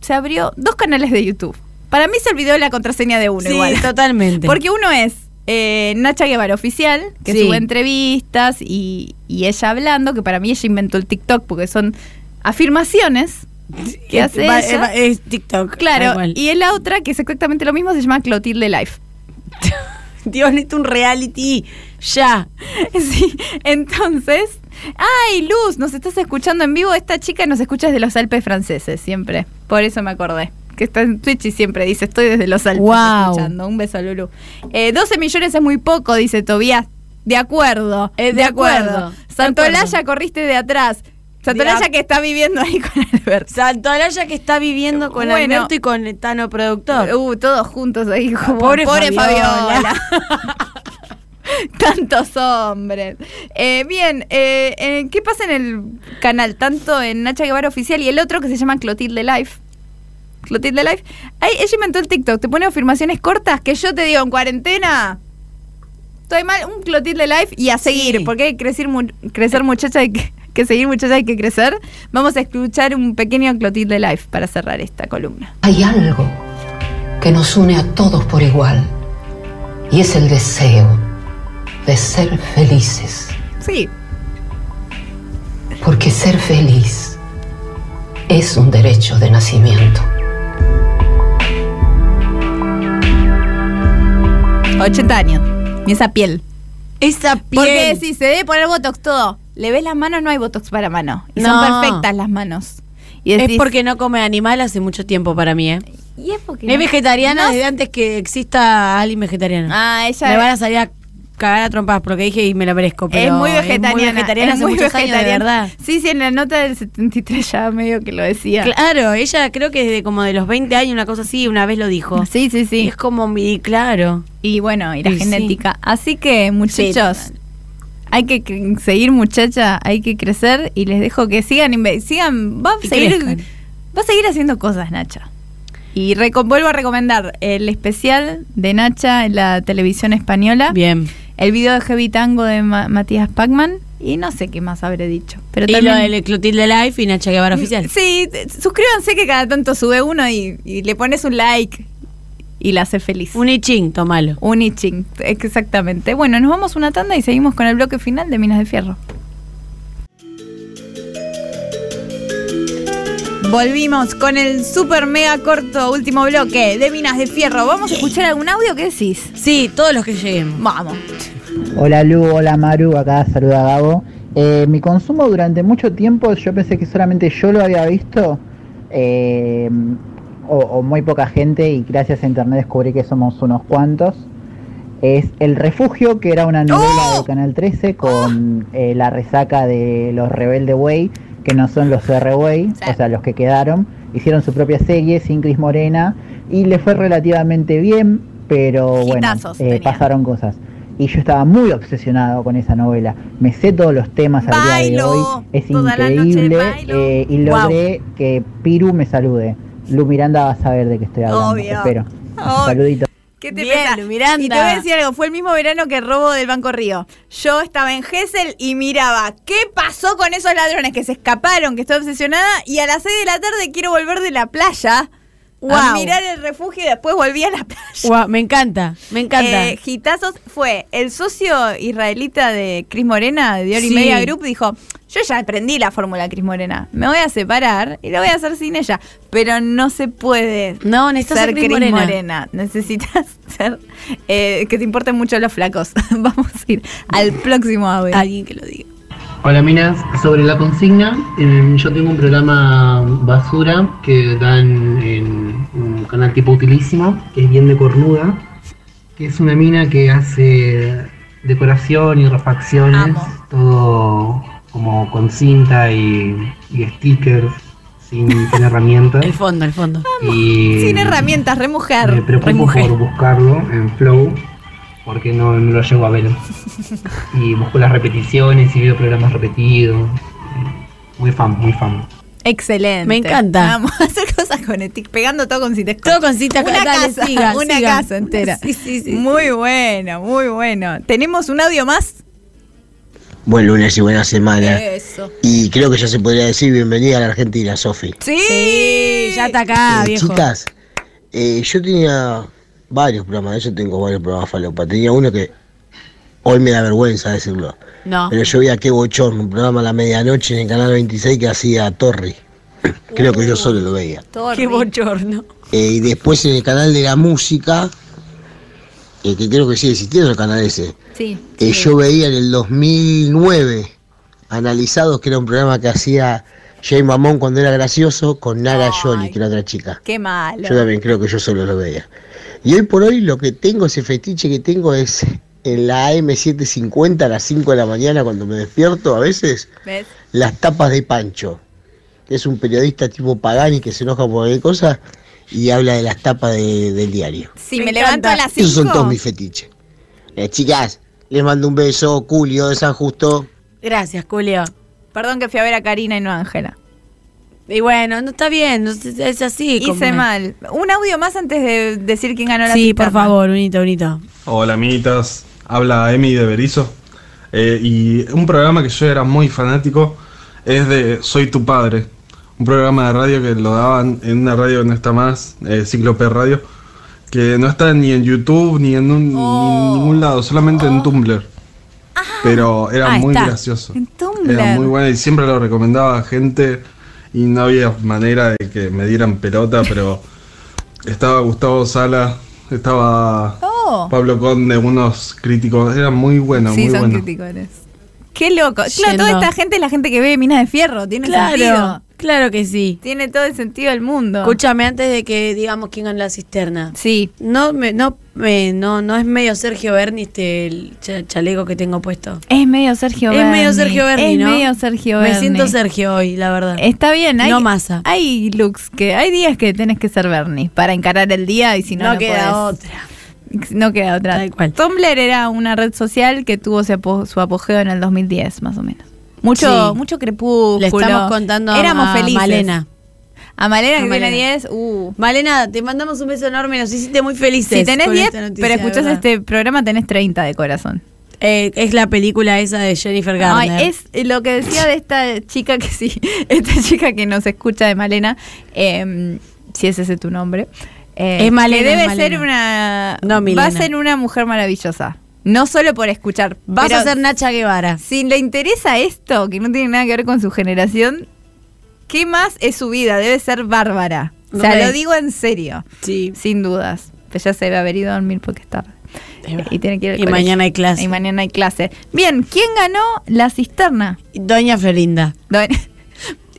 B: se abrió dos canales de YouTube. Para mí se olvidó la contraseña de uno
C: sí,
B: igual.
C: totalmente.
B: Porque uno es eh, Nacha Guevara Oficial, que
C: Sí.
B: sube entrevistas y, y ella hablando, que para mí ella inventó el TikTok porque son afirmaciones que hace
C: Va-
B: ella.
C: va- es TikTok.
B: Claro, y la otra, que es exactamente lo mismo, se llama Clotilde Life. [LAUGHS]
C: Dios, necesito un reality ya. [LAUGHS]
B: Sí, entonces. ¡Ay, Luz! Nos estás escuchando en vivo. Esta chica nos escucha desde los Alpes franceses, siempre. Por eso me acordé. Que está en Twitch y siempre dice: Estoy desde los Alpes
C: Guau.
B: escuchando. Un beso a Lulu. Eh, 12 millones es muy poco, dice Tobías. De acuerdo.
C: Eh, de acuerdo, de
B: Santolaya,
C: acuerdo.
B: corriste de atrás. Santolaya que está viviendo ahí con Alberto.
C: Santolaya que está viviendo con
B: Bueno.
C: Alberto y con el Tano productor.
B: Uh, todos juntos ahí. como-
C: Pobre
B: Fabiola. [LAUGHS] Tantos hombres. Eh, bien, eh, eh, ¿qué pasa en el canal? Tanto en Nacha Guevara Oficial y el otro que se llama Clotilde Life. Clotilde Life. Ahí, ella inventó el TikTok. Te pone afirmaciones cortas que yo te digo en cuarentena. Estoy mal, un Clotilde Life y a seguir,
C: Sí.
B: porque hay que crecer, mu- crecer muchacha, hay que, que seguir muchacha, hay que crecer. Vamos a escuchar un pequeño Clotilde Life para cerrar esta columna.
I: Hay algo que nos une a todos por igual y es el deseo de ser felices,
B: Sí,
I: porque ser feliz es un derecho de nacimiento.
B: 80 años. Y esa piel.
C: Esa piel.
B: Porque si se debe poner botox todo. Le ves las manos, no hay botox para mano. Y
C: No.
B: son perfectas las manos. Y
C: es porque no come animal hace mucho tiempo para mí, ¿eh?
B: Y es porque
C: Es
B: no-
C: vegetariana
B: no-
C: desde antes que exista alguien vegetariano.
B: Ah, ella.
C: Me van a salir a cagar a trompadas porque dije y me lo merezco. Pero
B: es muy vegetariana.
C: Es muy vegetariana
B: es
C: hace
B: muy
C: años, de
B: vegetariana.
C: verdad.
B: Sí, sí, en la nota del 73 ya medio que lo decía.
C: Claro, ella creo que desde como de los 20 años, una cosa así, una vez lo dijo.
B: Sí, sí,
C: Y
B: sí.
C: es como mi, claro.
B: Y bueno, y la
C: Y sí.
B: genética. Así que, muchachos, hay que seguir, muchacha, hay que crecer y les dejo que sigan, sigan, va a seguir, va a seguir haciendo cosas, Nacha. Y vuelvo a recomendar el especial de Nacha en la televisión española,
C: Bien.
B: El video de Heavy Tango de Ma- Matías Pacman y no sé qué más habré dicho. Pero
C: y
B: también-
C: lo del Clotilde Life y Nacha Guevara oficial.
B: Sí, suscríbanse que cada tanto sube uno y, y le pones un like y la hace feliz.
C: Un iching, tomalo.
B: Un itching, exactamente. Bueno, nos vamos una tanda y seguimos con el bloque final de Minas de Fierro. Volvimos con el super mega corto último bloque de Minas de Fierro. ¿Vamos a escuchar algún audio? ¿Qué decís?
C: Sí, todos los que lleguen.
B: Vamos.
J: Hola Lu, hola Maru, acá saluda Gabo. Eh, mi consumo durante mucho tiempo yo pensé que solamente yo lo había visto eh, o, o muy poca gente y gracias a internet descubrí que somos unos cuantos. Es El Refugio, que era una novela de Canal 13 con eh, la resaca de los Rebelde Way, que no son los R Way, o sea, los que quedaron. Hicieron su propia serie sin Cris Morena y le fue relativamente bien, pero bueno, eh, pasaron cosas. Y yo estaba muy obsesionado con esa novela. Me sé todos los temas al día de hoy. Es increíble. eh, y logré que Piru me salude. Lu Miranda va a saber de qué estoy hablando.
B: Obvio.
J: Espero.
B: Obvio.
J: Saludito.
B: ¿Qué te
C: Bien,
B: pensás?
C: Miranda.
B: Y te voy a decir algo, fue el mismo verano que el robo del Banco Río. Yo estaba en Gessel y miraba qué pasó con esos ladrones que se escaparon, que estoy obsesionada, y a las 6 de la tarde quiero volver de la playa a
C: Guau.
B: mirar el refugio y después volví a la playa.
C: Me encanta, me encanta.
B: Eh, Gitazos fue el socio israelita de Cris Morena, de Dior y
C: Sí.
B: Media Group, dijo, yo ya aprendí la fórmula Cris Morena, me voy a separar y lo voy a hacer sin ella, pero no se puede
C: no, necesitas
B: ser
C: Cris
B: Cris
C: Morena.
B: Morena. Necesitas [LAUGHS] ser eh, que te importen mucho los flacos. [LAUGHS] Vamos a ir al próximo audio.
C: Alguien que lo diga.
K: Hola Minas, sobre la consigna, eh, yo tengo un programa basura que dan en un canal tipo utilísimo, que es bien de cornuda, que es una mina que hace decoración y refacciones,
B: Amo.
K: todo como con cinta y, y stickers, sin, [LAUGHS] sin herramientas.
C: El fondo, el fondo.
K: y
B: Sin herramientas, re mujer.
K: me preocupo por buscarlo en Flow, porque no, no lo llego a ver. Y busco las repeticiones y veo programas repetidos. Muy fan, muy fan.
B: Excelente.
C: Me encanta.
B: Vamos a hacer cosas con Etic, pegando todo con scotch.
C: Todo con cinta
B: Una
C: dale,
B: casa,
C: siga,
B: una
C: siga.
B: casa entera.
C: Sí, sí, sí.
B: Muy bueno, muy bueno. ¿Tenemos un audio más?
L: Buen lunes y buena semana.
B: Eso.
L: Y creo que ya se podría decir bienvenida a la Argentina, Sofi.
B: Sí.
C: Sí, ya está acá,
L: Eh,
C: viejo.
L: chicas, eh, yo tenía varios programas, de hecho tengo varios programas falopa. Tenía uno que hoy me da vergüenza decirlo.
C: No.
L: Pero yo veía qué bochorno, un programa a la medianoche en el canal 26 que hacía Torri. [CLEARS THROAT] Creo que yo solo lo veía.
B: Torri.
C: Qué bochorno.
L: Eh, y después en el canal de la música, eh, que creo que sigue existiendo el canal ese,
B: Sí.
L: que yo veía en el 2009, Analizados, que era un programa que hacía Jay Mamón cuando era gracioso, con Nara. Jolie, que era otra chica.
B: Qué malo.
L: Yo también creo que yo solo lo veía. Y hoy por hoy lo que tengo, ese fetiche que tengo es en la AM750 a las 5 de la mañana cuando me despierto a veces,
B: ¿Ves?
L: las tapas de Pancho, que es un periodista tipo Pagani que se enoja por cualquier cosa y habla de las tapas de- del diario.
B: Si
C: Me
B: me, levanto a las
L: Esos son
B: 5.
L: todos mis fetiches. Eh, chicas, les mando un beso, Julio de San Justo.
C: Gracias, Julio.
B: Perdón que fui a ver a Karina y no a Ángela.
C: Y bueno, no está bien, no es, así.
B: Hice mal. Un audio más antes de decir quién ganó la
C: Sí, por favor, unito, unito.
M: Hola amiguitas, habla Emi de Berizo. Eh, y un programa que yo era muy fanático es de Soy tu padre. Un programa de radio que lo daban en una radio que no está más, eh, Ciclo P Radio, que no está ni en YouTube ni en, un- ni en ningún lado, solamente en Tumblr. Pero era
B: Ah,
M: muy
B: está.
M: gracioso.
B: En Tumblr.
M: Era muy bueno y siempre lo recomendaba a gente y no había manera de que me dieran pelota, pero estaba Gustavo Sala, estaba
B: Oh.
M: Pablo Conde, unos críticos, era muy bueno,
B: sí,
M: muy
B: son
M: bueno.
B: críticos. Qué loco. Claro, toda esta gente es la gente que ve Minas de Fierro. Tiene
C: Claro.
B: sentido.
C: Claro que sí.
B: Tiene todo el sentido del mundo.
C: Escúchame, antes de que digamos quién ganó la cisterna.
B: Sí.
C: No, me, no, me, no, no es medio Sergio Berni este el cha- chaleco que tengo puesto.
B: Es medio Sergio
C: Es
B: Berni.
C: medio Sergio Berni,
B: Es
C: ¿no?
B: medio Sergio
C: Me
B: Berni.
C: siento Sergio hoy, la verdad.
B: Está bien, hay,
C: No masa.
B: hay looks que hay días que tenés que ser Bernie para encarar el día y si no
C: No
B: no
C: queda
B: podés.
C: otra.
B: No queda otra. Tumblr era una red social que tuvo su apogeo en el 2010, más o menos. Mucho,
C: Sí.
B: mucho crepúsculo.
C: Le estamos contando
B: Éramos
C: a
B: felices.
C: Malena.
B: A Malena
C: A
B: que tiene
C: Malena.
B: 10, uh.
C: Malena, te mandamos un beso enorme, nos hiciste muy felices.
B: Si tenés
C: con
B: 10,
C: esta noticia,
B: pero escuchás este programa, tenés 30 de corazón.
C: Eh, es la película esa de Jennifer
B: Ay,
C: Garner.
B: es lo que decía de esta chica que sí, [LAUGHS] esta chica que nos escucha de Malena, eh, si es ese tu nombre. eh,
C: Es Malena,
B: que debe
C: es Malena.
B: ser una.
C: No,
B: va
C: Milena.
B: a ser una mujer maravillosa. No solo por escuchar.
C: Vas
B: pero
C: a ser Nacha Guevara.
B: Si le interesa esto, que no tiene nada que ver con su generación, ¿qué más es su vida? Debe ser bárbara. O sea, lo digo en serio.
C: Sí.
B: Sin dudas. Pues ya se debe haber ido a dormir porque es tarde. Y tiene que ir al
C: Y mañana hay clase.
B: Y mañana hay clase. Bien, ¿quién ganó la cisterna?
C: Doña Florinda.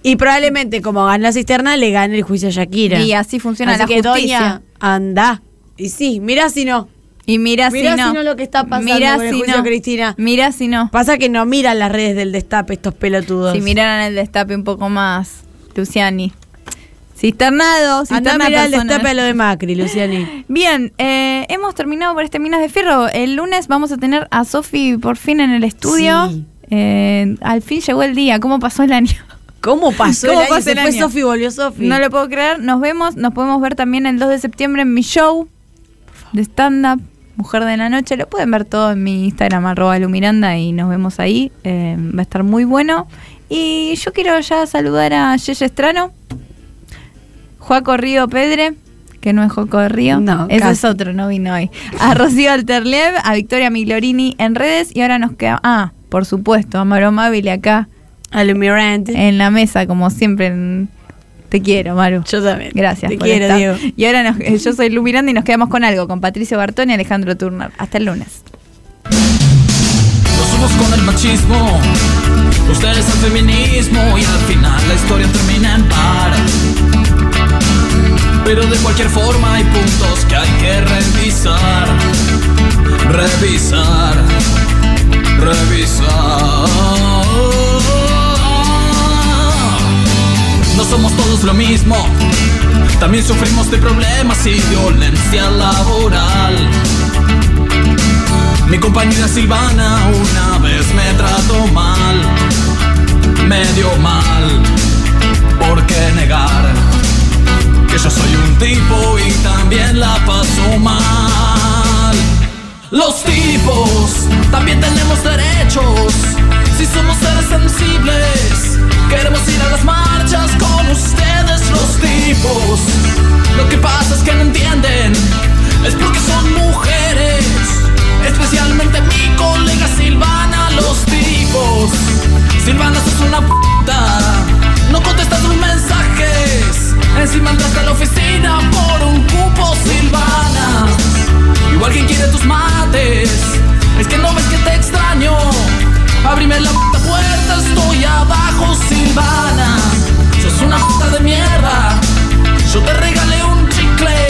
C: Y probablemente, como gana la cisterna, le gane el juicio a Shakira.
B: Y así funciona
C: Así
B: la
C: que,
B: justicia.
C: Doña, anda. Y sí, mira si no.
B: Y mira, si no.
C: si no lo que está pasando
B: Mirá
C: con el
B: si
C: juicio
B: no.
C: Cristina.
B: Mira si no.
C: Pasa que no miran las redes del destape estos pelotudos.
B: Si miraran el destape un poco más, Luciani. Cisternado, cisterna
C: mirar el destape a lo de Macri, Luciani. [LAUGHS]
B: Bien, eh, hemos terminado por este Minas de Fierro. El lunes vamos a tener a Sofi por fin en el estudio.
C: Sí.
B: Eh, al fin llegó el día. ¿Cómo pasó el año? [LAUGHS]
C: ¿Cómo pasó
B: ¿Cómo
C: el año?
B: pasó
C: Se
B: el
C: fue
B: año?
C: Sofi, volvió Sofi.
B: No lo puedo creer. Nos vemos. Nos podemos ver también el 2 de septiembre en mi show de stand-up, Mujer de la Noche. Lo pueden ver todo en mi Instagram, arroba Lumiranda, y nos vemos ahí. Eh, va a estar muy bueno. Y yo quiero ya saludar a Yeye Estrano, Joaco Río Pedre, que no es Joaco Río.
C: No,
B: Ese
C: casi.
B: es otro, no vino hoy. A Rocío Alterlev, a Victoria Migliorini en redes. Y ahora nos queda. Ah, por supuesto, a Maro Mabile acá.
C: A.
B: En la mesa, como siempre. en- Te quiero, Maru.
C: Yo también.
B: Gracias.
C: Te
B: por
C: quiero,
B: estar.
C: Diego.
B: Y ahora nos- eh, yo soy Lu Miranda y nos quedamos con algo, con Patricio Bartón y Alejandro Turner. Hasta el lunes.
A: Nos somos con el machismo, ustedes el feminismo y al final la historia termina en par. Pero de cualquier forma hay puntos que hay que revisar, revisar, revisar. No somos todos lo mismo, también sufrimos de problemas y violencia laboral. Mi compañera Silvana una vez me trató mal, medio mal. ¿Por qué negar que yo soy un tipo y también la paso mal? Los tipos también tenemos derechos. Si somos seres sensibles, queremos ir a las marchas ustedes, los tipos. Lo que pasa es que no entienden, es porque son mujeres. Especialmente mi colega Silvana, los tipos. Silvana, sos una puta. No contestas tus mensajes. Encima entraste a la oficina por un cupo, Silvana. Igual quien quiere tus mates. Es que no ves que te extraño. Abrime la puerta, estoy abajo, Silvana. Sos una puta de mierda. Yo te regalé un chicle.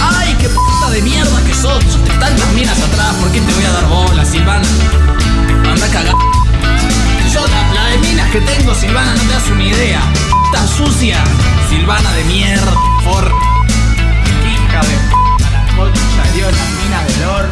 A: Ay, qué puta de mierda que sos. Te tantas minas atrás, ¿por qué te voy a dar bola, Silvana? Anda a cagar. Yo la, de minas que tengo, Silvana, no te das una idea. Puta sucia, Silvana de mierda, por. Hija de p***, la concha Dios, las minas de Lord.